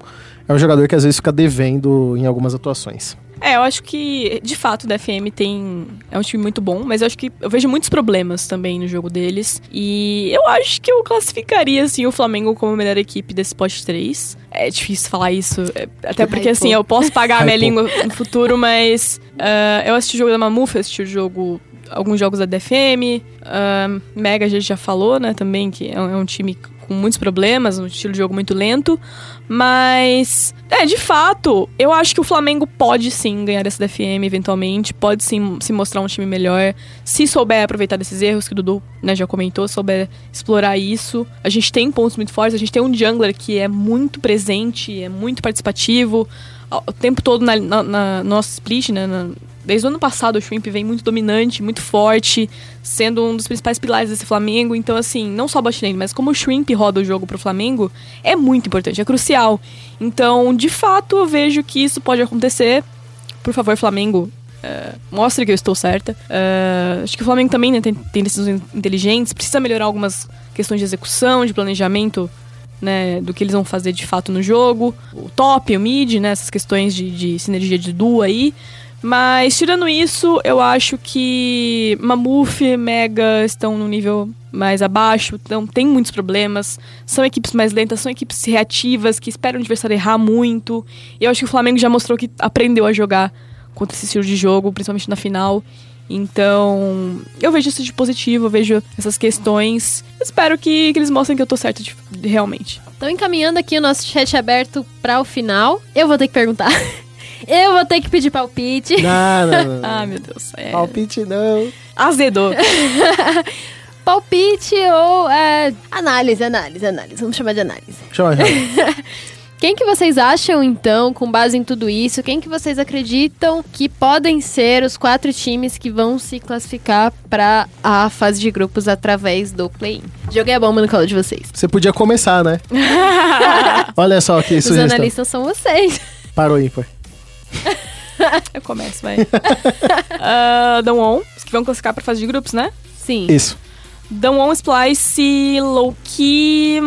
é um jogador que às vezes fica devendo em algumas atuações. É, eu acho que, de fato, o DFM tem. É um time muito bom, mas eu acho que eu vejo muitos problemas também no jogo deles. E eu acho que eu classificaria, assim, o Flamengo como a melhor equipe desse pote 3. É difícil falar isso, é, até porque, assim, eu posso pagar a minha língua no futuro, mas. ah, eu assisti o jogo da Mamuf, eu assisti o jogo. Alguns jogos da DFM. ah, Mega a gente já falou, né, também, que é um, é um time com muitos problemas, um estilo de jogo muito lento. Mas, é, de fato, eu acho que o Flamengo pode sim ganhar essa DFM eventualmente, pode sim se mostrar um time melhor, se souber aproveitar desses erros que o Dudu né, já comentou, souber explorar isso. A gente tem pontos muito fortes, a gente tem um jungler que é muito presente, é muito participativo, o tempo todo na, na, na nossa split, né? na- desde o ano passado o Shrimp vem muito dominante, muito forte, sendo um dos principais pilares desse Flamengo. Então, assim, não só bot lane, mas como o Shrimp roda o jogo pro Flamengo, é muito importante, é crucial. Então, de fato, eu vejo que isso pode acontecer. Por favor, Flamengo, é, mostre que eu estou certa. É, acho que o Flamengo também né, tem, tem decisões inteligentes, precisa melhorar algumas questões de execução, de planejamento. Né, do que eles vão fazer de fato no jogo, o top, o mid, né, essas questões de, de sinergia de duo aí. Mas, tirando isso, eu acho que Mamuf, Mega estão no nível mais abaixo, então tem muitos problemas. São equipes mais lentas, são equipes reativas, que esperam o adversário errar muito. E eu acho que o Flamengo já mostrou que aprendeu a jogar contra esse estilo de jogo, principalmente na final. Então, eu vejo isso de positivo, eu vejo essas questões. Espero que, que eles mostrem que eu tô certa realmente. Então, encaminhando aqui o nosso chat aberto para o final, eu vou ter que perguntar. eu vou ter que pedir palpite. Não, não, não. Ah, meu Deus. É... Palpite não. Azedou. Palpite ou é, análise, análise, análise. Vamos chamar de análise. Chama já. Quem que vocês acham, então, com base em tudo isso, quem que vocês acreditam que podem ser os quatro times que vão se classificar para a fase de grupos através do play-in? Joguei a bomba no colo de vocês. Você podia começar, né? Olha só que Os sugestão. analistas são vocês. Parou ímpar. Eu começo, vai. uh, Dawon, os que vão classificar pra fase de grupos, né? Sim. Isso. Dawon, Splice, Loki...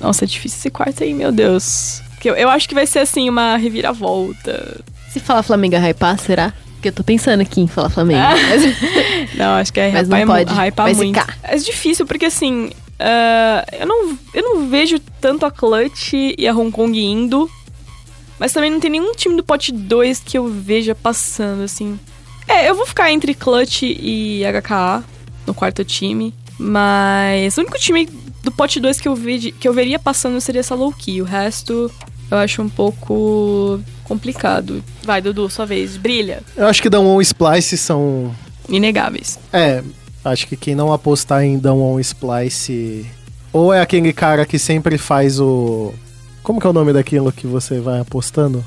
Nossa, é difícil esse quarto aí, meu Deus. Porque Eu, eu acho que vai ser, assim, uma reviravolta. Se falar Flamengo é hypar, será? Porque eu tô pensando aqui em falar Flamengo. mas- Não, acho que é Mas não hypar, pode, hypar vai muito. zicar. É difícil porque, assim, ah, eu, não, eu não vejo tanto a Clutch e a Hong Kong indo. Mas também não tem nenhum time do pote 2 que eu veja passando, assim. É, eu vou ficar entre Clutch e HKA no quarto time. Mas o único time do pote 2 que eu, que eu veria passando seria essa low key. O resto eu acho um pouco complicado. Vai, Dudu, sua vez. Brilha. Eu acho que Damwon e Splice são. Inegáveis. É, acho que quem não apostar em Damwon e Splice. Ou é aquele cara que sempre faz o. Como que é o nome daquilo que você vai apostando?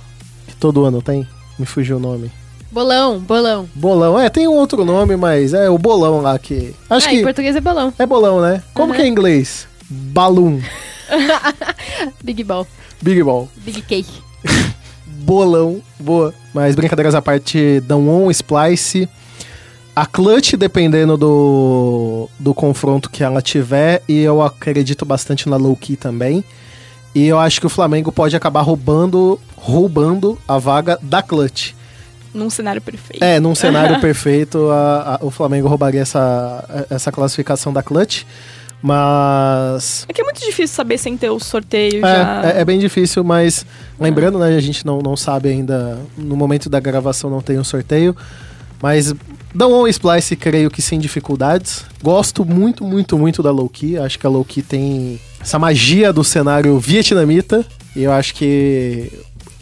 Que todo ano tem? Me fugiu o nome. bolão, bolão. Bolão. É, tem um outro nome, mas é o bolão lá que. Acho ah, que. em português é bolão. É bolão, né? Como Uhum. que é em inglês? Balloon. Big ball. Big Ball. Big cake. Bolão. Boa. Mas brincadeiras à parte, Damwon, Splice. a clutch, dependendo do, do confronto que ela tiver, e eu acredito bastante na low key também. E eu acho que o Flamengo pode acabar roubando, roubando a vaga da clutch. Num cenário perfeito. É, num cenário perfeito, a- a- o Flamengo roubaria essa, essa classificação da clutch. Mas É que é muito difícil saber sem ter o sorteio já. É, é, é bem difícil, mas lembrando, né, a gente não, não sabe ainda, no momento da gravação não tem um sorteio, mas Dawn Splice creio que sem dificuldades. Gosto muito, muito, muito da Low-Key, acho que a Low-Key tem essa magia do cenário vietnamita, e eu acho que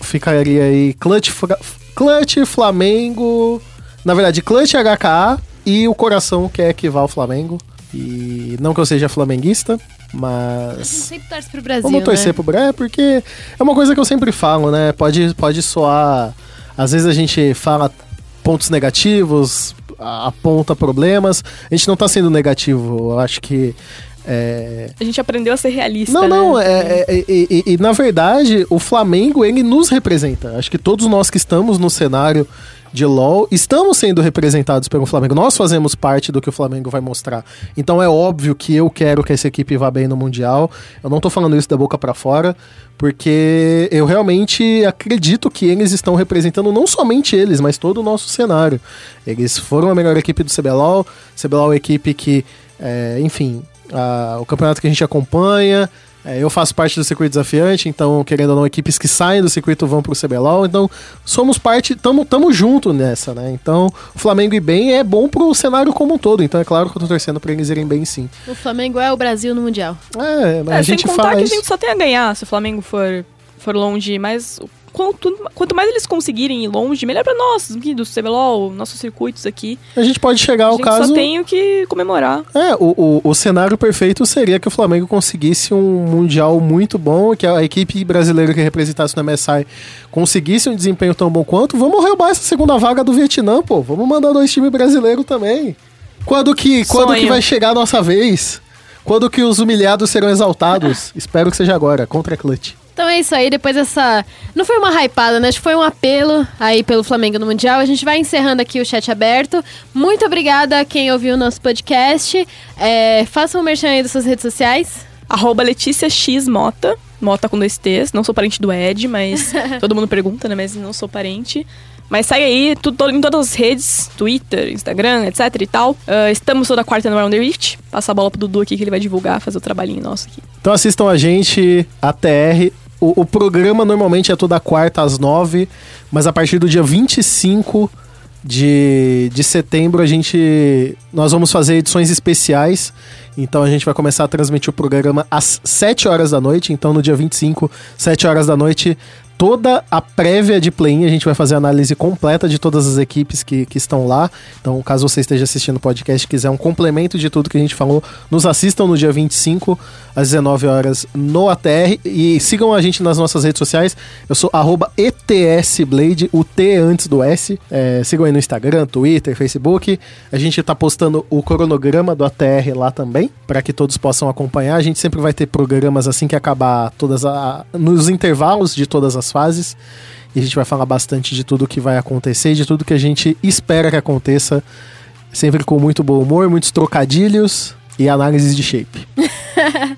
ficaria aí Clutch, Fra- Clutch Flamengo, na verdade Clutch HKA e o coração que é equival ao Flamengo. E não que eu seja flamenguista, A mas gente sempre torce pro Brasil, Vamos torcer né? pro Brasil, porque é uma coisa que eu sempre falo, né? Pode, pode soar. Às vezes a gente fala pontos negativos, aponta problemas. A gente não tá sendo negativo. Eu acho que. É... A gente aprendeu a ser realista. Não, né? não, é, é- é- e, e- e, na verdade o Flamengo ele nos representa. Acho que todos nós que estamos no cenário de LoL estamos sendo representados pelo Flamengo. Nós fazemos parte do que o Flamengo vai mostrar. Então é óbvio que eu quero que essa equipe vá bem no Mundial. Eu não tô falando isso da boca pra fora, porque eu realmente acredito que eles estão representando não somente eles, mas todo o nosso cenário. Eles foram a melhor equipe do CBLOL, CBLOL é uma equipe que, é, enfim, a- o campeonato que a gente acompanha. é, eu faço parte do circuito desafiante, então, querendo ou não, equipes que saem do circuito vão pro CBLOL. Então, somos parte, tamo, tamo junto nessa, né? Então, o Flamengo ir bem é bom pro cenário como um todo. Então, é claro que eu tô torcendo pra eles irem bem sim. O Flamengo é o Brasil no Mundial. É, mas É, a sem gente contar fala que a gente só tem a ganhar se o Flamengo for, for longe, mas quanto, quanto mais eles conseguirem ir longe, melhor pra nós, do CBLOL, nossos circuitos aqui. A gente pode chegar ao caso. só tem o que comemorar. É, o, o, o cenário perfeito seria que o Flamengo conseguisse um Mundial muito bom, que a equipe brasileira que representasse no MSI conseguisse um desempenho tão bom quanto. Vamos roubar essa segunda vaga do Vietnã, pô. Vamos mandar dois times brasileiros também. Quando que, quando que vai chegar a nossa vez? Quando que os humilhados serão exaltados? Espero que seja agora, contra a Clutch. Então é isso aí, depois dessa. Não foi uma hypada, né? Acho que foi um apelo aí pelo Flamengo no Mundial. A gente vai encerrando aqui o chat aberto. Muito obrigada a quem ouviu o nosso podcast. É, façam um merchan aí das suas redes sociais. Arroba Letícia X Mota. Mota com dois T's. Não sou parente do Ed, mas todo mundo pergunta, né? Mas não sou parente. Mas segue aí tu- to- em todas as redes, Twitter, Instagram, etc e tal. Ah, estamos toda quarta no Round the Rift. Passa a bola pro Dudu aqui que ele vai divulgar, fazer o trabalhinho nosso aqui. Então assistam a gente, a TR. O, o programa normalmente é toda quarta às nove, mas a partir do dia 25 de, de setembro a gente. Nós vamos fazer edições especiais. Então a gente vai começar a transmitir o programa às 7 horas da noite. Então no dia 25, 7 horas da noite, toda a prévia de play-in. A gente vai fazer a análise completa de todas as equipes que, que estão lá. Então, caso você esteja assistindo o podcast e quiser um complemento de tudo que a gente falou, nos assistam no dia 25, às 19 horas, no ATR. E sigam a gente nas nossas redes sociais. Eu sou ETSBlade, o T antes do S. É, sigam aí no Instagram, Twitter, Facebook. A gente tá postando o cronograma do ATR lá também, para que todos possam acompanhar. A gente sempre vai ter programas assim que acabar todas a, nos intervalos de todas as fases. E a gente vai falar bastante de tudo que vai acontecer e de tudo que a gente espera que aconteça. Sempre com muito bom humor, muitos trocadilhos e análises de shape.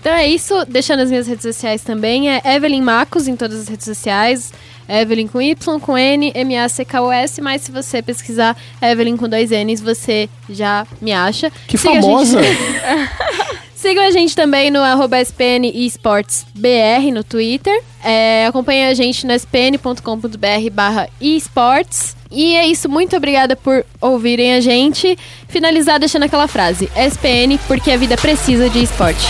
Então é isso, deixando as minhas redes sociais também. É Evelyn Macos em todas as redes sociais. Evelyn com Y, com N, M-A-C-K-O-S. Mas se você pesquisar Evelyn com dois N's, você já me acha. Que Siga famosa! Sigam a gente também no arroba SPN eSports BR no Twitter. É, acompanhe a gente no spn.com.br barra esports. E é isso, muito obrigada por ouvirem a gente. Finalizar deixando aquela frase: SPN porque a vida precisa de esporte.